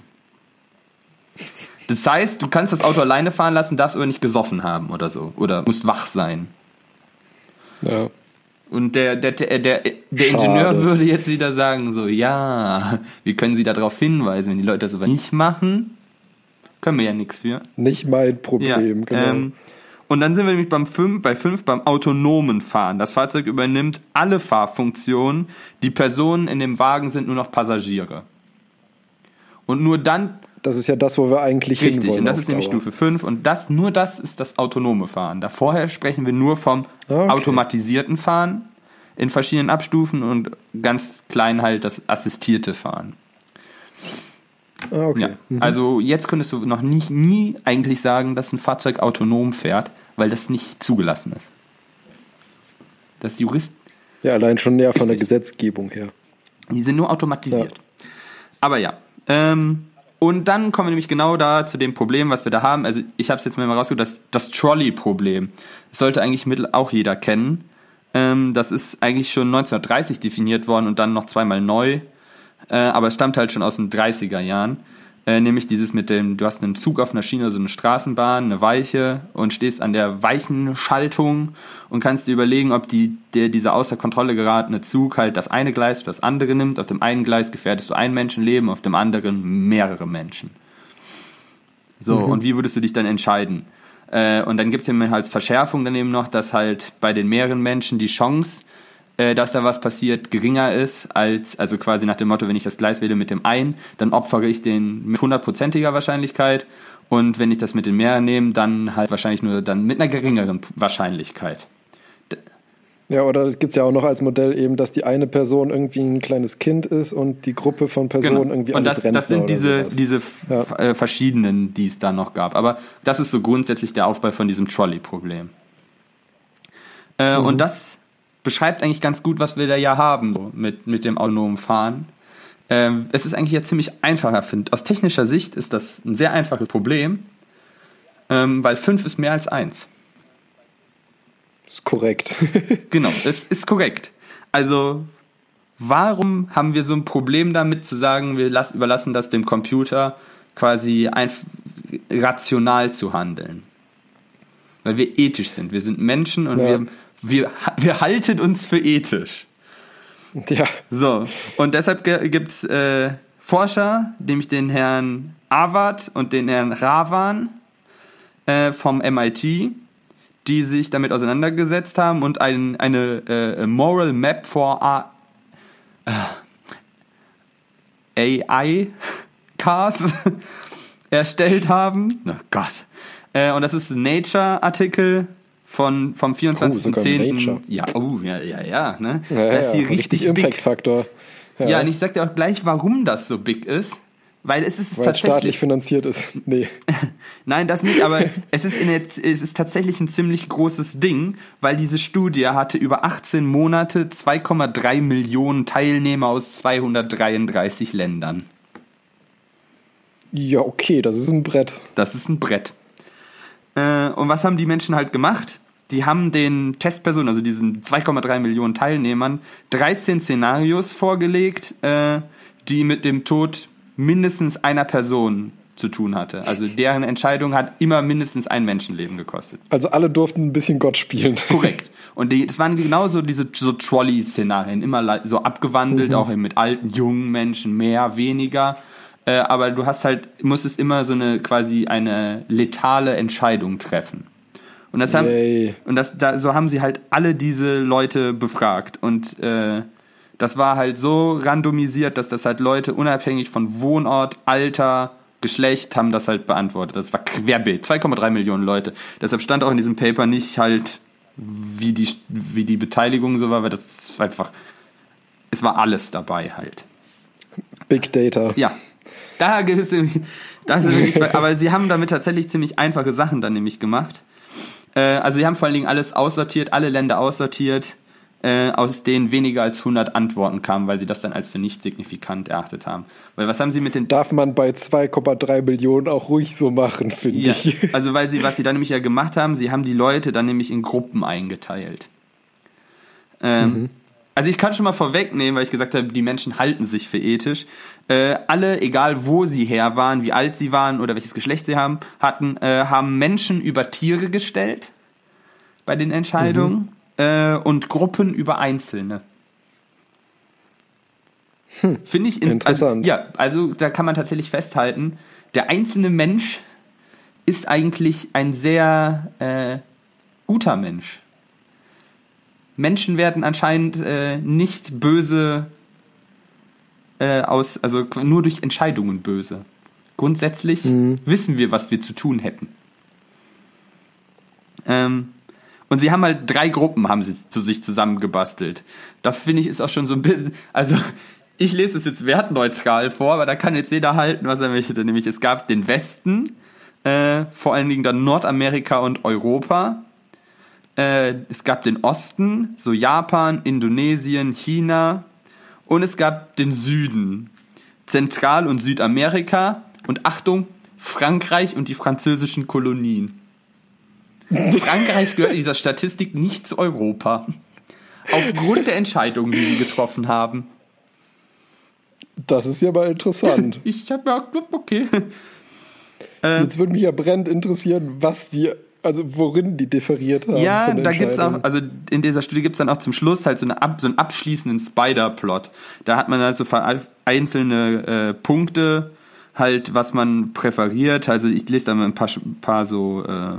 Das heißt, du kannst das Auto alleine fahren lassen, darfst aber nicht gesoffen haben oder so. Oder musst wach sein. Ja. Und der, der, der, der, der Schade. Ingenieur würde jetzt wieder sagen, so, ja, wie können Sie darauf hinweisen, wenn die Leute das aber nicht machen, können wir ja nichts für. Nicht mein Problem, genau. ähm, und dann sind wir nämlich beim 5, bei 5 beim autonomen Fahren. Das Fahrzeug übernimmt alle Fahrfunktionen. Die Personen in dem Wagen sind nur noch Passagiere. Und nur dann, das ist ja das, wo wir eigentlich richtig, hinwollen. und das ist nämlich Dauer. Stufe 5. Und das, nur das ist das autonome Fahren. Da vorher sprechen wir nur vom Okay. automatisierten Fahren in verschiedenen Abstufen und ganz klein halt das assistierte Fahren. Ah, okay. Ja. Also jetzt könntest du noch nicht, nie eigentlich sagen, dass ein Fahrzeug autonom fährt, weil das nicht zugelassen ist. Das Jurist, Ja, allein schon näher von der. Gesetzgebung her. die sind nur automatisiert. Aber ja. Ähm, und dann kommen wir nämlich genau da zu dem Problem, was wir da haben. Also ich habe es jetzt mal rausgesucht, das, das Trolley-Problem. Das sollte eigentlich mittel auch jeder kennen. Ähm, das ist eigentlich schon 1930 definiert worden und dann noch zweimal neu. Äh, aber es stammt halt schon aus den 30er Jahren. Äh, nämlich dieses mit dem, du hast einen Zug auf einer Schiene, so eine Straßenbahn, eine Weiche und stehst an der Weichenschaltung und kannst dir überlegen, ob die, der, dieser außer Kontrolle geratene Zug halt das eine Gleis oder das andere nimmt. Auf dem einen Gleis gefährdest du ein Menschenleben, auf dem anderen mehrere Menschen. So, und wie würdest du dich dann entscheiden? Äh, und dann gibt es eben als Verschärfung daneben noch, dass halt bei den mehreren Menschen die Chance, äh, dass da was passiert, geringer ist, als, also quasi nach dem Motto, wenn ich das Gleis wähle mit dem einen, dann opfere ich den mit hundertprozentiger Wahrscheinlichkeit. Und wenn ich das mit den mehreren nehme, dann halt wahrscheinlich nur dann mit einer geringeren Wahrscheinlichkeit. Ja, oder das gibt es ja auch noch als Modell eben, dass die eine Person irgendwie ein kleines Kind ist und die Gruppe von Personen irgendwie Genau. Und alles das, Rentner das sind diese, sowas. diese Ja. äh, verschiedenen, die es da noch gab. Aber das ist so grundsätzlich der Aufbau von diesem Trolley-Problem. Äh, Mhm. Und das beschreibt eigentlich ganz gut, was wir da ja haben so, mit, mit dem autonomen Fahren. Ähm, es ist eigentlich ja ziemlich einfacher, finde Aus technischer Sicht ist das ein sehr einfaches Problem, ähm, weil 5 ist mehr als 1. ist korrekt. (laughs) Genau, es ist korrekt. Also, warum haben wir so ein Problem damit zu sagen, wir lass, überlassen das dem Computer quasi einf rational zu handeln? Weil wir ethisch sind. Wir sind Menschen und Ja. wir, wir, wir halten uns für ethisch. ja, So, und deshalb gibt es äh, Forscher, nämlich den Herrn Awad und den Herrn Ravan äh, vom MIT, die sich damit auseinandergesetzt haben und ein, eine äh, Moral Map for A AI Cars (laughs) erstellt haben. Oh Gott. Äh, und das ist ein Nature-Artikel von, vom Oh, sogar 24.10. Nature. ja, oh, ja, ja, ja, ne? Ja, da ist die ja, richtig, big. Impact-Faktor. Ja. und ich sag dir auch gleich, warum das so big ist. Weil es ist Weil es tatsächlich. staatlich finanziert ist. (laughs) Nee. Nein, das nicht, aber (laughs) es ist, in der, es ist tatsächlich ein ziemlich großes Ding, weil diese Studie hatte über 18 Monate 2,3 Millionen Teilnehmer aus 233 Ländern. Ja, okay, das ist ein Brett. Das ist ein Brett. Äh, und was haben die Menschen halt gemacht? Die haben den Testpersonen, also diesen 2,3 Millionen Teilnehmern, 13 Szenarios vorgelegt, äh, die mit dem Tod mindestens einer Person zu tun hatte. Also deren Entscheidung hat immer mindestens ein Menschenleben gekostet. Also alle durften ein bisschen Gott spielen. (laughs) Korrekt. Und das waren genauso diese so Trolley-Szenarien, immer so abgewandelt, auch mit alten, jungen Menschen, mehr, weniger. Äh, aber du hast halt, musstest immer so eine quasi eine letale Entscheidung treffen. Und das haben, Yay. und das, da, so haben sie halt alle diese Leute befragt. Und äh, das war halt so randomisiert, dass das halt Leute unabhängig von Wohnort, Alter, Geschlecht haben das halt beantwortet. Das war querbild. 2,3 Millionen Leute. Deshalb stand auch in diesem Paper nicht halt, wie die, wie die Beteiligung so war, weil das war einfach, es war alles dabei halt. Big Data. Ja. Da gibt es das ist wirklich, (laughs) aber sie haben damit tatsächlich ziemlich einfache Sachen dann nämlich gemacht. Äh, also sie haben vor allen Dingen alles aussortiert, alle Länder aussortiert, äh, aus denen weniger als 100 Antworten kamen, weil sie das dann als für nicht signifikant erachtet haben. Weil was haben sie mit den Darf man bei 2,3 Millionen auch ruhig so machen, finde ja, ich. (laughs) also weil sie, was sie dann nämlich ja gemacht haben, sie haben die Leute dann nämlich in Gruppen eingeteilt. Ähm, Also ich kann schon mal vorwegnehmen, weil ich gesagt habe, die Menschen halten sich für ethisch. Äh, alle, egal wo sie her waren, wie alt sie waren oder welches Geschlecht sie haben, hatten, äh, haben Menschen über Tiere gestellt bei den Entscheidungen äh, und Gruppen über Einzelne. Finde ich in, Interessant. Also, ja, also da kann man tatsächlich festhalten, der einzelne Mensch ist eigentlich ein sehr äh, guter Mensch. Menschen werden anscheinend äh, nicht böse äh, aus, also nur durch Entscheidungen böse. Grundsätzlich wissen wir, was wir zu tun hätten. Ähm, und sie haben halt drei Gruppen haben sie zu sich zusammengebastelt. Da finde ich ist auch schon so ein bisschen, also ich lese es jetzt wertneutral vor, aber da kann jetzt jeder halten, was er möchte. Nämlich es gab den Westen, äh, vor allen Dingen dann Nordamerika und Europa. Äh, es gab den Osten, so Japan, Indonesien, China. Und es gab den Süden, Zentral- und Südamerika. Und Achtung, Frankreich und die französischen Kolonien. Frankreich gehört in dieser Statistik nicht zu Europa. Aufgrund der Entscheidungen, die sie getroffen haben. Das ist ja mal interessant. (laughs) Ich habe ja, okay. Jetzt würde mich ja brennend interessieren, was die, also worin die differiert haben. Ja, da gibt's auch, Entscheidungen. also in dieser Studie gibt's dann auch zum Schluss halt so, eine so einen abschließenden Spider-Plot. Da hat man also einzelne äh, Punkte, halt, was man präferiert. Also ich lese da mal ein paar, paar so äh,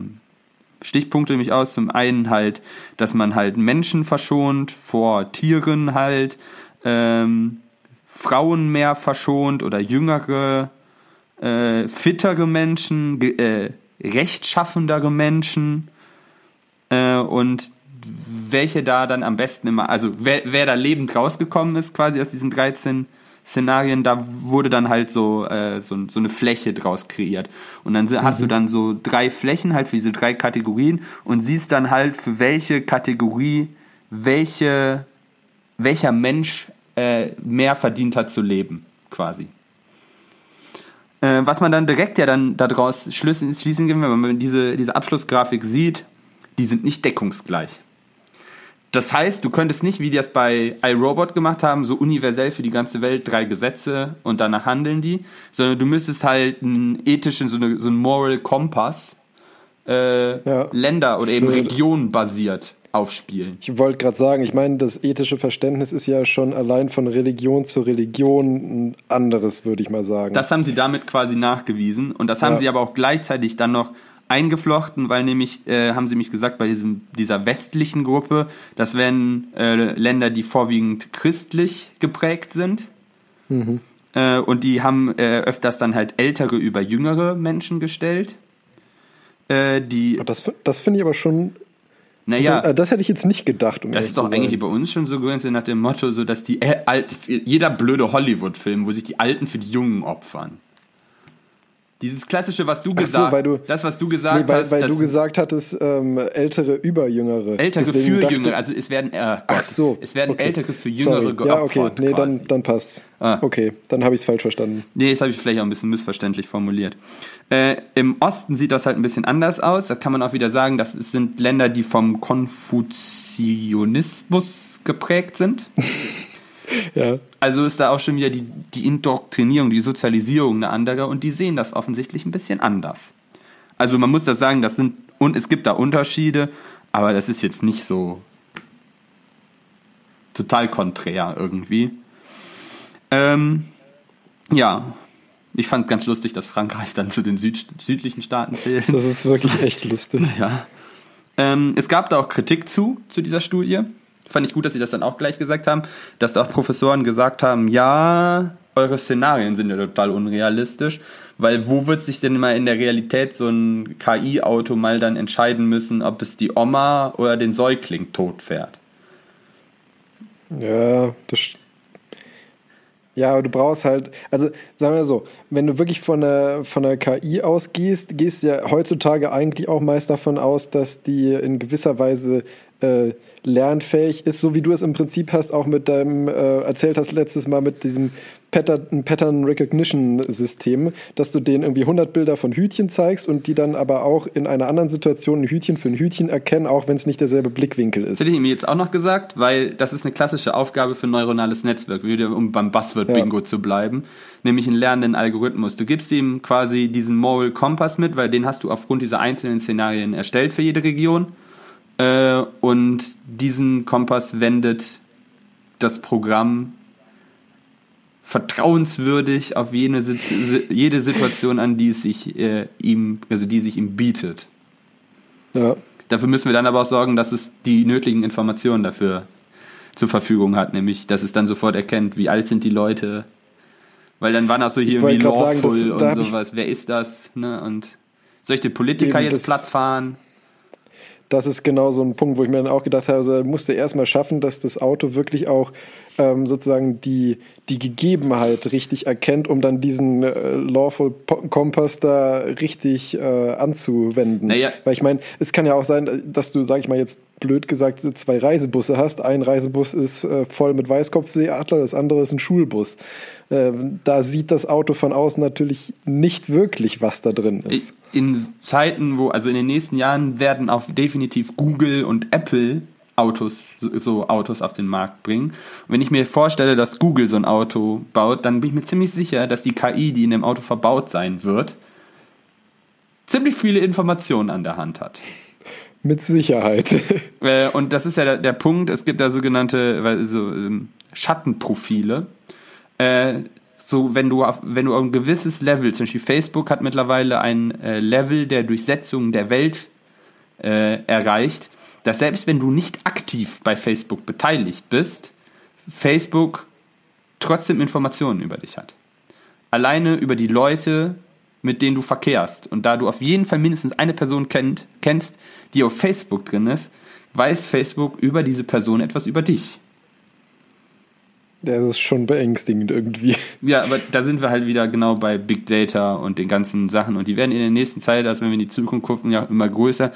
Stichpunkte nämlich aus. Zum einen halt, dass man halt Menschen verschont vor Tieren halt, ähm, Frauen mehr verschont oder jüngere, äh, fittere Menschen, äh, rechtschaffendere Menschen äh, und welche da dann am besten immer, also wer, wer da lebend rausgekommen ist quasi aus diesen 13 Szenarien, da wurde dann halt so, äh, so, so eine Fläche draus kreiert. Und dann si- hast du dann so drei Flächen halt für diese drei Kategorien und siehst dann halt für welche Kategorie welche, welcher Mensch äh, mehr verdient hat zu leben, quasi. Äh, was man dann direkt ja dann daraus schließen, schließen kann, wenn man diese, diese Abschlussgrafik sieht, die sind nicht deckungsgleich. Das heißt, du könntest nicht, wie die das bei iRobot gemacht haben, so universell für die ganze Welt drei Gesetze und danach handeln die, sondern du müsstest halt einen ethischen, so, eine, so einen Moral Kompass äh, Ja. Länder oder eben Regionen basiert aufspielen. Ich wollte gerade sagen, ich meine, das ethische Verständnis ist ja schon allein von Religion zu Religion ein anderes, würde ich mal sagen. Das haben sie damit quasi nachgewiesen und das haben Ja. sie aber auch gleichzeitig dann noch eingeflochten, weil nämlich, äh, haben sie mich gesagt, bei diesem, dieser westlichen Gruppe, das wären äh, Länder, die vorwiegend christlich geprägt sind. Äh, und die haben äh, öfters dann halt ältere über jüngere Menschen gestellt. Äh, die, Das, das finde ich aber schon. Naja, Das, das hätte ich jetzt nicht gedacht. Um Das ist doch eigentlich bei uns schon so gewesen, nach dem Motto, so dass die äh, alt, jeder blöde Hollywood-Film, wo sich die Alten für die Jungen opfern. Dieses klassische, was du Ach so, gesagt, weil du- das, was du gesagt Nee, weil, hast, weil du gesagt hattest, ähm, ältere über Jüngere. ältere Deswegen für Jüngere, also es werden, äh, Gott, Ach so. es werden okay. ältere für Jüngere Sorry. geopfert. Ja, okay. Nee, quasi. dann, dann passt's. Ah. Okay, dann habe ich es falsch verstanden. Nee, das habe ich vielleicht auch ein bisschen missverständlich formuliert. Äh, Im Osten sieht das halt ein bisschen anders aus. Da kann man auch wieder sagen, das sind Länder, die vom Konfuzianismus geprägt sind. (laughs) Ja. Also ist da auch schon wieder die, die Indoktrinierung, die Sozialisierung eine andere und die sehen das offensichtlich ein bisschen anders. Also man muss das sagen, das sind, und es gibt da Unterschiede, aber das ist jetzt nicht so total konträr irgendwie. Ähm, ja, ich fand ganz lustig, dass Frankreich dann zu den Süd südlichen Staaten zählt. Das ist wirklich (laughs) echt lustig. Ja. Ähm, es gab da auch Kritik zu, zu dieser Studie. Fand ich gut, dass sie das dann auch gleich gesagt haben, dass da auch Professoren gesagt haben, ja, eure Szenarien sind ja total unrealistisch, weil wo wird sich denn mal in der Realität so ein KI-Auto mal dann entscheiden müssen, ob es die Oma oder den Säugling tot fährt? Ja, das. Ja, aber du brauchst halt, also sagen wir so, wenn du wirklich von der, von der KI ausgehst, gehst du ja heutzutage eigentlich auch meist davon aus, dass die in gewisser Weise äh, lernfähig ist, so wie du es im Prinzip hast, auch mit deinem, äh, erzählt hast letztes Mal mit diesem Pattern, Pattern Recognition System, dass du denen irgendwie 100 Bilder von Hütchen zeigst und die dann aber auch in einer anderen Situation ein Hütchen für ein Hütchen erkennen, auch wenn es nicht derselbe Blickwinkel ist. Das hätte ich mir jetzt auch noch gesagt, weil das ist eine klassische Aufgabe für ein neuronales Netzwerk, wieder um beim Buzzword-Bingo zu bleiben, nämlich einen lernenden Algorithmus. Du gibst ihm quasi diesen Moral Kompass mit, weil den hast du aufgrund dieser einzelnen Szenarien erstellt für jede Region. Äh, und diesen Kompass wendet das Programm vertrauenswürdig auf jene, jede Situation an, die es sich äh, ihm, also die sich ihm bietet. Ja. Dafür müssen wir dann aber auch sorgen, dass es die nötigen Informationen dafür zur Verfügung hat, nämlich, dass es dann sofort erkennt, wie alt sind die Leute, weil dann waren auch so hier wollte wie grad sagen, lawful das- und sowas, wer ist das, ne, und soll ich den Politiker jetzt das- platt fahren? Das ist genau so ein Punkt, wo ich mir dann auch gedacht habe, also musste erstmal schaffen, dass das Auto wirklich auch ähm, sozusagen die, die Gegebenheit richtig erkennt, um dann diesen äh, Lawful Kompass da richtig äh, anzuwenden. Naja. Weil ich meine, es kann ja auch sein, dass du, sag ich mal jetzt blöd gesagt, zwei Reisebusse hast. Ein Reisebus ist äh, voll mit Weißkopfseeadler, das andere ist ein Schulbus. Ähm, da sieht das Auto von außen natürlich nicht wirklich, was da drin ist. In Zeiten, wo, also in den nächsten Jahren werden auch definitiv Google und Apple Autos, so, so Autos auf den Markt bringen. Und wenn ich mir vorstelle, dass Google so ein Auto baut, dann bin ich mir ziemlich sicher, dass die KI, die in dem Auto verbaut sein wird, ziemlich viele Informationen an der Hand hat. Mit Sicherheit. (laughs) Äh, und das ist ja der, der Punkt, es gibt da sogenannte so, ähm, Schattenprofile. Äh, so, wenn du, auf, wenn du auf ein gewisses Level, zum Beispiel Facebook hat mittlerweile ein äh, Level der Durchsetzung der Welt äh, erreicht, dass selbst wenn du nicht aktiv bei Facebook beteiligt bist, Facebook trotzdem Informationen über dich hat. Alleine über die Leute, mit denen du verkehrst. Und da du auf jeden Fall mindestens eine Person kennt, kennst, die auf Facebook drin ist, weiß Facebook über diese Person etwas über dich. Das ist schon beängstigend irgendwie. Ja, aber da sind wir halt wieder genau bei Big Data und den ganzen Sachen. Und die werden in der nächsten Zeit, also wenn wir in die Zukunft gucken, ja immer größer.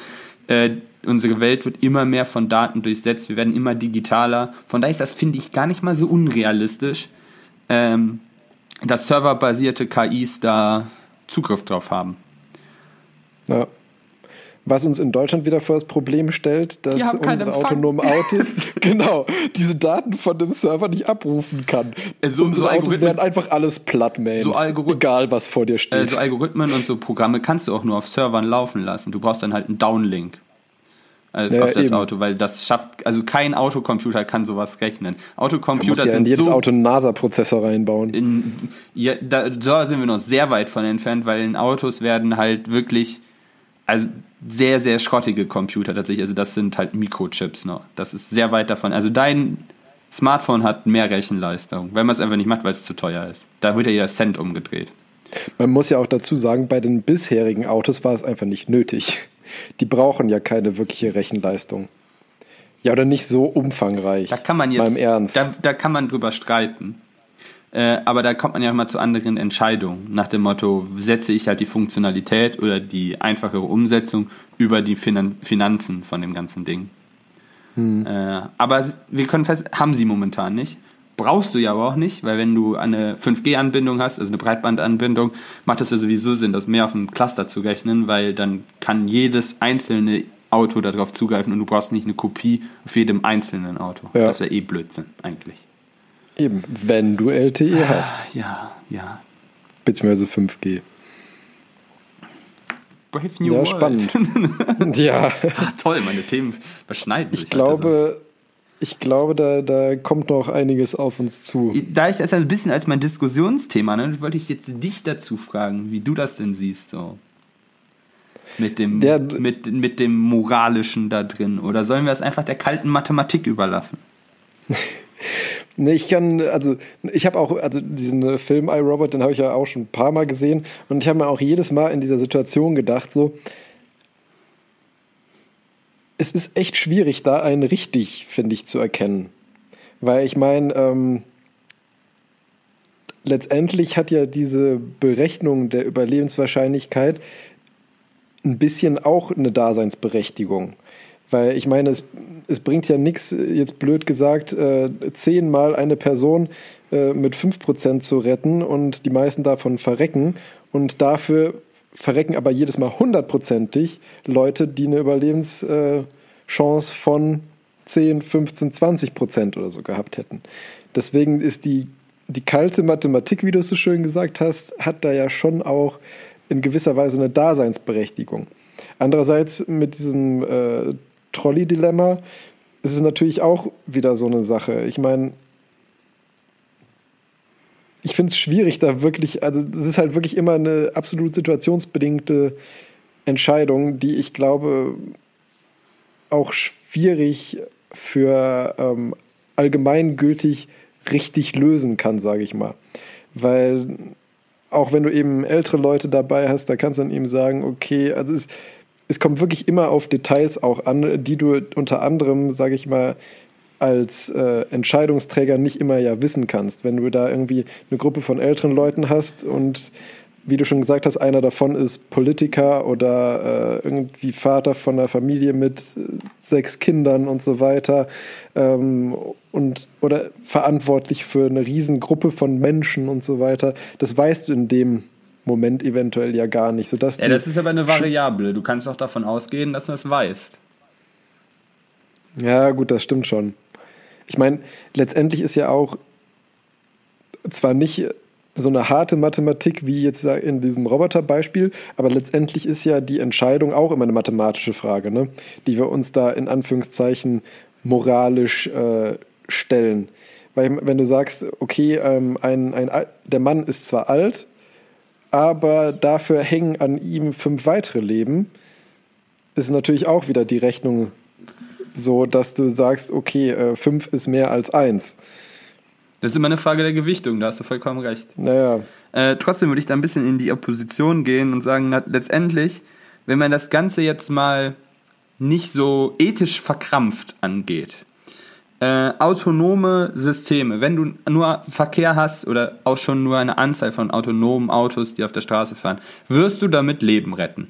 Äh, unsere Welt wird immer mehr von Daten durchsetzt. Wir werden immer digitaler. Von daher ist das, finde ich, gar nicht mal so unrealistisch, ähm, dass serverbasierte KIs da Zugriff drauf haben. Ja. Was uns in Deutschland wieder vor das Problem stellt, dass unsere Empfang. autonomen (laughs) Autos genau diese Daten von dem Server nicht abrufen kann. Äh, so- unsere so Autos werden einfach alles platt. So Algorithmen- Egal, was vor dir steht. so Algorithmen und so Programme kannst du auch nur auf Servern laufen lassen. Du brauchst dann halt einen Downlink äh, Ja, auf das eben. Auto, weil das schafft, also kein Autocomputer kann sowas rechnen. Autocomputer ja in sind jedes so Auto einen NASA-Prozessor reinbauen. in, ja, da, da sind wir noch sehr weit von entfernt, weil in Autos werden halt wirklich also sehr, sehr schrottige Computer tatsächlich. Also das sind halt Mikrochips noch. Das ist sehr weit davon. Also dein Smartphone hat mehr Rechenleistung, wenn man es einfach nicht macht, weil es zu teuer ist. Da wird ja jeder Cent umgedreht. Man muss ja auch dazu sagen, bei den bisherigen Autos war es einfach nicht nötig. Die brauchen ja keine wirkliche Rechenleistung. Ja, oder nicht so umfangreich. Da kann man jetzt, Ernst. Da, da kann man drüber streiten. Äh, aber da kommt man ja immer zu anderen Entscheidungen. Nach dem Motto, setze ich halt die Funktionalität oder die einfachere Umsetzung über die Finan Finanzen von dem ganzen Ding. Hm. Äh, aber wir können fest, haben sie momentan nicht. Brauchst du ja aber auch nicht, weil wenn du eine 5G-Anbindung hast, also eine Breitbandanbindung, macht es ja sowieso Sinn, das mehr auf ein Cluster zu rechnen, weil dann kann jedes einzelne Auto darauf zugreifen und du brauchst nicht eine Kopie auf jedem einzelnen Auto. Ja. Das ist ja eh Blödsinn eigentlich. Eben, wenn du LTE hast. Ja, ja. Beziehungsweise 5G. Brave New Ja, World. spannend. (laughs) ja, Ach, toll, meine Themen überschneiden sich. ich glaube, ich glaube, da, da kommt noch einiges auf uns zu. Da ich das ein bisschen als mein Diskussionsthema, ne, wollte ich jetzt dich dazu fragen, wie du das denn siehst, so. Mit dem, Der- mit, mit dem Moralischen da drin. Oder sollen wir es einfach der kalten Mathematik überlassen? (laughs) Nee, ich kann, also ich habe auch, also diesen äh, Film I, Robot, den habe ich ja auch schon ein paar Mal gesehen und ich habe mir auch jedes Mal in dieser Situation gedacht, so, es ist echt schwierig, da einen richtig, finde ich, zu erkennen. Weil ich meine, ähm, letztendlich hat ja diese Berechnung der Überlebenswahrscheinlichkeit ein bisschen auch eine Daseinsberechtigung. Weil ich meine, es, es bringt ja nichts, jetzt blöd gesagt, äh, zehnmal eine Person äh, mit 5% zu retten und die meisten davon verrecken und dafür verrecken aber jedes Mal hundertprozentig Leute, die eine Überlebenschance von 10, 15, 20 Prozent oder so gehabt hätten. Deswegen ist die, die kalte Mathematik, wie du es so schön gesagt hast, hat da ja schon auch in gewisser Weise eine Daseinsberechtigung. Andererseits mit diesem äh, Trolley-Dilemma ist es natürlich auch wieder so eine Sache. Ich meine, ich finde es schwierig, da wirklich, also es ist halt wirklich immer eine absolut situationsbedingte Entscheidung, die ich glaube auch schwierig für ähm, allgemeingültig richtig lösen kann, sage ich mal. Weil auch wenn du eben ältere Leute dabei hast, da kannst du dann eben sagen, okay, also es, es kommt wirklich immer auf Details auch an, die du unter anderem, sage ich mal, als äh, Entscheidungsträger nicht immer ja wissen kannst. Wenn du da irgendwie eine Gruppe von älteren Leuten hast und wie du schon gesagt hast, einer davon ist Politiker oder äh, irgendwie Vater von einer Familie mit äh, sechs Kindern und so weiter ähm, und oder verantwortlich für eine Riesengruppe von Menschen und so weiter. Das weißt du in dem Moment eventuell ja gar nicht, sodass Ja, das ist aber eine Variable. Du kannst doch davon ausgehen, dass du es weißt. Ja, gut, das stimmt schon. Ich meine, letztendlich ist ja auch zwar nicht so eine harte Mathematik wie jetzt in diesem Roboterbeispiel, aber letztendlich ist ja die Entscheidung auch immer eine mathematische Frage, ne? die wir uns da in Anführungszeichen moralisch äh, stellen. Weil wenn du sagst, okay, ähm, ein, ein, der Mann ist zwar alt, aber dafür hängen an ihm fünf weitere Leben, ist natürlich auch wieder die Rechnung so, dass du sagst, okay, äh, fünf ist mehr als eins. Das ist immer eine Frage der Gewichtung, da hast du vollkommen recht. Naja, Äh, trotzdem würde ich da ein bisschen in die Opposition gehen und sagen, na, letztendlich, wenn man das Ganze jetzt mal nicht so ethisch verkrampft angeht, äh, autonome Systeme, wenn du nur Verkehr hast oder auch schon nur eine Anzahl von autonomen Autos, die auf der Straße fahren, wirst du damit Leben retten.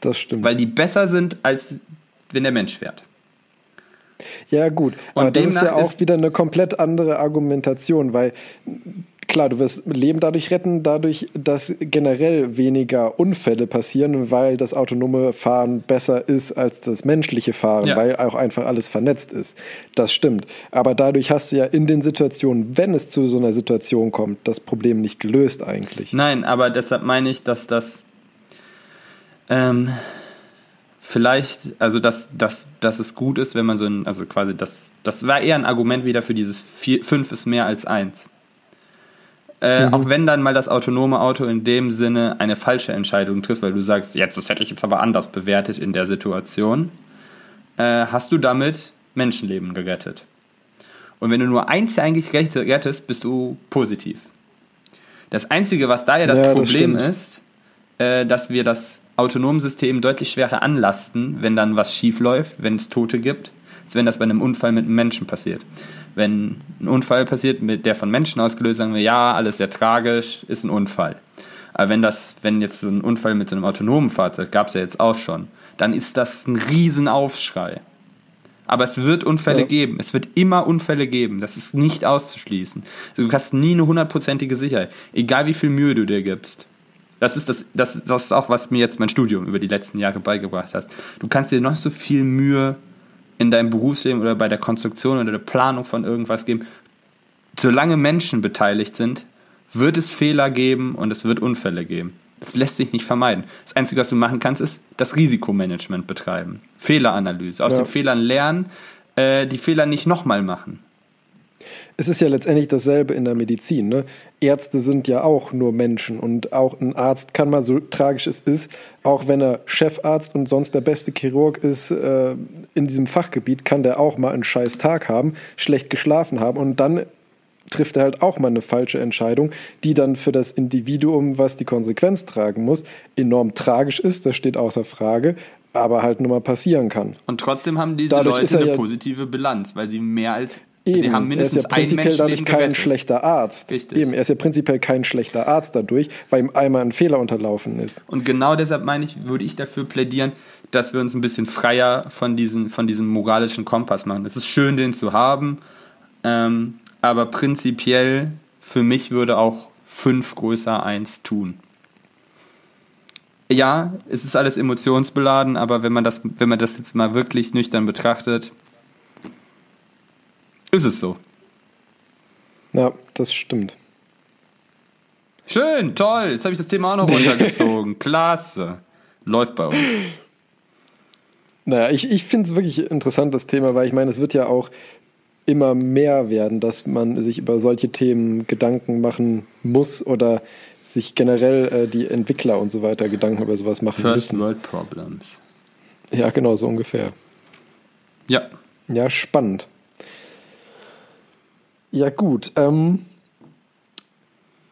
das stimmt. Weil die besser sind, als wenn der Mensch fährt. ja, gut. Und Aber das ist ja auch ist- wieder eine komplett andere Argumentation, weil klar, du wirst Leben dadurch retten, dadurch, dass generell weniger Unfälle passieren, weil das autonome Fahren besser ist als das menschliche Fahren, Ja. weil auch einfach alles vernetzt ist. Das stimmt. Aber dadurch hast du ja in den Situationen, wenn es zu so einer Situation kommt, das Problem nicht gelöst eigentlich. Nein, aber deshalb meine ich, dass das ähm, vielleicht, also dass, dass, dass es gut ist, wenn man so ein, also quasi das, das war eher ein Argument wieder für dieses 5 ist mehr als 1. Äh, Auch wenn dann mal das autonome Auto in dem Sinne eine falsche Entscheidung trifft, weil du sagst, jetzt, das hätte ich jetzt aber anders bewertet in der Situation, äh, hast du damit Menschenleben gerettet. Und wenn du nur eins eigentlich rettest, bist du positiv. Das Einzige, was da ja das Ja, das Problem stimmt. ist, äh, dass wir das Autonomsystem deutlich schwerer anlasten, wenn dann was schief läuft, wenn es Tote gibt, als wenn das bei einem Unfall mit einem Menschen passiert. Wenn ein Unfall passiert, mit der von Menschen ausgelöst, sagen wir, ja, alles sehr tragisch, ist ein Unfall. Aber wenn das, wenn jetzt so ein Unfall mit so einem autonomen Fahrzeug, gab es ja jetzt auch schon, dann ist das ein Riesenaufschrei. Aber es wird Unfälle Ja. geben. Es wird immer Unfälle geben. Das ist nicht auszuschließen. Du hast nie eine hundertprozentige Sicherheit. Egal wie viel Mühe du dir gibst. Das ist, das, das, das ist auch, was mir jetzt mein Studium über die letzten Jahre beigebracht hat. Du kannst dir noch so viel Mühe in deinem Berufsleben oder bei der Konstruktion oder der Planung von irgendwas geben. Solange Menschen beteiligt sind, wird es Fehler geben und es wird Unfälle geben. Das lässt sich nicht vermeiden. Das Einzige, was du machen kannst, ist das Risikomanagement betreiben. Fehleranalyse. Aus Ja. den Fehlern lernen, äh, die Fehler nicht nochmal machen. Es ist ja letztendlich dasselbe in der Medizin. Ne? Ärzte sind ja auch nur Menschen und auch ein Arzt kann mal so tragisch es ist, auch wenn er Chefarzt und sonst der beste Chirurg ist äh, in diesem Fachgebiet, kann der auch mal einen scheiß Tag haben, schlecht geschlafen haben und dann trifft er halt auch mal eine falsche Entscheidung, die dann für das Individuum, was die Konsequenz tragen muss, enorm tragisch ist, das steht außer Frage, aber halt nur mal passieren kann. Und trotzdem haben diese Dadurch Leute eine ja- positive Bilanz, weil sie mehr als Eben, sie haben er ist mindestens ja prinzipiell dadurch kein gerettet. schlechter Arzt. Richtig. Eben, er ist ja prinzipiell kein schlechter Arzt dadurch, weil ihm einmal ein Fehler unterlaufen ist. Und genau deshalb meine ich, würde ich dafür plädieren, dass wir uns ein bisschen freier von, diesen, von diesem moralischen Kompass machen. Es ist schön, den zu haben, ähm, aber prinzipiell für mich würde auch 5 größer 1 tun. Ja, es ist alles emotionsbeladen, aber wenn man das, wenn man das jetzt mal wirklich nüchtern betrachtet, ist es so. Ja, das stimmt. Schön, toll. Jetzt habe ich das Thema auch noch runtergezogen. (laughs) Klasse. Läuft bei uns. Naja, ich, ich finde es wirklich interessant, das Thema, weil ich meine, es wird ja auch immer mehr werden, dass man sich über solche Themen Gedanken machen muss oder sich generell äh, die Entwickler und so weiter Gedanken über sowas machen First müssen. World Problems. Ja, genau, so ungefähr. Ja. Ja, spannend. Ja, gut. Ähm,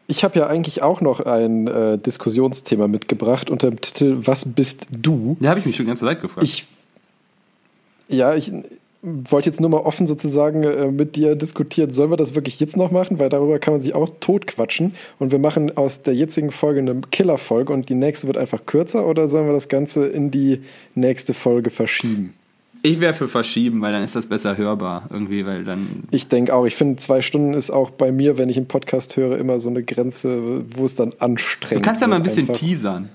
ich habe ja eigentlich auch noch ein äh, Diskussionsthema mitgebracht unter dem Titel Was bist du? Da habe ich mich schon ganz weit gefragt. Ich, ja, ich wollte jetzt nur mal offen sozusagen äh, mit dir diskutieren. Sollen wir das wirklich jetzt noch machen? Weil darüber kann man sich auch totquatschen. Und wir machen aus der jetzigen Folge eine Killer-Folge und die nächste wird einfach kürzer oder sollen wir das Ganze in die nächste Folge verschieben? Ich wäre für verschieben, weil dann ist das besser hörbar irgendwie, weil dann. Ich denke auch, ich finde, zwei Stunden ist auch bei mir, wenn ich einen Podcast höre, immer so eine Grenze, wo es dann Du anstrengend kannst ja mal ein bisschen einfach. teasern.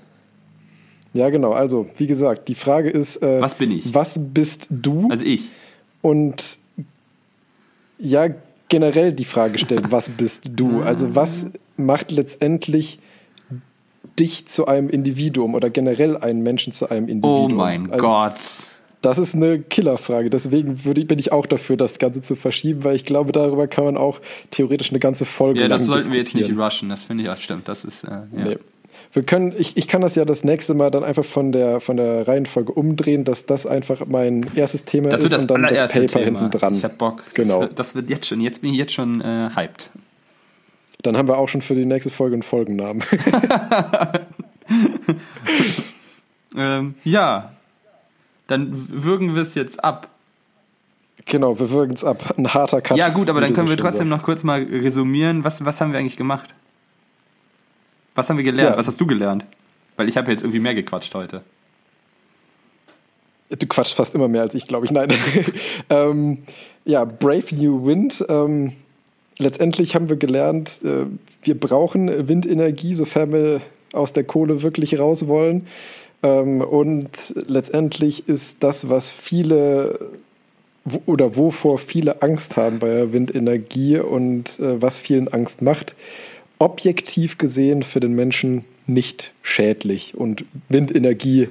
Ja, genau. Also, wie gesagt, die Frage ist: äh, Was bin ich? Was bist du? Also ich. Und ja, generell die Frage stellt: Was (laughs) bist du? Also, was macht letztendlich dich zu einem Individuum oder generell einen Menschen zu einem Oh Individuum? mein also, Gott. Das ist eine Killerfrage. Deswegen würde, bin ich auch dafür, das Ganze zu verschieben, weil ich glaube, darüber kann man auch theoretisch eine ganze Folge Ja, das sollten wir jetzt nicht rushen. Das finde ich auch stimmt. Das ist. Äh, ja. Nee. Wir können, ich, ich kann das ja das nächste Mal dann einfach von der, von der Reihenfolge umdrehen, dass das einfach mein erstes Thema Das ist das und dann das Paper Thema. hinten dran. Ich hab Bock. Genau. Das wird, das wird jetzt schon. Jetzt bin ich jetzt schon äh, hyped. Dann haben wir auch schon für die nächste Folge einen Folgennamen. (laughs) Ähm, ja. Dann würgen wir es jetzt ab. genau, wir würgen es ab. Ein harter Cut. Ja, gut, aber dann können wir trotzdem noch kurz mal resümieren. Was, was haben wir eigentlich gemacht? Was haben wir gelernt? Ja. Was hast du gelernt? Weil ich habe jetzt irgendwie mehr gequatscht heute. Du quatschst fast immer mehr als ich, glaube ich. Nein. (laughs) ähm, ja, Brave New Wind. Ähm, letztendlich haben wir gelernt, äh, wir brauchen Windenergie, sofern wir aus der Kohle wirklich raus wollen. Ähm, und letztendlich ist das, was viele oder wovor viele Angst haben bei der Windenergie und äh, was vielen Angst macht, objektiv gesehen für den Menschen nicht schädlich. Und Windenergie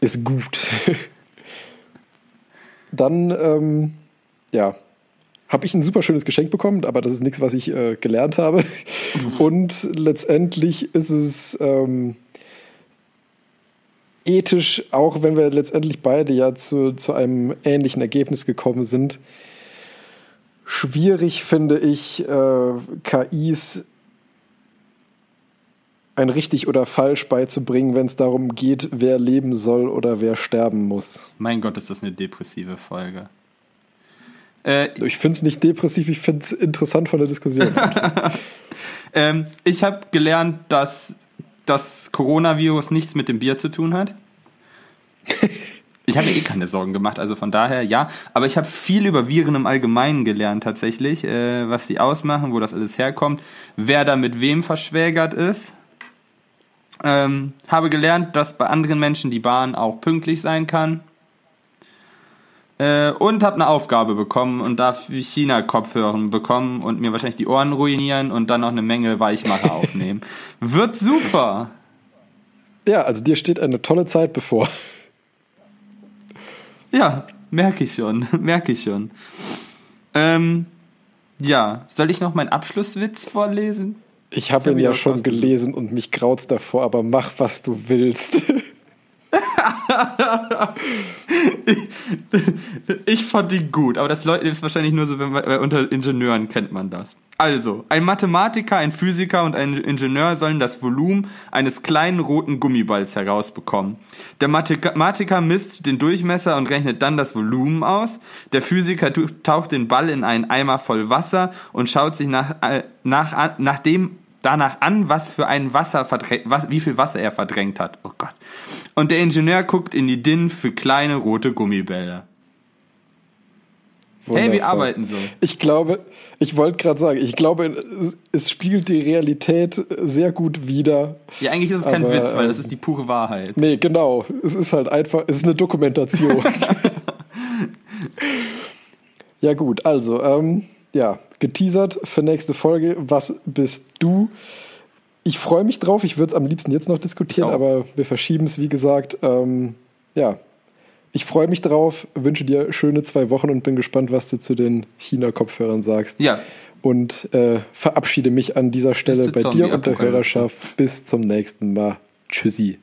ist gut. (laughs) Dann, ähm, ja, habe ich ein super schönes Geschenk bekommen, aber das ist nichts, was ich äh, gelernt habe. (laughs) Und letztendlich ist es ähm, ethisch, auch wenn wir letztendlich beide ja zu, zu einem ähnlichen Ergebnis gekommen sind, schwierig finde ich, äh, KIs ein richtig oder falsch beizubringen, wenn es darum geht, wer leben soll oder wer sterben muss. Mein Gott, ist das eine depressive Folge. Äh, Ich finde es nicht depressiv, ich finde es interessant von der Diskussion. (laughs) ähm, ich habe gelernt, dass das Coronavirus nichts mit dem Bier zu tun hat. Ich habe mir eh keine Sorgen gemacht, also von daher ja. Aber ich habe viel über Viren im Allgemeinen gelernt tatsächlich, äh, was die ausmachen, wo das alles herkommt, wer da mit wem verschwägert ist. Ähm, habe gelernt, dass bei anderen Menschen die Bahn auch pünktlich sein kann. Äh, und habe eine Aufgabe bekommen und darf China-Kopfhörer bekommen und mir wahrscheinlich die Ohren ruinieren und dann noch eine Menge Weichmacher (laughs) aufnehmen. Wird super! ja, also dir steht eine tolle Zeit bevor. Ja, merke ich schon, (laughs) merke ich schon. Ähm, ja, soll ich noch meinen Abschlusswitz vorlesen? Ich habe hab ihn ja schon gelesen und mich graut's davor, aber mach, was du willst. (laughs) (laughs) Ich fand ihn gut, aber das Leute ist wahrscheinlich nur so, wenn man, unter Ingenieuren kennt man das. Also, ein Mathematiker, ein Physiker und ein Ingenieur sollen das Volumen eines kleinen roten Gummiballs herausbekommen. Der Mathematiker misst den Durchmesser und rechnet dann das Volumen aus. Der Physiker taucht den Ball in einen Eimer voll Wasser und schaut sich nach, äh, nach, nach dem danach an, was für ein Wasser verdrängt, was, wie viel Wasser er verdrängt hat. Oh Gott. Und der Ingenieur guckt in die DIN für kleine rote Gummibälle. Hey, Wundervoll. wir arbeiten so. Ich glaube, ich wollte gerade sagen, ich glaube, es, es spiegelt die Realität sehr gut wider. Ja, eigentlich ist es kein Aber, Witz, weil das ähm, ist die pure Wahrheit. Nee, genau. Es ist halt einfach, es ist eine Dokumentation. (laughs) ja, gut, also, ähm, ja, geteasert für nächste Folge. Was bist du? Ich freue mich drauf. Ich würde es am liebsten jetzt noch diskutieren, aber wir verschieben es, wie gesagt. Ähm, ja, ich freue mich drauf, wünsche dir schöne zwei Wochen und bin gespannt, was du zu den China-Kopfhörern sagst. Ja, Und äh, verabschiede mich an dieser Stelle bei dir und der. Hörerschaft. Bis zum nächsten Mal. Tschüssi.